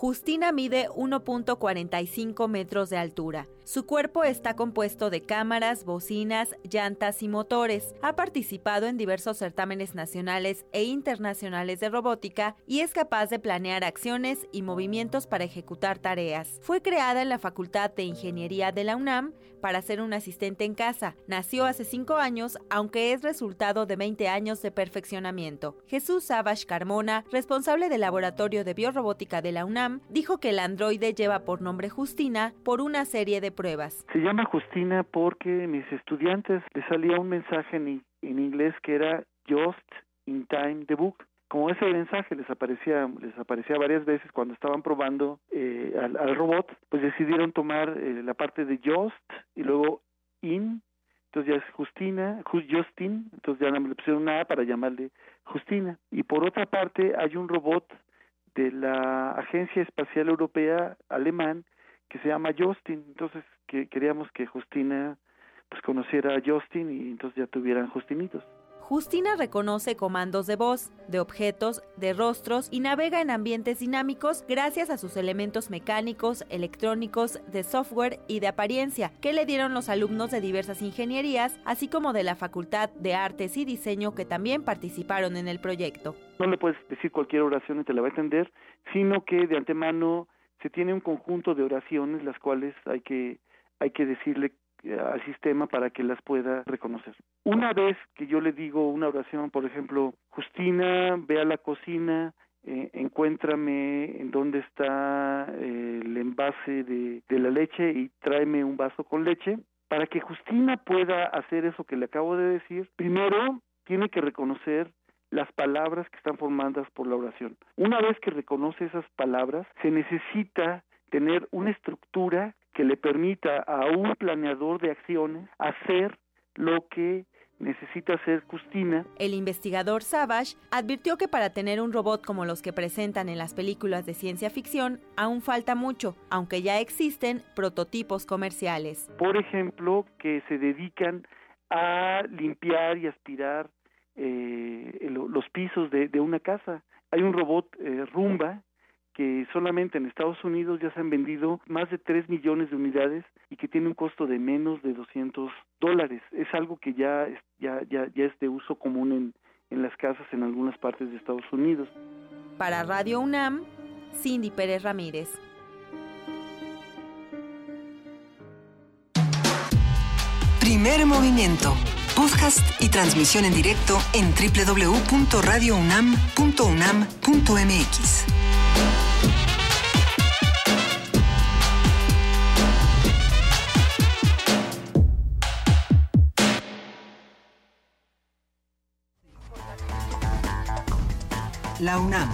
Justina mide 1.45 metros de altura. Su cuerpo está compuesto de cámaras, bocinas, llantas y motores. Ha participado en diversos certámenes nacionales e internacionales de robótica y es capaz de planear acciones y movimientos para ejecutar tareas. Fue creada en la Facultad de Ingeniería de la UNAM para ser un asistente en casa. Nació hace 5 años, aunque es resultado de 20 años de perfeccionamiento. Jesús Savage Carmona, responsable del Laboratorio de Biorrobótica de la UNAM, dijo que el androide lleva por nombre Justina por una serie de pruebas. Se llama Justina porque mis estudiantes les salía un mensaje en, en inglés que era Just in Time the Book. Como ese mensaje les aparecía, les aparecía varias veces cuando estaban probando eh, al, robot, pues decidieron tomar eh, la parte de Just y luego In, entonces ya es Justina, Ju- Justin, entonces ya le pusieron una A para llamarle Justina. Y por otra parte hay un robot de la Agencia Espacial Europea alemán que se llama Justin, entonces que queríamos que Justina pues conociera a Justin y entonces ya tuvieran Justinitos. Justina reconoce comandos de voz, de objetos, de rostros y navega en ambientes dinámicos gracias a sus elementos mecánicos, electrónicos, de software y de apariencia que le dieron los alumnos de diversas ingenierías, así como de la Facultad de Artes y Diseño que también participaron en el proyecto. No le puedes decir cualquier oración y te la va a entender, sino que de antemano se tiene un conjunto de oraciones las cuales hay que hay que decirle al sistema para que las pueda reconocer. Una vez que yo le digo una oración, por ejemplo, Justina, ve a la cocina, eh, encuéntrame en dónde está eh, el envase de, de la leche y tráeme un vaso con leche. Para que Justina pueda hacer eso que le acabo de decir, primero tiene que reconocer las palabras que están formadas por la oración. Una vez que reconoce esas palabras, se necesita tener una estructura que le permita a un planeador de acciones hacer lo que necesita hacer Justina. El investigador Savage advirtió que para tener un robot como los que presentan en las películas de ciencia ficción aún falta mucho, aunque ya existen prototipos comerciales. Por ejemplo, que se dedican a limpiar y aspirar eh, los pisos de, de, una casa. Hay un robot eh, Rumba que solamente en Estados Unidos ya se han vendido más de 3 millones de unidades y que tiene un costo de menos de 200 dólares. Es algo que ya, ya, ya, ya es de uso común en, en las casas en algunas partes de Estados Unidos. Para Radio UNAM, Cindy Pérez Ramírez. Primer movimiento. Podcast y transmisión en directo en www.radiounam.unam.mx. La UNAM.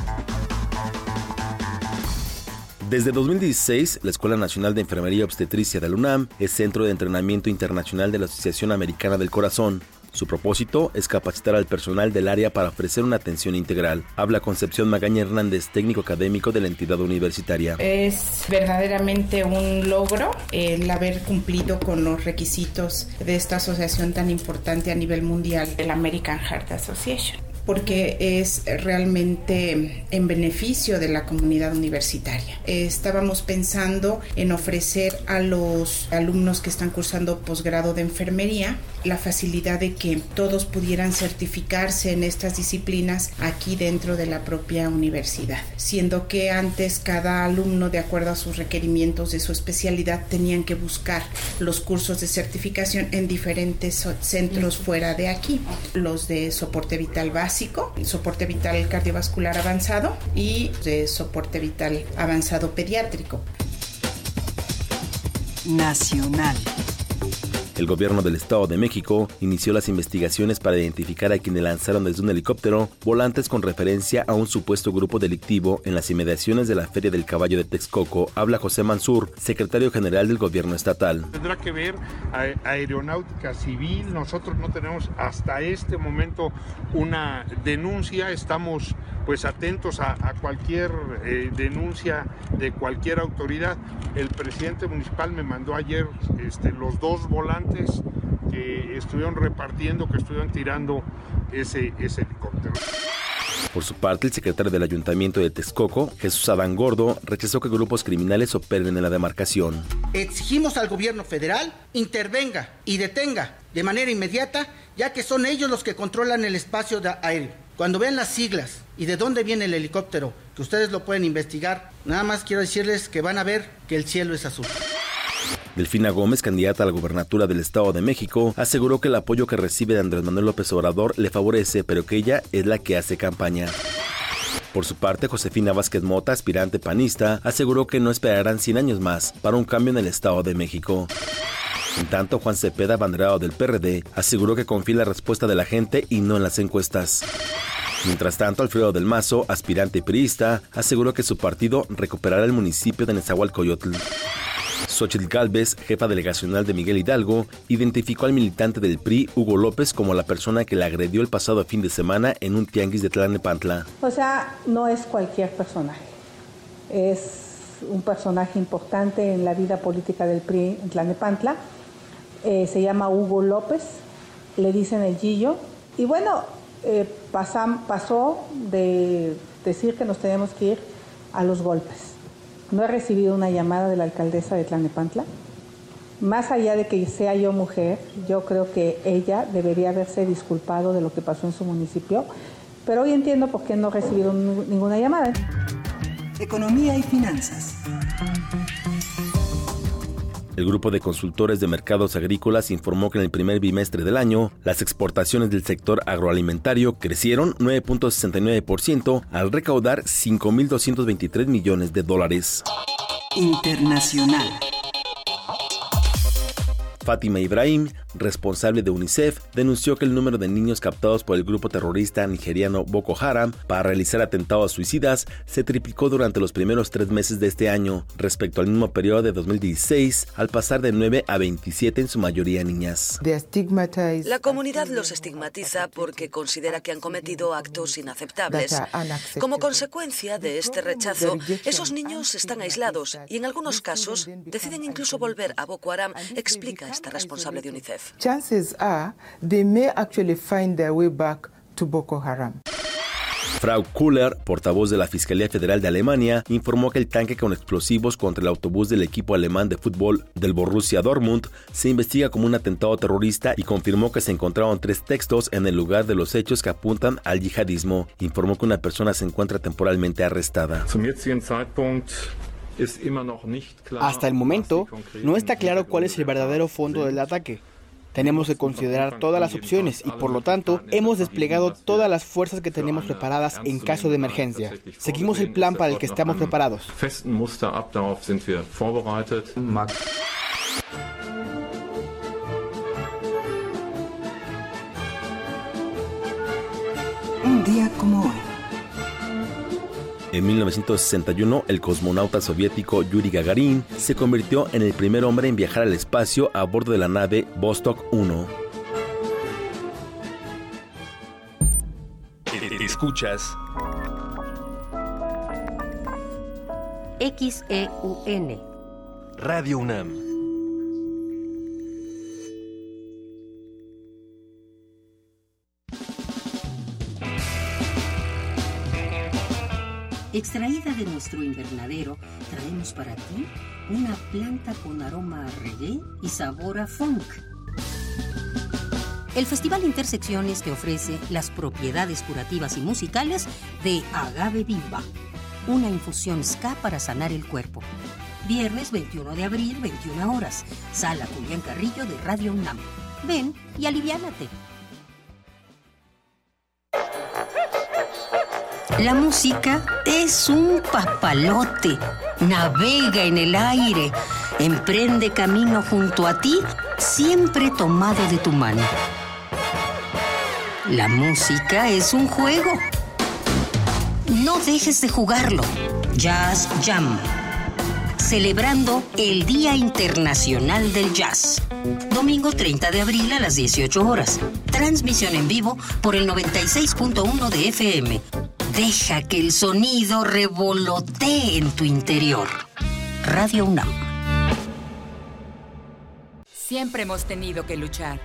Desde 2016, la Escuela Nacional de Enfermería y Obstetricia de la UNAM es centro de entrenamiento internacional de la Asociación Americana del Corazón. Su propósito es capacitar al personal del área para ofrecer una atención integral. Habla Concepción Magaña Hernández, técnico académico de la entidad universitaria. Es verdaderamente un logro el haber cumplido con los requisitos de esta asociación tan importante a nivel mundial, el American Heart Association porque es realmente en beneficio de la comunidad universitaria. Estábamos pensando en ofrecer a los alumnos que están cursando posgrado de enfermería la facilidad de que todos pudieran certificarse en estas disciplinas aquí dentro de la propia universidad, siendo que antes cada alumno, de acuerdo a sus requerimientos de su especialidad, tenían que buscar los cursos de certificación en diferentes centros fuera de aquí, los de soporte vital básico, soporte vital cardiovascular avanzado y de soporte vital avanzado pediátrico. Nacional. El gobierno del Estado de México inició las investigaciones para identificar a quienes lanzaron desde un helicóptero volantes con referencia a un supuesto grupo delictivo en las inmediaciones de la Feria del Caballo de Texcoco. Habla José Mansur, secretario general del gobierno estatal. Tendrá que ver a aeronáutica civil. Nosotros no tenemos hasta este momento una denuncia. Estamos pues atentos a, a cualquier eh, denuncia de cualquier autoridad. El presidente municipal me mandó ayer este, los dos volantes que estuvieron repartiendo, que estuvieron tirando ese, ese helicóptero. Por su parte, el secretario del Ayuntamiento de Texcoco, Jesús Adán Gordo, rechazó que grupos criminales operen en la demarcación. Exigimos al gobierno federal intervenga y detenga de manera inmediata, ya que son ellos los que controlan el espacio aéreo. Cuando vean las siglas y de dónde viene el helicóptero, que ustedes lo pueden investigar, nada más quiero decirles que van a ver que el cielo es azul. Delfina Gómez, candidata a la gubernatura del Estado de México, aseguró que el apoyo que recibe de Andrés Manuel López Obrador le favorece, pero que ella es la que hace campaña. Por su parte, Josefina Vázquez Mota, aspirante panista, aseguró que no esperarán 100 años más para un cambio en el Estado de México. En tanto, Juan Cepeda, abanderado del PRD, aseguró que confía en la respuesta de la gente y no en las encuestas. Mientras tanto, Alfredo del Mazo, aspirante priista, aseguró que su partido recuperará el municipio de Nezahualcóyotl. Xochitl Galvez, jefa delegacional de Miguel Hidalgo, identificó al militante del PRI, Hugo López, como la persona que le agredió el pasado fin de semana en un tianguis de Tlalnepantla. O sea, no es cualquier personaje. Es un personaje importante en la vida política del PRI en Tlalnepantla. Eh, se llama Hugo López, le dicen el Gillo, Y bueno, eh, pasó de decir que nos tenemos que ir a los golpes. No he recibido una llamada de la alcaldesa de Tlanepantla. Más allá de que sea yo mujer, yo creo que ella debería haberse disculpado de lo que pasó en su municipio, pero hoy entiendo por qué no he recibido ninguna llamada. Economía y finanzas. El grupo de consultores de mercados agrícolas informó que en el primer bimestre del año, las exportaciones del sector agroalimentario crecieron 9.69% al recaudar 5.223 millones de dólares. Internacional. Fátima Ibrahim, responsable de UNICEF, denunció que el número de niños captados por el grupo terrorista nigeriano Boko Haram para realizar atentados suicidas se triplicó durante los primeros tres meses de este año respecto al mismo periodo de 2016, al pasar de 9 a 27 en su mayoría niñas. La comunidad los estigmatiza porque considera que han cometido actos inaceptables. Como consecuencia de este rechazo, esos niños están aislados y en algunos casos deciden incluso volver a Boko Haram, explica esta responsable de UNICEF. Chances are they may actually find their way back to Boko Haram. Frau Kuller, portavoz de la Fiscalía Federal de Alemania, informó que el tanque con explosivos contra el autobús del equipo alemán de fútbol del Borussia Dortmund se investiga como un atentado terrorista y confirmó que se encontraron tres textos en el lugar de los hechos que apuntan al yihadismo. Informó que una persona se encuentra temporalmente arrestada. Hasta el momento, no está claro cuál es el verdadero fondo del ataque. Tenemos que considerar todas las opciones y por lo tanto hemos desplegado todas las fuerzas que tenemos preparadas en caso de emergencia. Seguimos el plan para el que estamos preparados. Un día como hoy. En 1961, el cosmonauta soviético Yuri Gagarin se convirtió en el primer hombre en viajar al espacio a bordo de la nave Vostok 1. Escuchas XEUN Radio UNAM. Extraída de nuestro invernadero, traemos para ti una planta con aroma a reggae y sabor a funk. El Festival Intersecciones te ofrece las propiedades curativas y musicales de Agave Viva, una infusión ska para sanar el cuerpo. Viernes 21 de abril, 21 horas, Sala Julián Carrillo de Radio UNAM. Ven y aliviánate. La música es un papalote. Navega en el aire. Emprende camino junto a ti, siempre tomado de tu mano. La música es un juego. No dejes de jugarlo. Jazz Jam. Celebrando el Día Internacional del Jazz. Domingo 30 de abril a las 18 horas. Transmisión en vivo por el 96.1 de FM. Deja que el sonido revolotee en tu interior. Radio UNAM. Siempre hemos tenido que luchar.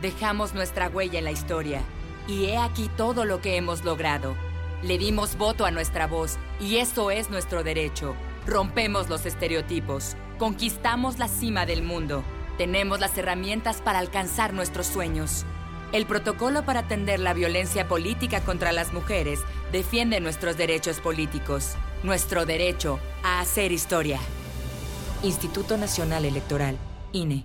Dejamos nuestra huella en la historia. Y he aquí todo lo que hemos logrado. Le dimos voto a nuestra voz y eso es nuestro derecho. Rompemos los estereotipos. Conquistamos la cima del mundo. Tenemos las herramientas para alcanzar nuestros sueños. El protocolo para atender la violencia política contra las mujeres defiende nuestros derechos políticos, nuestro derecho a hacer historia. Instituto Nacional Electoral, INE.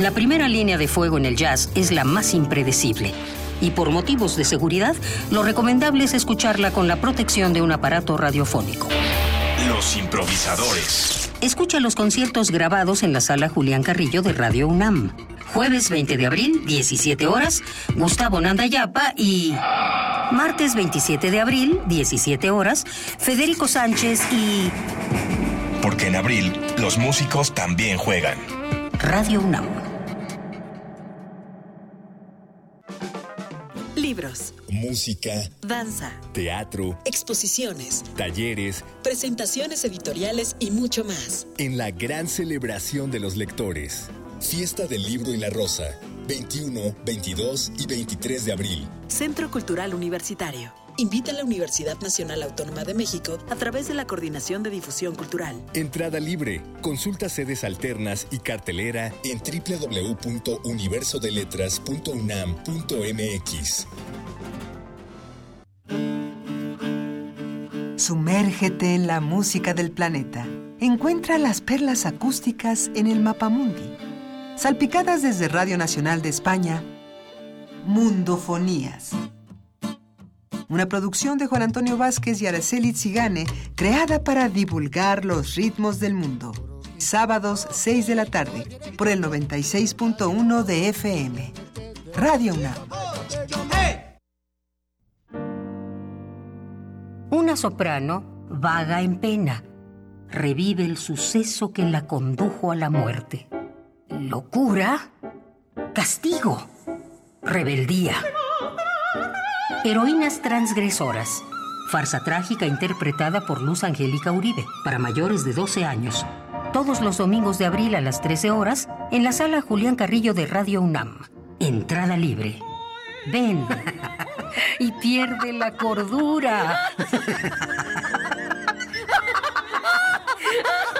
La primera línea de fuego en el jazz es la más impredecible. Y por motivos de seguridad, lo recomendable es escucharla con la protección de un aparato radiofónico. Los improvisadores. Escucha los conciertos grabados en la sala Julián Carrillo de Radio UNAM. Jueves 20 de abril, 17 horas, Gustavo Nandayapa y... Martes 27 de abril, 17 horas, Federico Sánchez y... Porque en abril los músicos también juegan. Radio UNAM. Libros. Música. Danza. Teatro. Exposiciones. Talleres. Presentaciones editoriales y mucho más. En la gran celebración de los lectores. Fiesta del Libro y la Rosa. 21, 22 y 23 de abril. Centro Cultural Universitario. Invita a la Universidad Nacional Autónoma de México a través de la Coordinación de Difusión Cultural. Entrada libre. Consulta sedes alternas y cartelera en www.universodeletras.unam.mx. Sumérgete en la música del planeta. Encuentra las perlas acústicas en el Mapamundi. Salpicadas desde Radio Nacional de España, Mundofonías. Una producción de Juan Antonio Vázquez y Araceli Zigane, creada para divulgar los ritmos del mundo. Sábados, 6 de la tarde, por el 96.1 de FM. Radio UNAM. Una soprano vaga en pena. Revive el suceso que la condujo a la muerte. Locura, castigo, rebeldía. Heroínas transgresoras. Farsa trágica interpretada por Luz Angélica Uribe, para mayores de 12 años. Todos los domingos de abril a las 13 horas, en la sala Julián Carrillo de Radio UNAM. Entrada libre. Ven y pierde la cordura.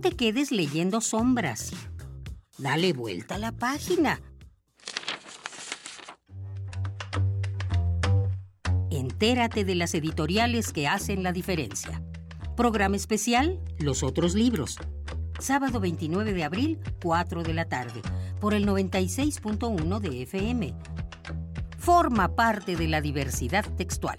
Te quedes leyendo sombras. Dale vuelta a la página. Entérate de las editoriales que hacen la diferencia. Programa especial, Los otros libros. Sábado 29 de abril, 4 de la tarde, por el 96.1 de FM. Forma parte de la diversidad textual.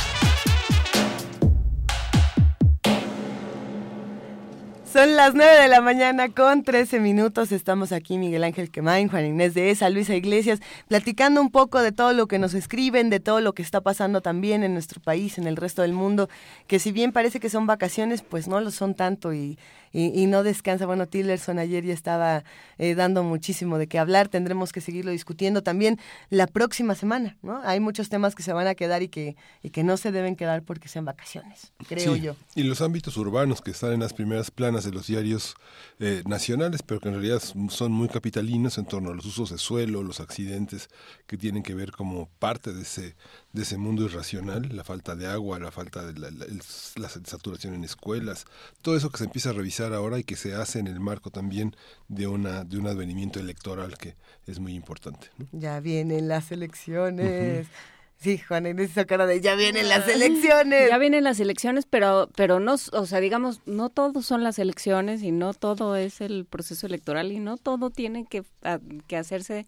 Son las 9 de la mañana con 13 minutos. Estamos aquí Miguel Ángel Quemain, Juan Inés de Esa, Luisa Iglesias, platicando un poco de todo lo que nos escriben, de todo lo que está pasando también en nuestro país, en el resto del mundo, que si bien parece que son vacaciones, pues no lo son tanto y, y, y no descansa. Bueno, Tillerson ayer ya estaba eh, dando muchísimo de qué hablar. Tendremos que seguirlo discutiendo también la próxima semana, ¿no? Hay muchos temas que se van a quedar y que, y que no se deben quedar porque sean vacaciones, creo Sí, yo. Y los ámbitos urbanos que están en las primeras planas de los diarios eh, nacionales, pero que en realidad son muy capitalinos en torno a los usos de suelo, los accidentes que tienen que ver como parte de ese, de ese mundo irracional, la falta de agua, la falta de la, la- el- la saturación en escuelas, todo eso que se empieza a revisar ahora y que se hace en el marco también de una de un advenimiento electoral que es muy importante. ¿no? Ya vienen las elecciones. Sí, Juan Inés hizo cara de ya vienen las elecciones. Ya vienen las elecciones, pero pero no, o sea, digamos, no todo son las elecciones y no todo es el proceso electoral y no todo tiene que, a- que hacerse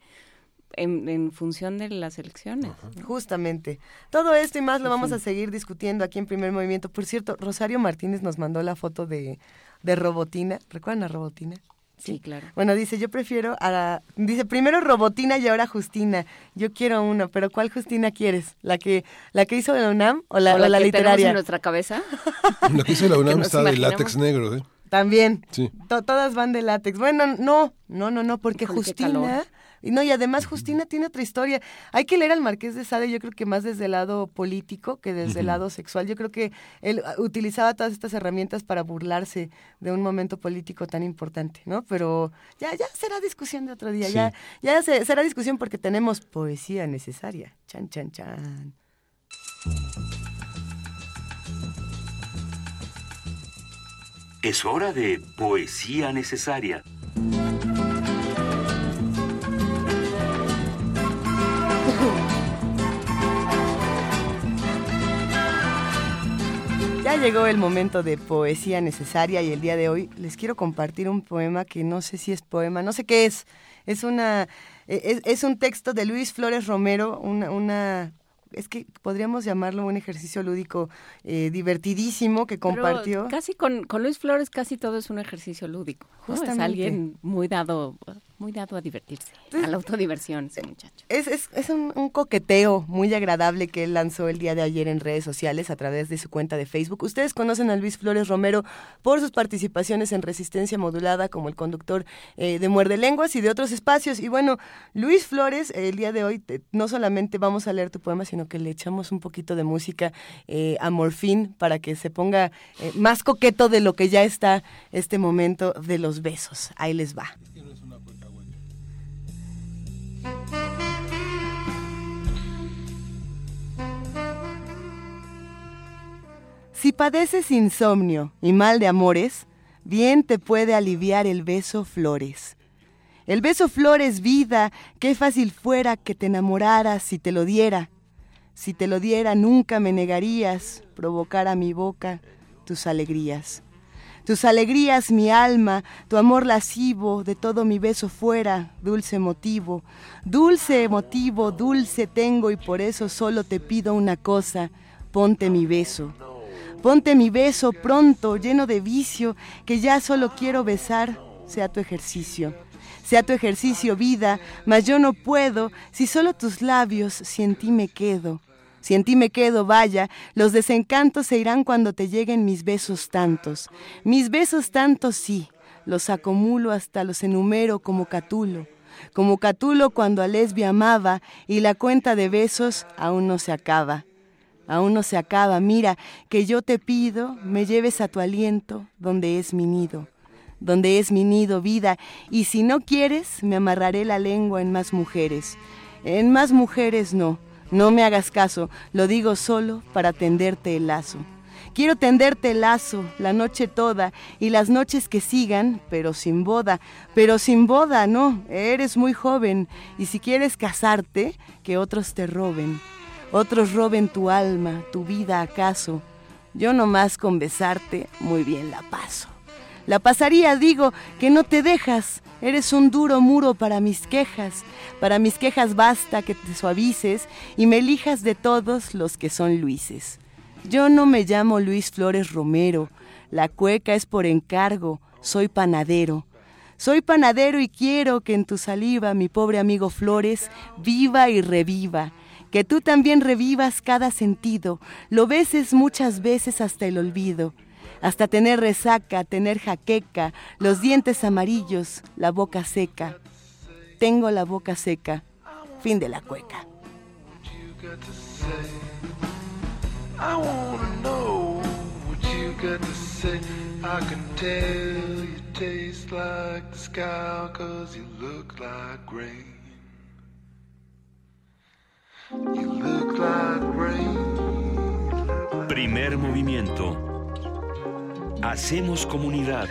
en, función de las elecciones. Justamente. Todo esto y más lo vamos a seguir discutiendo aquí en Primer Movimiento. Por cierto, Rosario Martínez nos mandó la foto de, de Robotina. ¿Recuerdan a Robotina? Sí, claro. Bueno, dice, yo prefiero a la... Dice, primero Robotina y ahora Justina. Yo quiero uno, pero ¿cuál Justina quieres? ¿La que la que hizo la UNAM o la, o la, que literaria? en nuestra cabeza? La que hizo la UNAM está de látex negro, ¿eh? También. Sí. todas van de látex. Bueno, no, no, no, no, porque Justina y no, y además Justina tiene otra historia. Hay que leer al Marqués de Sade, yo creo que más desde el lado político que desde el lado sexual. Yo creo que él ah, utilizaba todas estas herramientas para burlarse de un momento político tan importante, ¿no? Pero ya, ya será discusión de otro día, ya, ya será discusión porque tenemos poesía necesaria. Chan, chan, chan. Es hora de poesía necesaria. Ya llegó el momento de poesía necesaria y el día de hoy les quiero compartir un poema que no sé si es poema, no sé qué es. Es una e, es, un texto de Luis Flores Romero, una, una es que podríamos llamarlo un ejercicio lúdico eh, divertidísimo que compartió. casi con, con, Luis Flores casi todo es un ejercicio lúdico. Es alguien muy dado muy dado a divertirse, a la autodiversión, ese muchacho. Es, es, es un, coqueteo muy agradable que él lanzó el día de ayer en redes sociales a través de su cuenta de Facebook. Ustedes conocen a Luis Flores Romero por sus participaciones en Resistencia Modulada como el conductor eh, de Muerde Lenguas y de otros espacios. Y bueno, Luis Flores, el día de hoy no solamente vamos a leer tu poema, sino que le echamos un poquito de música eh, a Morfín para que se ponga eh, más coqueto de lo que ya está este momento de los besos. Ahí les va. Si padeces insomnio y mal de amores, bien te puede aliviar el beso flores. El beso flores, vida, qué fácil fuera que te enamoraras si te lo diera. Si te lo diera nunca me negarías provocar a mi boca tus alegrías. Tus alegrías, mi alma, tu amor lascivo, de todo mi beso fuera, dulce motivo. Dulce motivo, dulce tengo y por eso solo te pido una cosa, ponte mi beso. Ponte mi beso pronto, lleno de vicio, que ya solo quiero besar, sea tu ejercicio. Sea tu ejercicio vida, mas yo no puedo, si solo tus labios, si en ti me quedo. Si en ti me quedo, vaya, los desencantos se irán cuando te lleguen mis besos tantos. Mis besos tantos sí, los acumulo hasta los enumero como Catulo. Como Catulo cuando a lesbia amaba y la cuenta de besos aún no se acaba aún no se acaba. Mira, que yo te pido, me lleves a tu aliento, donde es mi nido, donde es mi nido, vida, y si no quieres, me amarraré la lengua en más mujeres. En más mujeres no, no me hagas caso, lo digo solo para tenderte el lazo. Quiero tenderte el lazo la noche toda y las noches que sigan, pero sin boda, pero sin boda, no, eres muy joven y si quieres casarte, que otros te roben otros roben tu alma, tu vida acaso. Yo nomás con besarte muy bien la paso. La pasaría, digo, que no te dejas. Eres un duro muro para mis quejas. Para mis quejas basta que te suavices y me elijas de todos los que son Luises. Yo no me llamo Luis Flores Romero. La cueca es por encargo. Soy panadero. Soy panadero y quiero que en tu saliva mi pobre amigo Flores viva y reviva que tú también revivas cada sentido, lo beses muchas veces hasta el olvido, hasta tener resaca, tener jaqueca, los dientes amarillos, la boca seca. Tengo la boca seca. Fin de la cueca. Primer movimiento. Hacemos comunidad.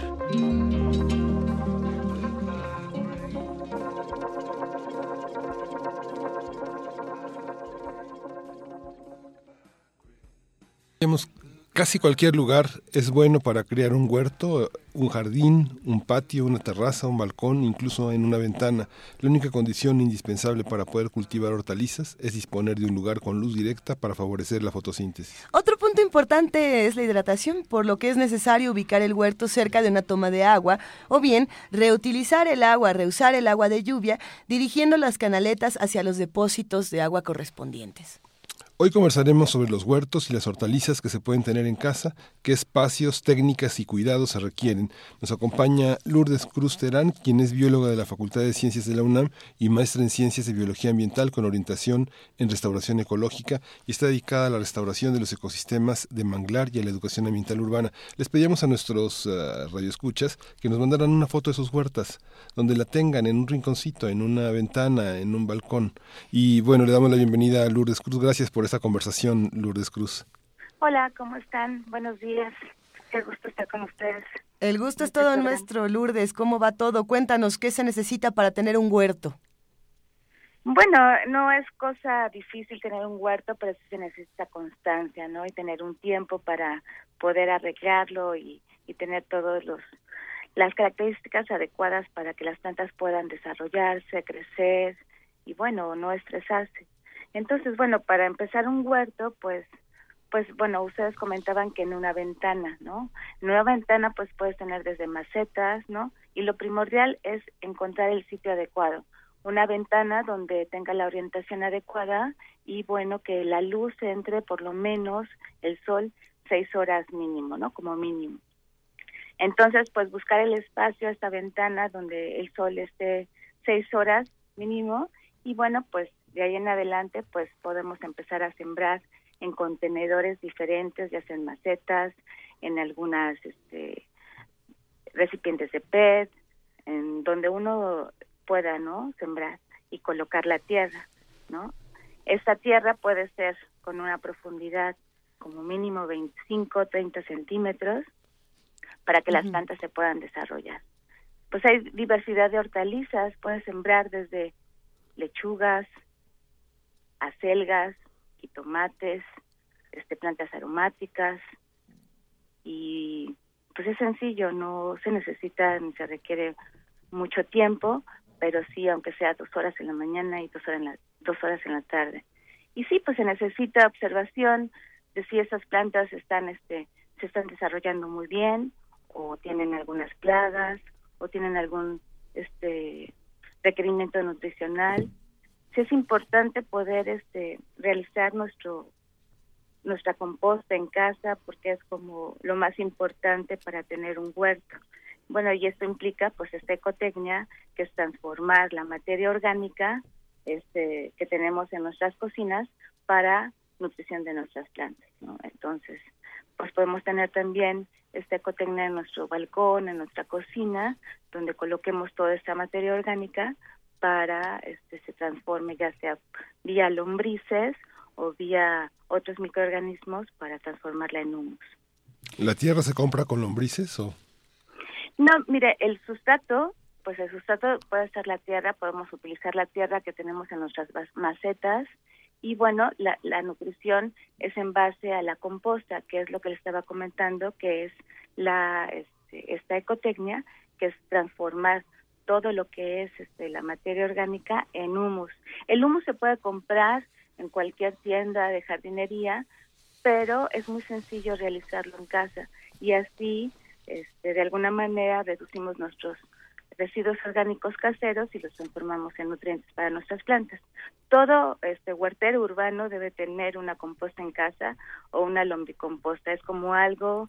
Casi cualquier lugar es bueno para criar un huerto un jardín, un patio, una terraza, un balcón, incluso en una ventana. La única condición indispensable para poder cultivar hortalizas es disponer de un lugar con luz directa para favorecer la fotosíntesis. Otro punto importante es la hidratación, por lo que es necesario ubicar el huerto cerca de una toma de agua o bien reutilizar el agua, reusar el agua de lluvia, dirigiendo las canaletas hacia los depósitos de agua correspondientes. Hoy conversaremos sobre los huertos y las hortalizas que se pueden tener en casa, qué espacios, técnicas y cuidados se requieren. Nos acompaña Lourdes Cruz Terán, quien es bióloga de la Facultad de Ciencias de la UNAM y maestra en Ciencias de Biología Ambiental con orientación en restauración ecológica y está dedicada a la restauración de los ecosistemas de manglar y a la educación ambiental urbana. Les pedíamos a nuestros uh, radioescuchas que nos mandaran una foto de sus huertas, donde la tengan en un rinconcito, en una ventana, en un balcón. Y bueno, le damos la bienvenida a Lourdes Cruz. Gracias por esta conversación, Lourdes Cruz. Hola, ¿cómo están? Buenos días. Qué gusto estar con ustedes. El gusto es todo nuestro, Lourdes. ¿Cómo va todo? Cuéntanos, ¿qué se necesita para tener un huerto? Bueno, no es cosa difícil tener un huerto, pero sí se necesita constancia, ¿no? Y tener un tiempo para poder arreglarlo y, y tener todos los las características adecuadas para que las plantas puedan desarrollarse, crecer y bueno, no estresarse. Entonces, bueno, para empezar un huerto, pues, pues bueno, ustedes comentaban que en una ventana, ¿no? En una ventana, pues puedes tener desde macetas, ¿no? Y lo primordial es encontrar el sitio adecuado. Una ventana donde tenga la orientación adecuada y bueno, que la luz entre por lo menos el sol seis horas mínimo, ¿no? Como mínimo. Entonces, pues buscar el espacio, esta ventana donde el sol esté seis horas mínimo y bueno, pues de ahí en adelante pues podemos empezar a sembrar en contenedores diferentes, ya sean macetas, en algunas este, recipientes de PET, en donde uno pueda, ¿no? Sembrar y colocar la tierra, ¿no? Esta tierra puede ser con una profundidad como mínimo 25, 30 centímetros para que las plantas se puedan desarrollar. Pues hay diversidad de hortalizas, puedes sembrar desde lechugas, acelgas, y tomates, este, plantas aromáticas y pues es sencillo, no se necesita ni se requiere mucho tiempo, pero sí, aunque sea dos horas en la mañana y dos horas en la, dos horas en la tarde. Y sí, pues se necesita observación de si esas plantas están, este, se están desarrollando muy bien o tienen algunas plagas o tienen algún, este, requerimiento nutricional sí es importante poder este realizar nuestro nuestra composta en casa porque es como lo más importante para tener un huerto. Bueno, y esto implica pues esta ecotecnia que es transformar la materia orgánica este que tenemos en nuestras cocinas para nutrición de nuestras plantas. Entonces, pues podemos tener también esta ecotecnia en nuestro balcón, en nuestra cocina, donde coloquemos toda esta materia orgánica para este se transforme ya sea vía lombrices o vía otros microorganismos para transformarla en humus. ¿La tierra se compra con lombrices o? No, mire, el sustrato, pues el sustrato puede ser la tierra, podemos utilizar la tierra que tenemos en nuestras macetas y bueno, la, la nutrición es en base a la composta, que es lo que le estaba comentando, que es la este, esta ecotecnia, que es transformar todo lo que es este, la materia orgánica en humus. El humus se puede comprar en cualquier tienda de jardinería, pero es muy sencillo realizarlo en casa y así este, de alguna manera reducimos nuestros residuos orgánicos caseros y los transformamos en nutrientes para nuestras plantas. Todo este huertero urbano debe tener una composta en casa o una lombricomposta, es como algo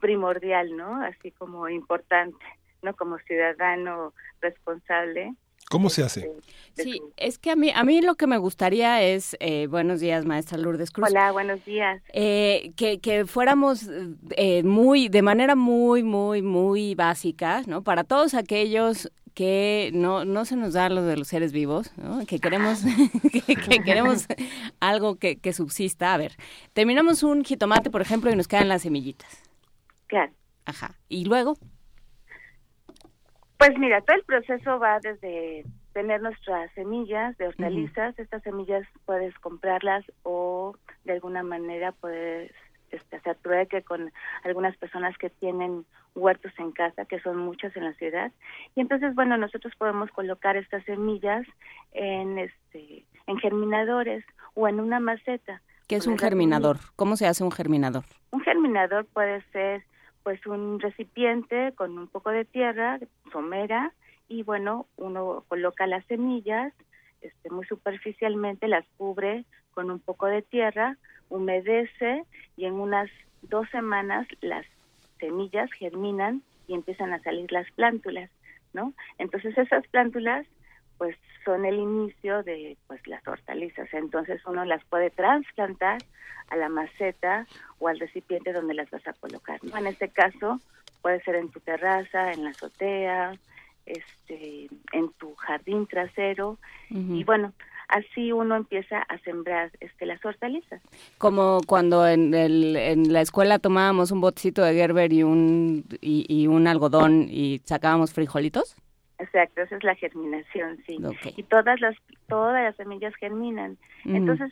primordial, ¿no? Así como importante. ¿No? Como ciudadano responsable. ¿Cómo se hace? Este, sí, es que a mí, a mí lo que me gustaría es, eh, buenos días, maestra Lourdes Cruz. Hola, buenos días. Eh, que, que fuéramos eh, muy, de manera muy, muy, muy básica, ¿no? Para todos aquellos que no, no se nos da lo de los seres vivos, ¿no? que queremos, que, queremos algo que, que subsista. A ver, terminamos un jitomate, por ejemplo, y nos quedan las semillitas. Claro. Ajá. ¿Y luego? Pues mira, todo el proceso va desde tener nuestras semillas de hortalizas. Estas semillas puedes comprarlas o de alguna manera puedes este, hacer trueque con algunas personas que tienen huertos en casa, que son muchas en la ciudad. Y entonces, bueno, nosotros podemos colocar estas semillas en, este, en germinadores o en una maceta. ¿Qué es un germinador? ¿Cómo se hace un germinador? Un germinador puede ser pues un recipiente con un poco de tierra, somera, y bueno, uno coloca las semillas, este, muy superficialmente las cubre con un poco de tierra, humedece y en unas dos semanas las semillas germinan y empiezan a salir las plántulas, ¿no? Entonces esas plántulas pues son el inicio de pues las hortalizas, entonces uno las puede trasplantar a la maceta o al recipiente donde las vas a colocar, ¿no? En este caso puede ser en tu terraza, en la azotea, este en tu jardín trasero y bueno, así uno empieza a sembrar este las hortalizas. Como cuando en, el, en la escuela tomábamos un botecito de Gerber y un y, un algodón y sacábamos frijolitos. Exacto, esa es la germinación, sí. Y todas las todas las semillas germinan. Entonces,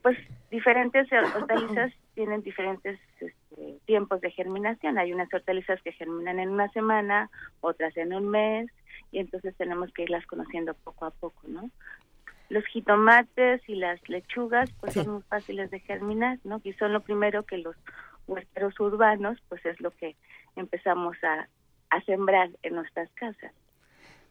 pues diferentes hortalizas tienen diferentes este, tiempos de germinación. Hay unas hortalizas que germinan en una semana, otras en un mes, y entonces tenemos que irlas conociendo poco a poco, ¿no? Los jitomates y las lechugas pues son muy fáciles de germinar, ¿no? Y son lo primero que los huerteros urbanos pues es lo que empezamos a, a sembrar en nuestras casas.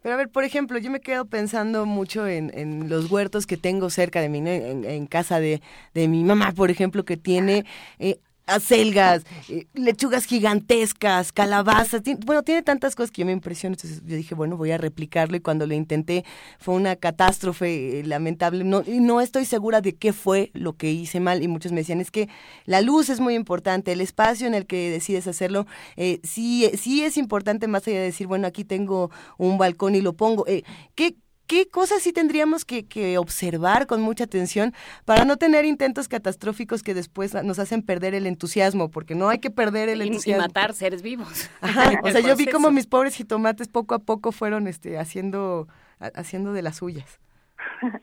Pero a ver, por ejemplo, yo me quedo pensando mucho en, en los huertos que tengo cerca de mí, en, en, casa de, de, mi mamá, por ejemplo, que tiene eh, acelgas, eh, lechugas gigantescas, calabazas, bueno, tiene tantas cosas que yo me impresiono, entonces yo dije, bueno, voy a replicarlo y cuando lo intenté fue una catástrofe eh, lamentable, no, y no estoy segura de qué fue lo que hice mal y muchos me decían, es que la luz es muy importante, el espacio en el que decides hacerlo, eh, sí, sí es importante más allá de decir, bueno, aquí tengo un balcón y lo pongo, ¿qué, qué cosas sí tendríamos que, observar con mucha atención para no tener intentos catastróficos que después nos hacen perder el entusiasmo, porque no hay que perder el entusiasmo. Y matar seres vivos. o sea, yo vi como mis pobres jitomates poco a poco fueron este, haciendo, haciendo de las suyas.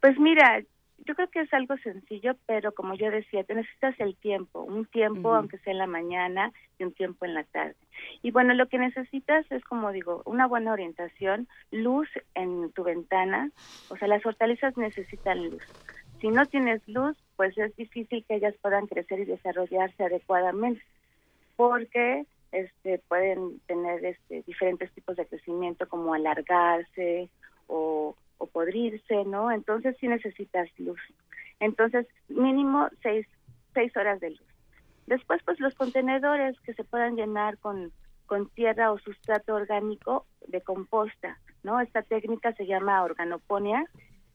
Pues mira, yo creo que es algo sencillo, pero como yo decía, te necesitas el tiempo, un tiempo, aunque sea en la mañana y un tiempo en la tarde. Y bueno, lo que necesitas es, como digo, una buena orientación, luz en tu ventana, o sea, las hortalizas necesitan luz. Si no tienes luz, pues es difícil que ellas puedan crecer y desarrollarse adecuadamente, porque este, pueden tener este, diferentes tipos de crecimiento, como alargarse o podrirse, ¿no? Entonces sí necesitas luz. Entonces, mínimo seis, seis horas de luz. Después, pues los contenedores que se puedan llenar con, con tierra o sustrato orgánico de composta, ¿no? Esta técnica se llama organoponia,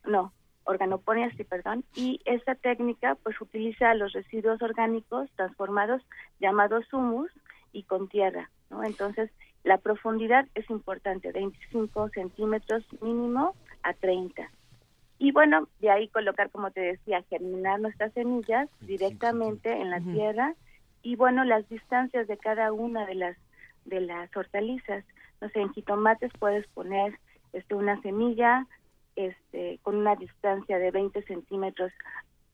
no, organoponia, sí, perdón, y esta técnica pues utiliza los residuos orgánicos transformados llamados humus y con tierra, ¿no? Entonces, la profundidad es importante, 25 centímetros mínimo a 30. Y bueno, de ahí colocar, como te decía, germinar nuestras semillas directamente en la tierra y bueno, las distancias de cada una de las de las hortalizas. No sé, en jitomates puedes poner este una semilla este con una distancia de 20 centímetros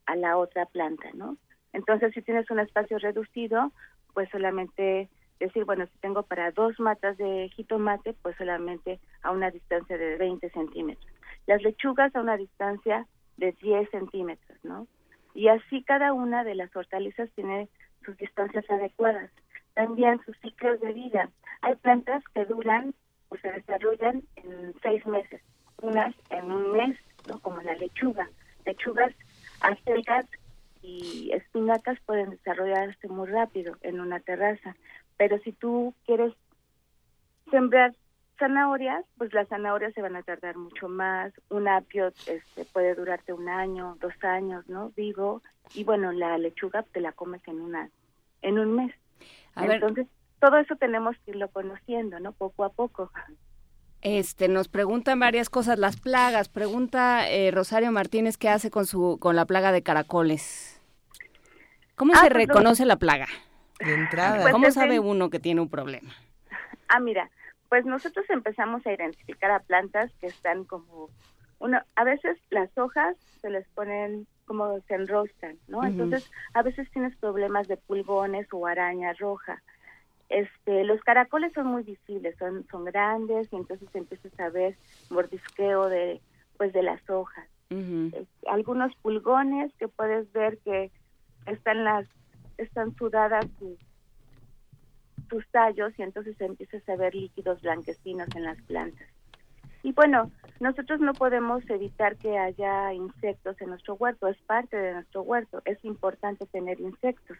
a la otra planta, ¿no? Entonces, si tienes un espacio reducido, pues solamente decir, bueno, si tengo para dos matas de jitomate, pues solamente a una distancia de 20 centímetros. Las lechugas a una distancia de 10 centímetros, ¿no? Y así cada una de las hortalizas tiene sus distancias adecuadas. También sus ciclos de vida. Hay plantas que duran o se desarrollan en seis meses, unas en un mes, ¿no? Como la lechuga. Lechugas, acelgas y espinacas pueden desarrollarse muy rápido en una terraza. Pero si tú quieres sembrar zanahorias, pues las zanahorias se van a tardar mucho más. Un apio este, puede durarte un año, dos años, ¿no? Vivo. Y bueno, la lechuga te la comes en una en un mes. Entonces, todo eso tenemos que irlo conociendo, ¿no? Poco a poco. Este, nos preguntan varias cosas, las plagas. Pregunta eh, Rosario Martínez qué hace con su con la plaga de caracoles. ¿Cómo ah, se pues reconoce la plaga? De entrada. Pues ¿Cómo sabe uno que tiene un problema? Ah, mira, pues nosotros empezamos a identificar a plantas que están como uno, a veces las hojas se les ponen como se enroscan, ¿no? Entonces, a veces tienes problemas de pulgones o araña roja. Este, los caracoles son muy visibles, son son grandes y entonces empiezas a ver mordisqueo de pues de las hojas. Este, algunos pulgones que puedes ver que están las están sudadas sus, sus tallos y entonces empiezas a ver líquidos blanquecinos en las plantas. Y bueno, nosotros no podemos evitar que haya insectos en nuestro huerto, es parte de nuestro huerto, es importante tener insectos.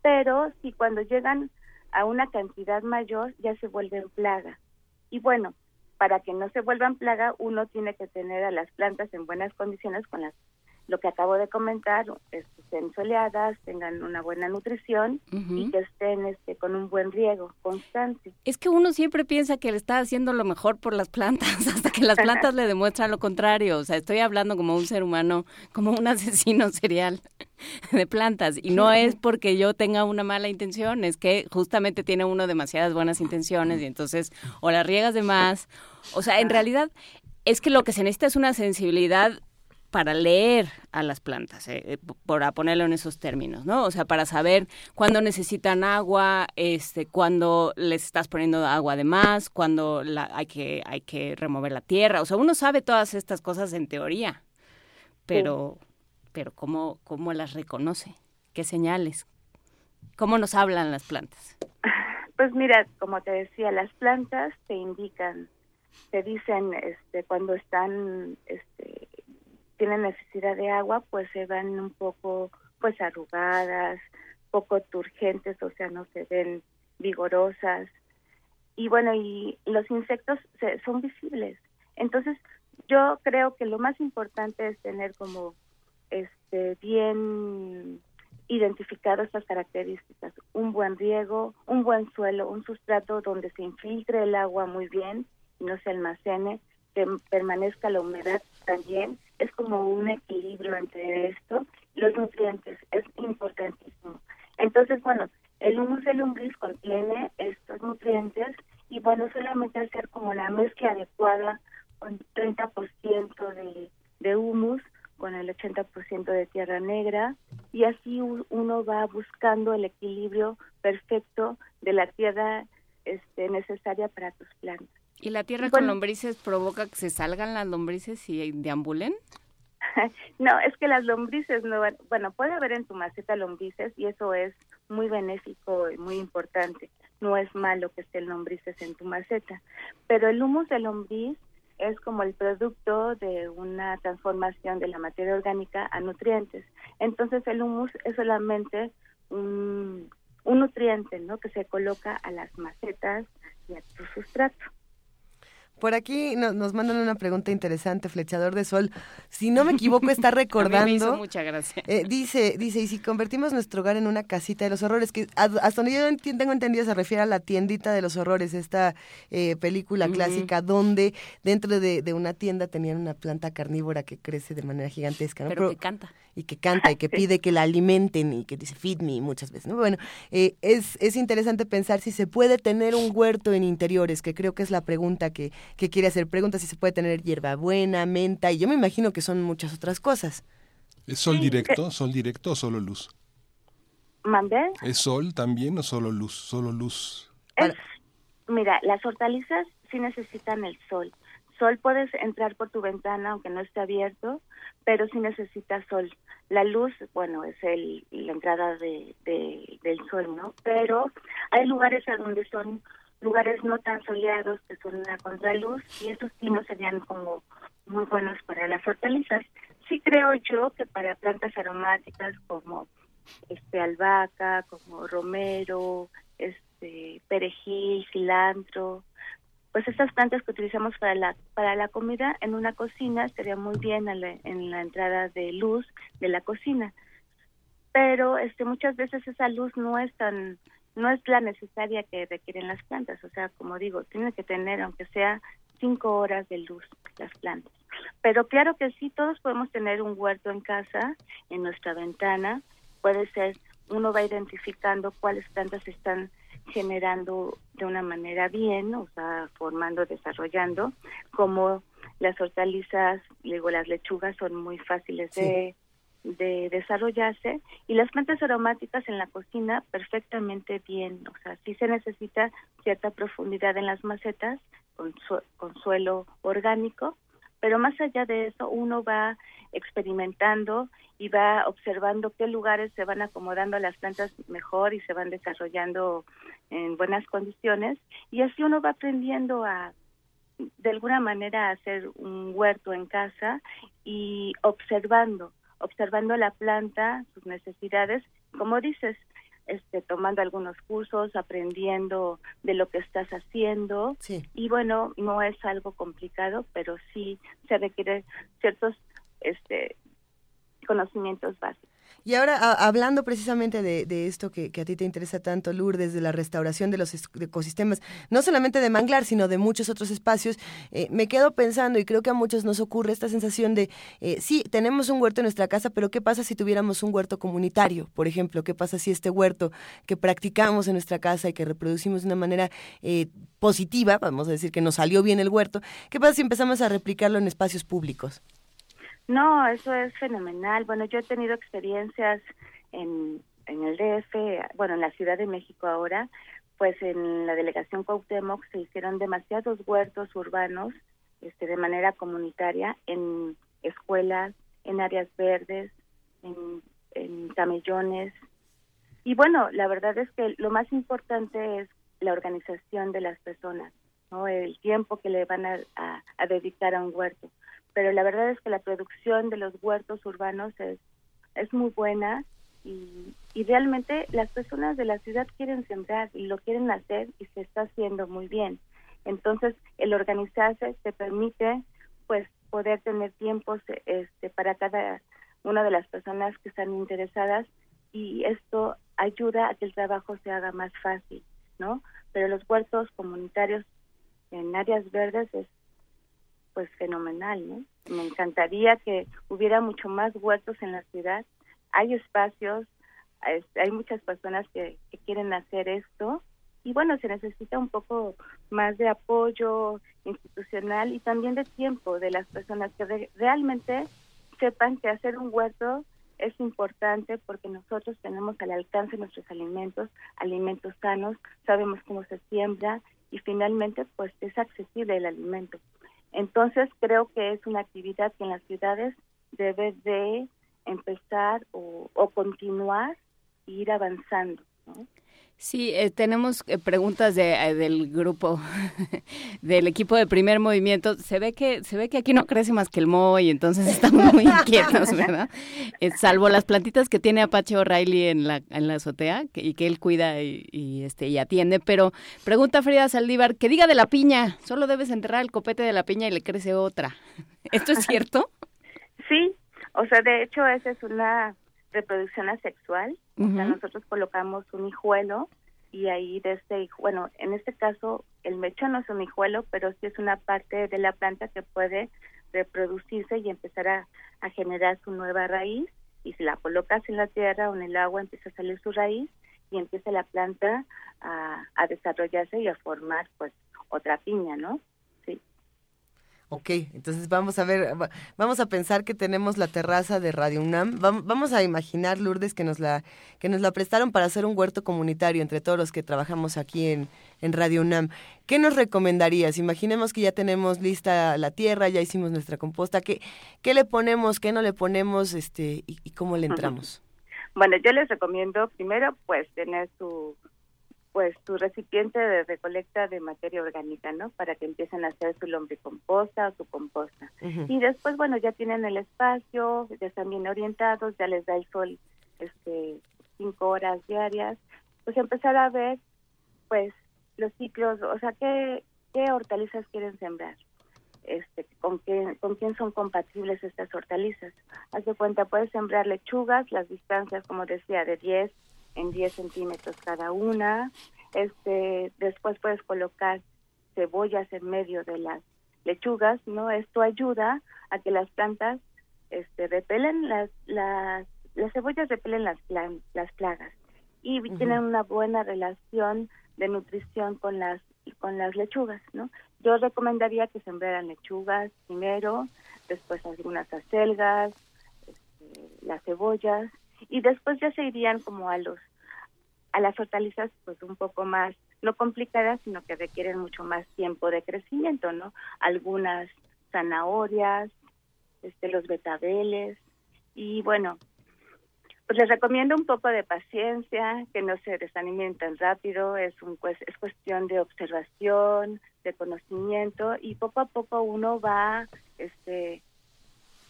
Pero si cuando llegan a una cantidad mayor ya se vuelven plaga. Y bueno, para que no se vuelvan plaga, uno tiene que tener a las plantas en buenas condiciones con las lo que acabo de comentar, estén soleadas, tengan una buena nutrición y que estén este, con un buen riego constante. Es que uno siempre piensa que le está haciendo lo mejor por las plantas, hasta que las plantas le demuestran lo contrario. O sea, estoy hablando como un ser humano, como un asesino serial de plantas. Y no es porque yo tenga una mala intención, es que justamente tiene uno demasiadas buenas intenciones y entonces o las riegas de más. O sea, en realidad es que lo que se necesita es una sensibilidad para leer a las plantas, eh, eh por ponerlo en esos términos, ¿no? O sea, para saber cuándo necesitan agua, este, cuándo les estás poniendo agua de más, cuándo la, hay que hay que remover la tierra, o sea, uno sabe todas estas cosas en teoría, pero pero cómo cómo las reconoce, qué señales, cómo nos hablan las plantas. Pues mira, como te decía, las plantas te indican, te dicen, este, cuando están, este, tienen necesidad de agua, pues se van un poco pues arrugadas, poco turgentes, o sea, no se ven vigorosas. Y bueno, y los insectos son visibles. Entonces, yo creo que lo más importante es tener como este bien identificado estas características, un buen riego, un buen suelo, un sustrato donde se infiltre el agua muy bien y no se almacene, que permanezca la humedad también es como un equilibrio entre esto los nutrientes, es importantísimo. Entonces, bueno, el humus de lombriz contiene estos nutrientes y bueno, solamente hacer como la mezcla adecuada con 30% de, de humus con el 80% de tierra negra y así uno va buscando el equilibrio perfecto de la tierra este, necesaria para tus plantas. ¿Y la tierra con lombrices provoca que se salgan las lombrices y deambulen? no, es que las lombrices no bueno, puede haber en tu maceta lombrices y eso es muy benéfico y muy importante. No es malo que estén lombrices en tu maceta, pero el humus de lombriz es como el producto de una transformación de la materia orgánica a nutrientes. Entonces el humus es solamente un, un nutriente, ¿no? Que se coloca a las macetas y a tu sustrato. Por aquí nos, mandan una pregunta interesante, Flechador de Sol. Si no me equivoco, está recordando. mucha gracia. Eh, dice, dice, y si convertimos nuestro hogar en una casita de los horrores, que hasta donde yo tengo entendido se refiere a la tiendita de los horrores, esta eh, película clásica donde dentro de, una tienda tenían una planta carnívora que crece de manera gigantesca. Pero, que canta. Y que canta y que pide que la alimenten y que dice feed me muchas veces. ¿no? Bueno, eh, es, es interesante pensar si se puede tener un huerto en interiores, que creo que es la pregunta que que quiere hacer preguntas si se puede tener hierbabuena, menta, y yo me imagino que son muchas otras cosas. ¿Es sol directo, sol directo o solo luz? ¿Mandé? ¿Es sol también o solo luz? Solo luz. mira, las hortalizas sí necesitan el sol. Sol puedes entrar por tu ventana aunque no esté abierto, pero sí necesitas sol. La luz, bueno, es el, la entrada de, del sol, ¿no? Pero hay lugares a donde son lugares no tan soleados que son una contraluz y esos no serían como muy buenos para las hortalizas. Sí creo yo que para plantas aromáticas como este albahaca, como romero, este perejil, cilantro, pues estas plantas que utilizamos para la para la comida en una cocina estaría muy bien en la entrada de luz de la cocina. Pero este muchas veces esa luz no es tan no es la necesaria que requieren las plantas. O sea, como digo, tienen que tener, aunque sea cinco horas de luz las plantas. Pero claro que sí, todos podemos tener un huerto en casa, en nuestra ventana. Puede ser, uno va identificando cuáles plantas están generando de una manera bien, o sea, formando, desarrollando, como las hortalizas, digo, las lechugas son muy fáciles de de desarrollarse y las plantas aromáticas en la cocina perfectamente bien, o sea, sí se necesita cierta profundidad en las macetas con, con suelo orgánico, pero más allá de eso uno va experimentando y va observando qué lugares se van acomodando las plantas mejor y se van desarrollando en buenas condiciones y así uno va aprendiendo a de alguna manera a hacer un huerto en casa y observando observando la planta, sus necesidades, como dices, este, tomando algunos cursos, aprendiendo de lo que estás haciendo. Y bueno, no es algo complicado, pero sí se requiere ciertos este, conocimientos básicos. Y ahora, hablando precisamente de, esto que, a ti te interesa tanto, Lourdes, de la restauración de los ecosistemas, no solamente de Manglar, sino de muchos otros espacios, eh, me quedo pensando, y creo que a muchos nos ocurre esta sensación de, eh, sí, tenemos un huerto en nuestra casa, pero ¿qué pasa si tuviéramos un huerto comunitario? Por ejemplo, ¿qué pasa si este huerto que practicamos en nuestra casa y que reproducimos de una manera eh, positiva, vamos a decir que nos salió bien el huerto, ¿qué pasa si empezamos a replicarlo en espacios públicos? No, eso es fenomenal. Bueno, yo he tenido experiencias en, en el DF, bueno, en la Ciudad de México ahora, pues en la delegación Cuauhtémoc se hicieron demasiados huertos urbanos este, de manera comunitaria en escuelas, en áreas verdes, en, camellones. Y bueno, la verdad es que lo más importante es la organización de las personas, ¿no? el tiempo que le van a, a dedicar a un huerto pero la verdad es que la producción de los huertos urbanos es, es muy buena y, y realmente las personas de la ciudad quieren sembrar y lo quieren hacer y se está haciendo muy bien. Entonces, el organizarse te permite pues poder tener tiempos este para cada una de las personas que están interesadas y esto ayuda a que el trabajo se haga más fácil, ¿no? Pero los huertos comunitarios en áreas verdes es pues fenomenal, ¿no? Me encantaría que hubiera mucho más huertos en la ciudad. Hay espacios, hay muchas personas que, quieren hacer esto y bueno, se necesita un poco más de apoyo institucional y también de tiempo de las personas que realmente sepan que hacer un huerto es importante porque nosotros tenemos al alcance nuestros alimentos, alimentos sanos, sabemos cómo se siembra y finalmente pues es accesible el alimento. Entonces creo que es una actividad que en las ciudades debe de empezar o, continuar e ir avanzando. Sí, eh, tenemos eh, preguntas de, eh, del grupo, del equipo de primer movimiento. Se ve que se ve que aquí no crece más que el moho y entonces estamos muy inquietos, ¿verdad? salvo las plantitas que tiene Apache O'Reilly en la, en la azotea y que él cuida y, este y atiende. Pero pregunta Frida Saldívar, que diga de la piña, solo debes enterrar el copete de la piña y le crece otra. ¿Esto es cierto? Sí, o sea, de hecho esa es una reproducción asexual. O sea, nosotros colocamos un hijuelo y ahí de este, bueno, en este caso el mechón no es un hijuelo, pero sí es una parte de la planta que puede reproducirse y empezar a, generar su nueva raíz. Y si la colocas en la tierra o en el agua, empieza a salir su raíz y empieza la planta a, a desarrollarse y a formar pues otra piña, ¿no? Ok, entonces vamos a ver, vamos a pensar que tenemos la terraza de Radio UNAM. Vamos a imaginar, Lourdes, que nos la, que nos la prestaron para hacer un huerto comunitario entre todos los que trabajamos aquí en, en Radio UNAM. ¿Qué nos recomendarías? Imaginemos que ya tenemos lista la tierra, ya hicimos nuestra composta. ¿Qué, qué le ponemos, qué no le ponemos este, y, y cómo le entramos? Bueno, yo les recomiendo primero pues tener su pues tu recipiente de recolecta de materia orgánica, ¿no? Para que empiecen a hacer su lombricomposta o su composta. Y después, bueno, ya tienen el espacio, ya están bien orientados, ya les da el sol este cinco horas diarias, pues empezar a ver, pues, los ciclos, o sea, qué, qué hortalizas quieren sembrar. Este, con quién, con quién son compatibles estas hortalizas. Haz de cuenta, puedes sembrar lechugas, las distancias, como decía, de 10 en 10 centímetros cada una. Este, después puedes colocar cebollas en medio de las lechugas, ¿no? Esto ayuda a que las plantas este, repelen las, las, las cebollas repelen las, las plagas y tienen una buena relación de nutrición con las con las lechugas, ¿no? Yo recomendaría que sembraran lechugas primero, después algunas acelgas, este, este, las cebollas y después ya se irían como a los a las hortalizas pues un poco más no complicadas sino que requieren mucho más tiempo de crecimiento no algunas zanahorias este los betabeles y bueno pues les recomiendo un poco de paciencia, que no se desanimen tan rápido, es un pues, es cuestión de observación, de conocimiento y poco a poco uno va este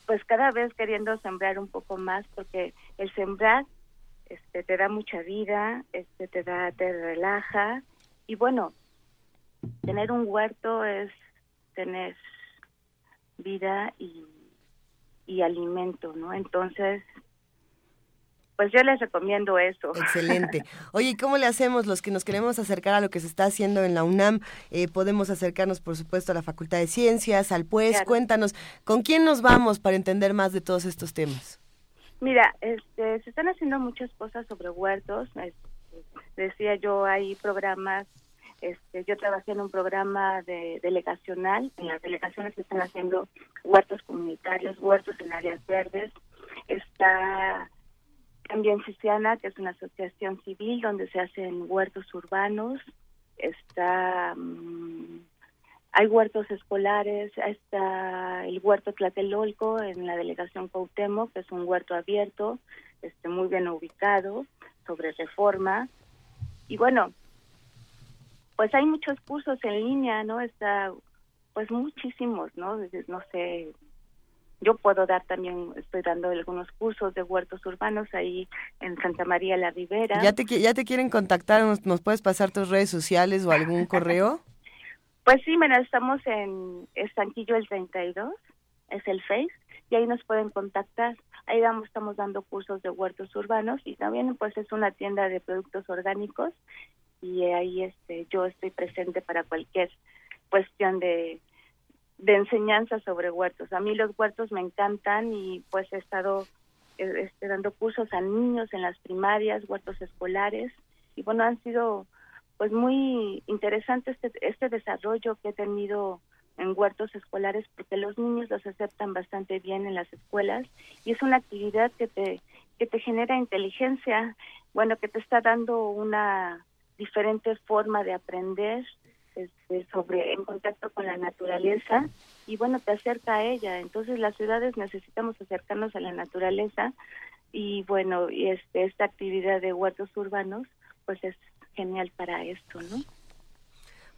pues cada vez queriendo sembrar un poco más porque el sembrar este te da mucha vida, este te da te relaja y bueno, tener un huerto es tener vida y y alimento, ¿no? Entonces, pues yo les recomiendo eso. Excelente. Oye, ¿y cómo le hacemos los que nos queremos acercar a lo que se está haciendo en la UNAM? Eh, podemos acercarnos, por supuesto, a la Facultad de Ciencias, al PUES. Cuéntanos, ¿con quién nos vamos para entender más de todos estos temas? Mira, este, se están haciendo muchas cosas sobre huertos. Este, decía yo, hay programas este, yo trabajé en un programa de delegacional, en las delegaciones se están haciendo huertos comunitarios, huertos en áreas verdes, está también Ciciana, que es una asociación civil donde se hacen huertos urbanos, está mm, hay huertos escolares, está el huerto Tlatelolco en la delegación Cuauhtémoc, que es un huerto abierto, este muy bien ubicado, sobre reforma. Y bueno, pues hay muchos cursos en línea, ¿no? Está pues muchísimos, ¿no? No sé, yo puedo dar también, estoy dando algunos cursos de huertos urbanos ahí en Santa María la Ribera. ¿Ya te, ya te quieren contactar? ¿Nos, puedes pasar tus redes sociales o algún correo? Pues sí, mira, estamos en Estanquillo el 32, es el Face, y ahí nos pueden contactar. Ahí damos, estamos dando cursos de huertos urbanos y también pues es una tienda de productos orgánicos y ahí este yo estoy presente para cualquier cuestión de de enseñanza sobre huertos. A mí los huertos me encantan y pues he estado eh, este, dando cursos a niños en las primarias, huertos escolares y bueno, han sido pues muy interesante este, este desarrollo que he tenido en huertos escolares porque los niños los aceptan bastante bien en las escuelas y es una actividad que te que te genera inteligencia, bueno, que te está dando una diferente forma de aprender este, sobre en contacto con la naturaleza y bueno te acerca a ella. Entonces las ciudades necesitamos acercarnos a la naturaleza y bueno este esta actividad de huertos urbanos pues es genial para esto no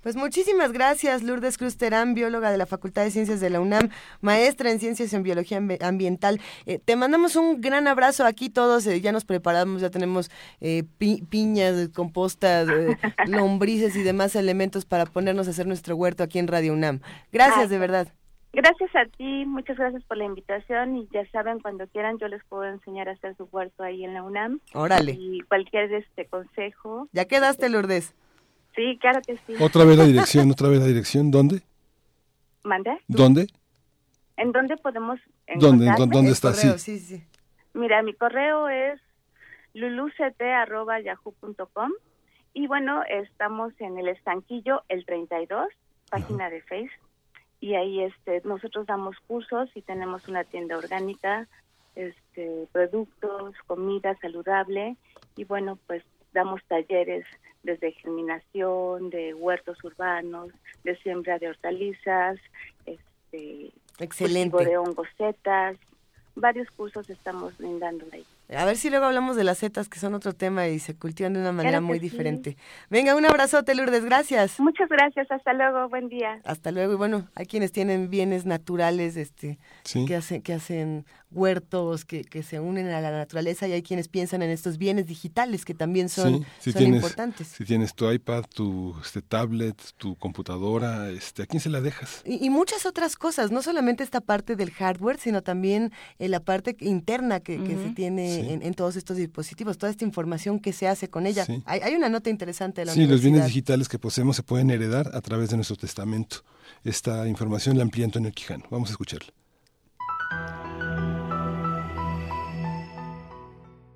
pues muchísimas gracias, Lourdes Cruz Terán, bióloga de la Facultad de Ciencias de la UNAM, maestra en Ciencias en Biología Ambiental. Eh, te mandamos un gran abrazo aquí todos, eh, ya nos preparamos, ya tenemos eh, piñas, composta, lombrices y demás elementos para ponernos a hacer nuestro huerto aquí en Radio UNAM. Gracias, de verdad. Gracias a ti, muchas gracias por la invitación y ya saben, cuando quieran yo les puedo enseñar a hacer su huerto ahí en la UNAM. Órale. Y cualquier este consejo. Ya quedaste, Lourdes. Sí, claro que sí. Otra vez la dirección, otra vez la dirección. ¿Dónde? ¿Mande? ¿Dónde? ¿En dónde podemos ¿Dónde, ¿Dónde está? sí. sí, sí. Mira, mi correo es luluct.yahoo.com y bueno, estamos en el estanquillo el 32, página de Face, y ahí este nosotros damos cursos y tenemos una tienda orgánica, este productos, comida saludable y bueno, pues damos talleres desde germinación, de huertos urbanos, de siembra de hortalizas, este, Excelente. de hongos setas, varios cursos estamos brindando ahí. A ver si luego hablamos de las setas, que son otro tema y se cultivan de una manera muy diferente. Venga, un abrazote, Lourdes, gracias. Muchas gracias, hasta luego, buen día. Hasta luego, y bueno, hay quienes tienen bienes naturales este, que, hacen, que hacen huertos, que, que se unen a la naturaleza, y hay quienes piensan en estos bienes digitales que también son, importantes. Si tienes tu iPad, tu este, tablet, tu computadora, este, ¿a quién se la dejas? Y, muchas otras cosas, no solamente esta parte del hardware, sino también eh, la parte interna que, que se tiene en, todos estos dispositivos, toda esta información que se hace con ella. Hay, una nota interesante de la Sí, los bienes digitales que poseemos se pueden heredar a través de nuestro testamento. Esta información la amplía Antonio Quijano. Vamos a escucharla.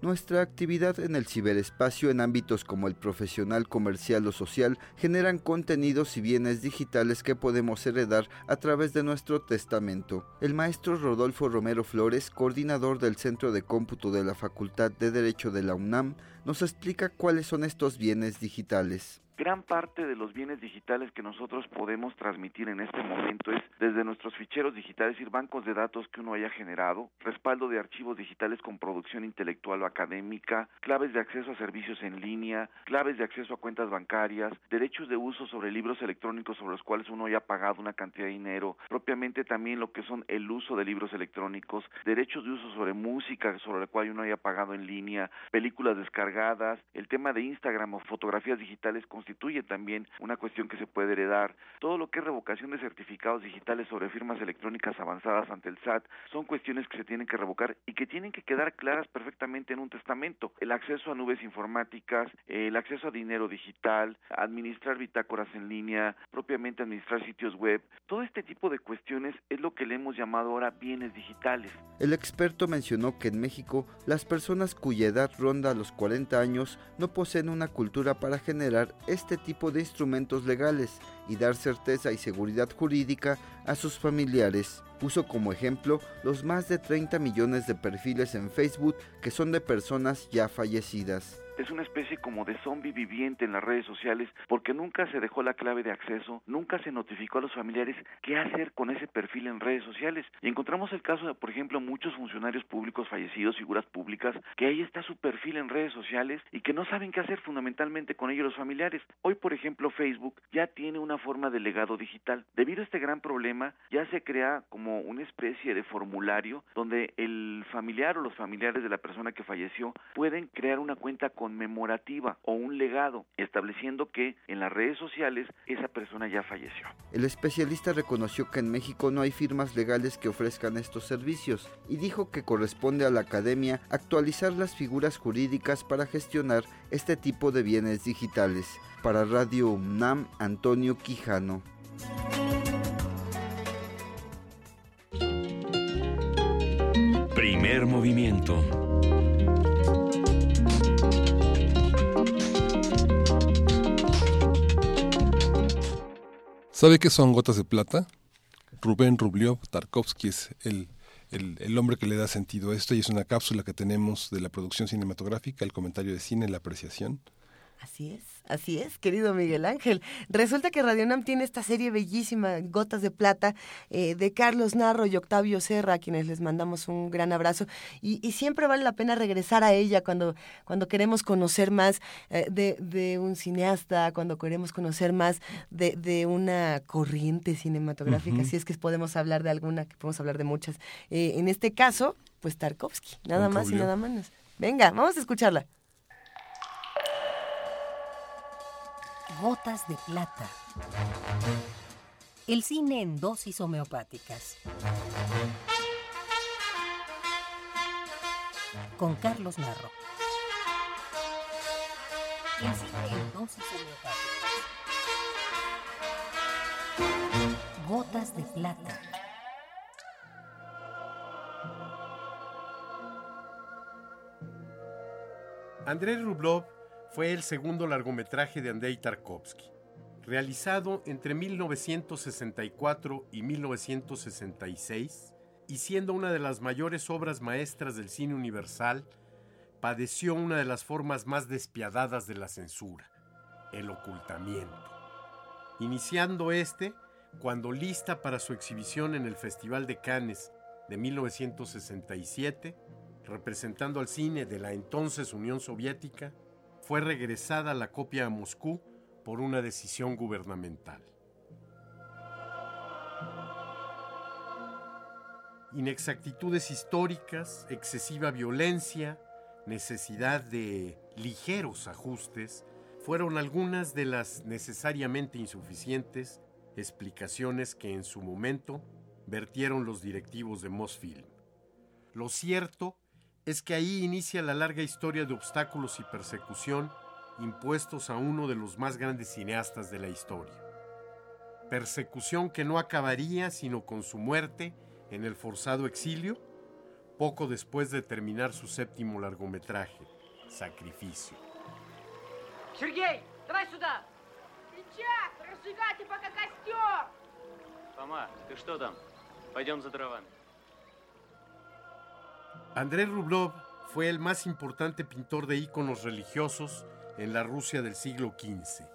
Nuestra actividad en el ciberespacio en ámbitos como el profesional, comercial o social generan contenidos y bienes digitales que podemos heredar a través de nuestro testamento. El maestro Rodolfo Romero Flores, coordinador del Centro de Cómputo de la Facultad de Derecho de la UNAM, nos explica cuáles son estos bienes digitales. Gran parte de los bienes digitales que nosotros podemos transmitir en este momento es desde nuestros ficheros digitales, y bancos de datos que uno haya generado, respaldo de archivos digitales con producción intelectual o académica, claves de acceso a servicios en línea, claves de acceso a cuentas bancarias, derechos de uso sobre libros electrónicos sobre los cuales uno haya pagado una cantidad de dinero, propiamente también lo que son el uso de libros electrónicos, derechos de uso sobre música sobre la cual uno haya pagado en línea, películas descargadas, el tema de Instagram o fotografías digitales con constituye también una cuestión que se puede heredar. Todo lo que es revocación de certificados digitales sobre firmas electrónicas avanzadas ante el SAT son cuestiones que se tienen que revocar y que tienen que quedar claras perfectamente en un testamento. El acceso a nubes informáticas, el acceso a dinero digital, administrar bitácoras en línea, propiamente administrar sitios web, todo este tipo de cuestiones es lo que le hemos llamado ahora bienes digitales. El experto mencionó que en México las personas cuya edad ronda los 40 años no poseen una cultura para generar este tipo de instrumentos legales y dar certeza y seguridad jurídica a sus familiares. Puso como ejemplo los más de 30 millones de perfiles en Facebook que son de personas ya fallecidas es una especie como de zombie viviente en las redes sociales porque nunca se dejó la clave de acceso, nunca se notificó a los familiares qué hacer con ese perfil en redes sociales. Y encontramos el caso de, por ejemplo, muchos funcionarios públicos fallecidos, figuras públicas, que ahí está su perfil en redes sociales y que no saben qué hacer fundamentalmente con ellos los familiares. Hoy, por ejemplo, Facebook ya tiene una forma de legado digital. Debido a este gran problema, ya se crea como una especie de formulario donde el familiar o los familiares de la persona que falleció pueden crear una cuenta conmemorativa o un legado, estableciendo que en las redes sociales esa persona ya falleció. El especialista reconoció que en México no hay firmas legales que ofrezcan estos servicios y dijo que corresponde a la academia actualizar las figuras jurídicas para gestionar este tipo de bienes digitales. Para Radio UNAM, Antonio Quijano. Primer movimiento ¿Sabe qué son gotas de plata? Rubén Rubliov Tarkovsky es el, el, hombre que le da sentido a esto y es una cápsula que tenemos de la producción cinematográfica, el comentario de cine, la apreciación. Así es, así es, querido Miguel Ángel. Resulta que Radio Nam tiene esta serie bellísima, Gotas de Plata, eh, de Carlos Narro y Octavio Serra, a quienes les mandamos un gran abrazo. Y, siempre vale la pena regresar a ella cuando, cuando queremos conocer más eh, de, un cineasta, cuando queremos conocer más de, una corriente cinematográfica, si es que podemos hablar de alguna, que podemos hablar de muchas. Eh, en este caso, pues Tarkovsky, nada más y nada menos. Venga, vamos a escucharla. Gotas de Plata. El cine en dosis homeopáticas. Con Carlos Narro. El cine en dosis homeopáticas. Gotas de Plata. Andrés Rublov fue el segundo largometraje de Andrei Tarkovsky, realizado entre 1964 y 1966 y siendo una de las mayores obras maestras del cine universal, padeció una de las formas más despiadadas de la censura, el ocultamiento. Iniciando este, cuando lista para su exhibición en el Festival de Cannes de 1967, representando al cine de la entonces Unión Soviética, fue regresada la copia a Moscú por una decisión gubernamental. Inexactitudes históricas, excesiva violencia, necesidad de ligeros ajustes fueron algunas de las necesariamente insuficientes explicaciones que en su momento vertieron los directivos de Mosfilm. Lo cierto es que ahí inicia la larga historia de obstáculos y persecución impuestos a uno de los más grandes cineastas de la historia. Persecución que no acabaría sino con su muerte en el forzado exilio, poco después de terminar su séptimo largometraje, Sacrificio. Сергей, давай сюда! Сейчас, разжигайте пока костер! Фома, ты что там? Пойдем за дровами. Andrés Rublev fue el más importante pintor de íconos religiosos en la Rusia del siglo XV.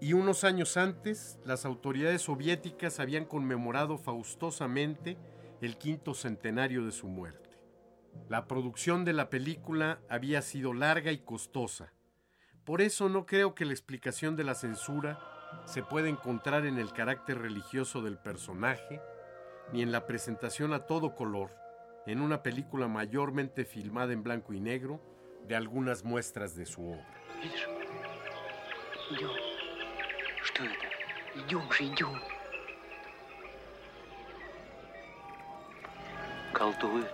Y unos años antes, las autoridades soviéticas habían conmemorado faustosamente el quinto centenario de su muerte. La producción de la película había sido larga y costosa. Por eso no creo que la explicación de la censura se pueda encontrar en el carácter religioso del personaje, ni en la presentación a todo color, en una película mayormente filmada en blanco y negro, de algunas muestras de su obra. Идем. Что это? Идем же, идем. Колдует.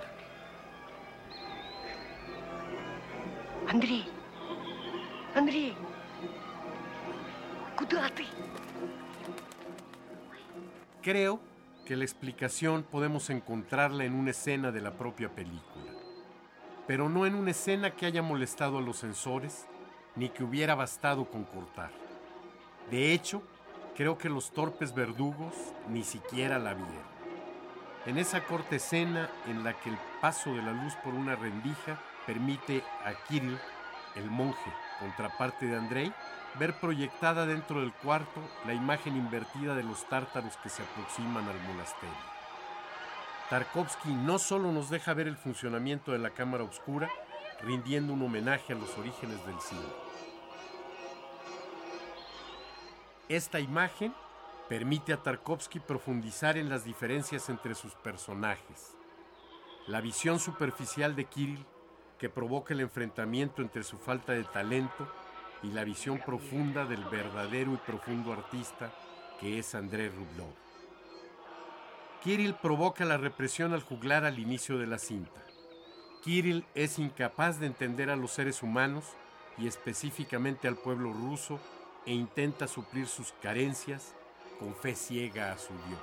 Андрей! Андрей! Куда ты? Creo que la explicación podemos encontrarla en una escena de la propia película, pero no en una escena que haya molestado a los censores ni que hubiera bastado con cortar. De hecho, creo que los torpes verdugos ni siquiera la vieron. En esa corta escena en la que el paso de la luz por una rendija permite a Kirill, el monje, contraparte de Andrei, ver proyectada dentro del cuarto la imagen invertida de los tártaros que se aproximan al monasterio. Tarkovsky no solo nos deja ver el funcionamiento de la cámara oscura, rindiendo un homenaje a los orígenes del cine. Esta imagen permite a Tarkovsky profundizar en las diferencias entre sus personajes. La visión superficial de Kirill, que provoca el enfrentamiento entre su falta de talento y la visión profunda del verdadero y profundo artista que es André Rublev. Kirill provoca la represión al juglar al inicio de la cinta. Kirill es incapaz de entender a los seres humanos y específicamente al pueblo ruso e intenta suplir sus carencias con fe ciega a su Dios.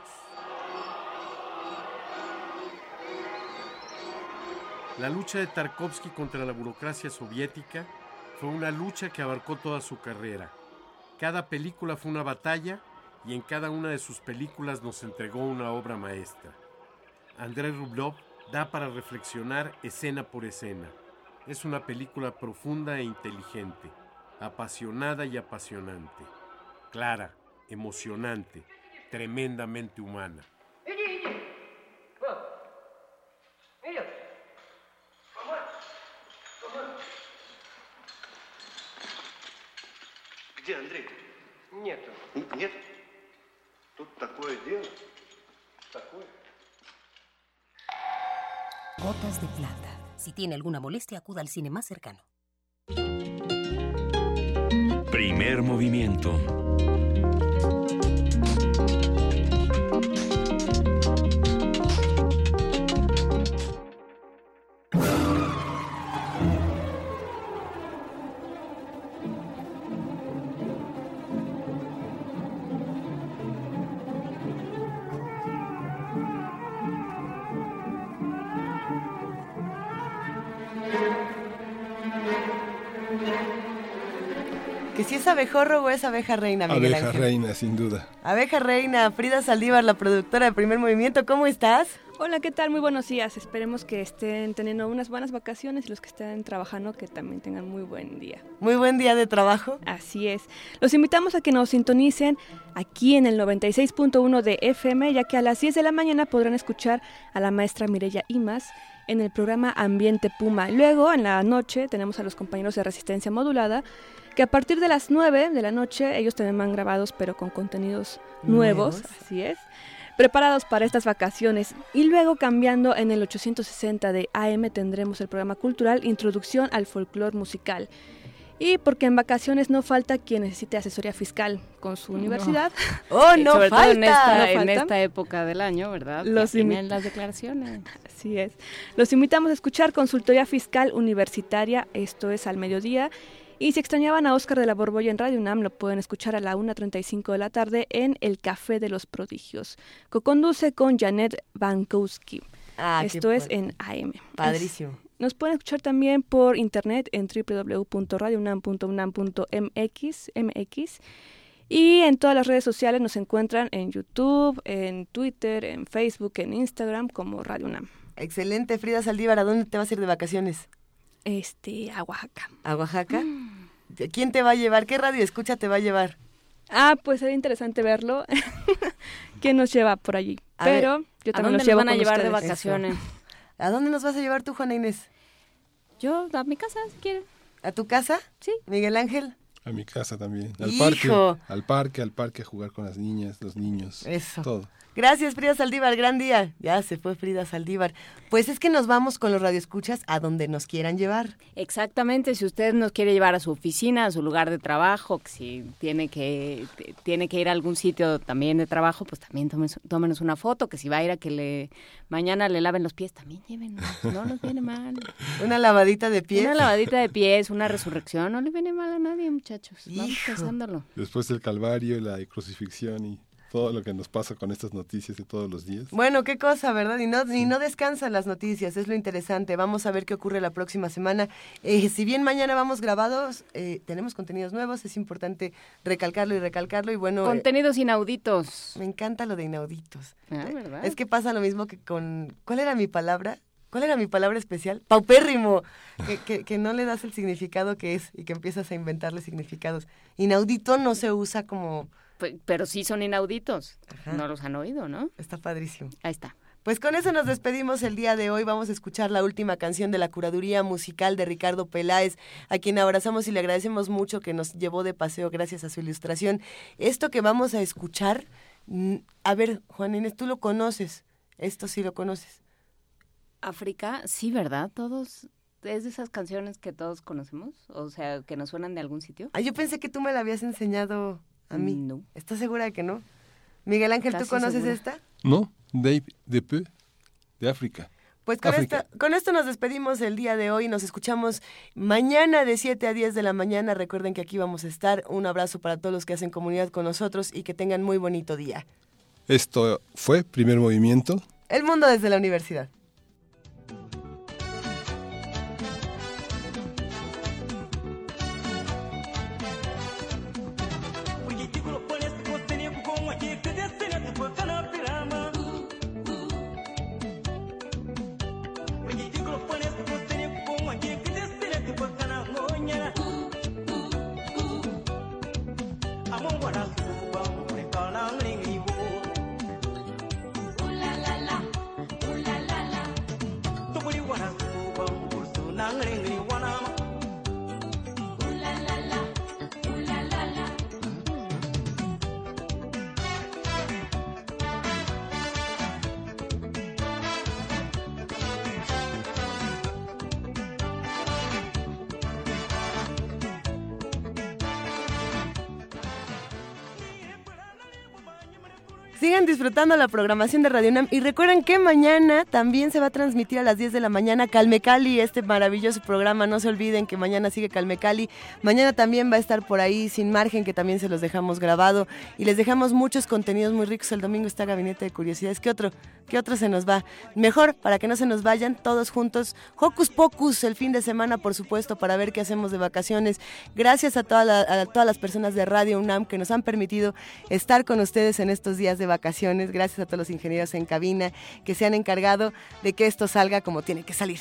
La lucha de Tarkovsky contra la burocracia soviética fue una lucha que abarcó toda su carrera. Cada película fue una batalla y en cada una de sus películas nos entregó una obra maestra. Andrei Rublev da para reflexionar escena por escena. Es una película profunda e inteligente, apasionada y apasionante, clara, emocionante, tremendamente humana. Si tiene alguna molestia, acuda al cine más cercano. Primer movimiento. Es abejorro o es abeja reina, Miguel Abeja Ángel. reina, sin duda. Abeja reina, Frida Saldívar, la productora de Primer Movimiento, ¿cómo estás? Hola, ¿qué tal? Muy buenos días. Esperemos que estén teniendo unas buenas vacaciones y los que estén trabajando que también tengan muy buen día. Muy buen día de trabajo. Así es. Los invitamos a que nos sintonicen aquí en el 96.1 de FM, ya que a las 10 de la mañana podrán escuchar a la maestra Mireya Imas en el programa Ambiente Puma. Luego, en la noche, tenemos a los compañeros de Resistencia Modulada, que a partir de las 9 de la noche, ellos también van grabados, pero con contenidos nuevos, Nuevos. así es, preparados para estas vacaciones. Y luego, cambiando en el 860 de AM, tendremos el programa cultural Introducción al Folclor Musical. Y porque en vacaciones no falta quien necesite asesoría fiscal con su universidad. ¡Oh, no sobre todo en falta! esta- No en falta. esta esta época del año, ¿verdad? Los tienen las declaraciones. Así es. Los invitamos a escuchar Consultoría Fiscal Universitaria, esto es al mediodía. Y si extrañaban a Oscar de la Borbolla en Radio UNAM, lo pueden escuchar a la 1.35 de la tarde en El Café de los Prodigios. Co-conduce con Janet Bankowski. Ah, Esto es en AM. Padrísimo. Es- nos pueden escuchar también por internet en www.radiounam.unam.mx MX, y en todas las redes sociales nos encuentran en YouTube, en Twitter, en Facebook, en Instagram como Radio UNAM. Excelente, Frida Saldívar, ¿a dónde te vas a ir de vacaciones? Este, a Oaxaca. ¿A Oaxaca? ¿Quién te va a llevar? ¿Qué radio escucha te va a llevar? Ah, pues sería interesante verlo. ¿Quién nos lleva por allí? A Pero ver, yo ¿a también dónde los nos llevo van a con llevar de vacaciones? ¿A dónde nos vas a llevar tú, Juana Inés? Yo, a mi casa, si quieren. ¿A tu casa? Sí. ¿Miguel Ángel? A mi casa también. Al ¡Hijo! parque. Al parque, al parque a jugar con las niñas, los niños. Eso. Todo. Gracias, Frida Saldívar, gran día. Ya se fue Frida Saldívar. Pues es que nos vamos con los radioescuchas a donde nos quieran llevar. Exactamente, si usted nos quiere llevar a su oficina, a su lugar de trabajo, que si tiene que tiene que ir a algún sitio también de trabajo, pues también tómenos, tómenos una foto, que si va a ir a que le mañana le laven los pies, también llévenos, no nos viene mal. Una lavadita de pies. Una lavadita de pies, una resurrección, no le viene mal a nadie, muchachos. Vamos pensándolo. Después del Calvario, la crucifixión y todo lo que nos pasa con estas noticias de todos los días. Bueno, qué cosa, ¿verdad? Y no, y no descansan las noticias, es lo interesante. Vamos a ver qué ocurre la próxima semana. Eh, si bien mañana vamos grabados, eh, tenemos contenidos nuevos, es importante recalcarlo y recalcarlo. Y bueno, eh, Contenidos inauditos. me encanta lo de inauditos. Ah, ¿verdad? Es que pasa lo mismo que con... ¿Cuál era mi palabra? ¿Cuál era mi palabra especial? Paupérrimo, que, que, que no le das el significado que es y que empiezas a inventarle significados. Inaudito no se usa como... Pe- Pero sí son inauditos. No los han oído, ¿no? Está padrísimo. Ahí está. Pues con eso nos despedimos el día de hoy. Vamos a escuchar la última canción de la curaduría musical de Ricardo Peláez, a quien abrazamos y le agradecemos mucho que nos llevó de paseo gracias a su ilustración. Esto que vamos a escuchar, a ver, Juan Inés, tú lo conoces. Esto sí lo conoces. África, sí, ¿verdad? Todos, es de esas canciones que todos conocemos, o sea, que nos suenan de algún sitio. Ah, yo pensé que tú me la habías enseñado a mí. No. ¿Estás segura de que no? Miguel Ángel, ¿tú conoces segura. esta? No, Dave de Peu, de África. Pues con, esta- con esto nos despedimos el día de hoy. Nos escuchamos mañana de 7 a 10 de la mañana. Recuerden que aquí vamos a estar. Un abrazo para todos los que hacen comunidad con nosotros y que tengan muy bonito día. Esto fue Primer Movimiento. El mundo desde la universidad. Disfrutando la programación de Radio UNAM y recuerden que mañana también se va a transmitir a las 10 de la mañana Calme Cali, este maravilloso programa. No se olviden que mañana sigue Calme Cali. Mañana también va a estar por ahí Sin Margen, que también se los dejamos grabado. Y les dejamos muchos contenidos muy ricos. El domingo está Gabinete de Curiosidades. ¿Qué otro? ¿Qué otro se nos va? Mejor, para que no se nos vayan todos juntos. Hocus Pocus el fin de semana, por supuesto, para ver qué hacemos de vacaciones. Gracias a, toda a todas las personas de Radio UNAM que nos han permitido estar con ustedes en estos días de vacaciones. Gracias a todos los ingenieros en cabina que se han encargado de que esto salga como tiene que salir.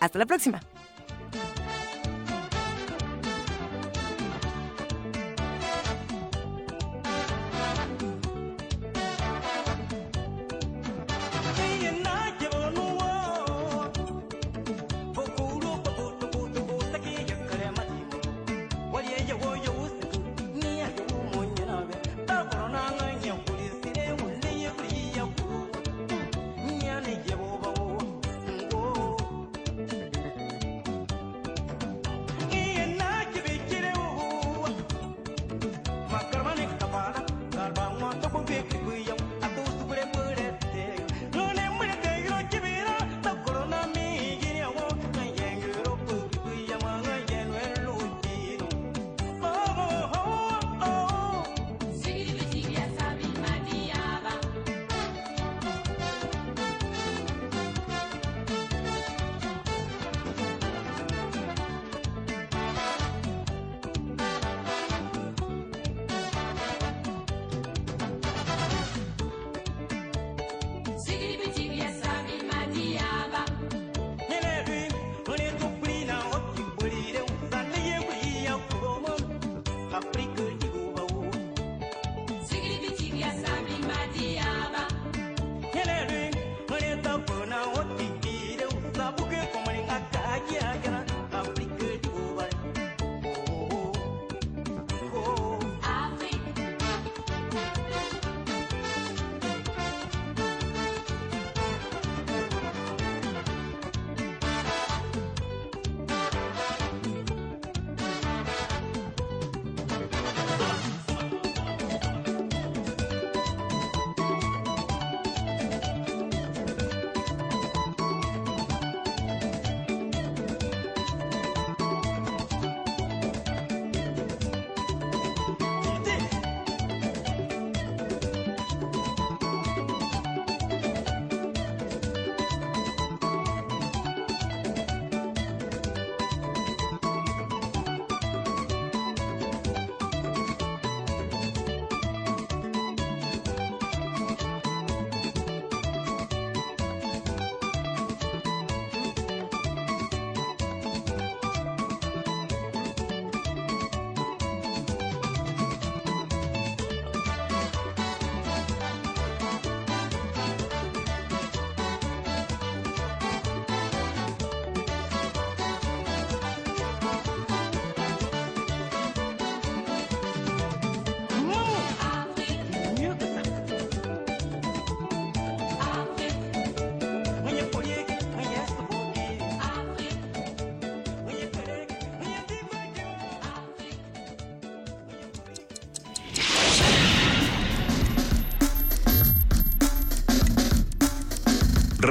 Hasta la próxima.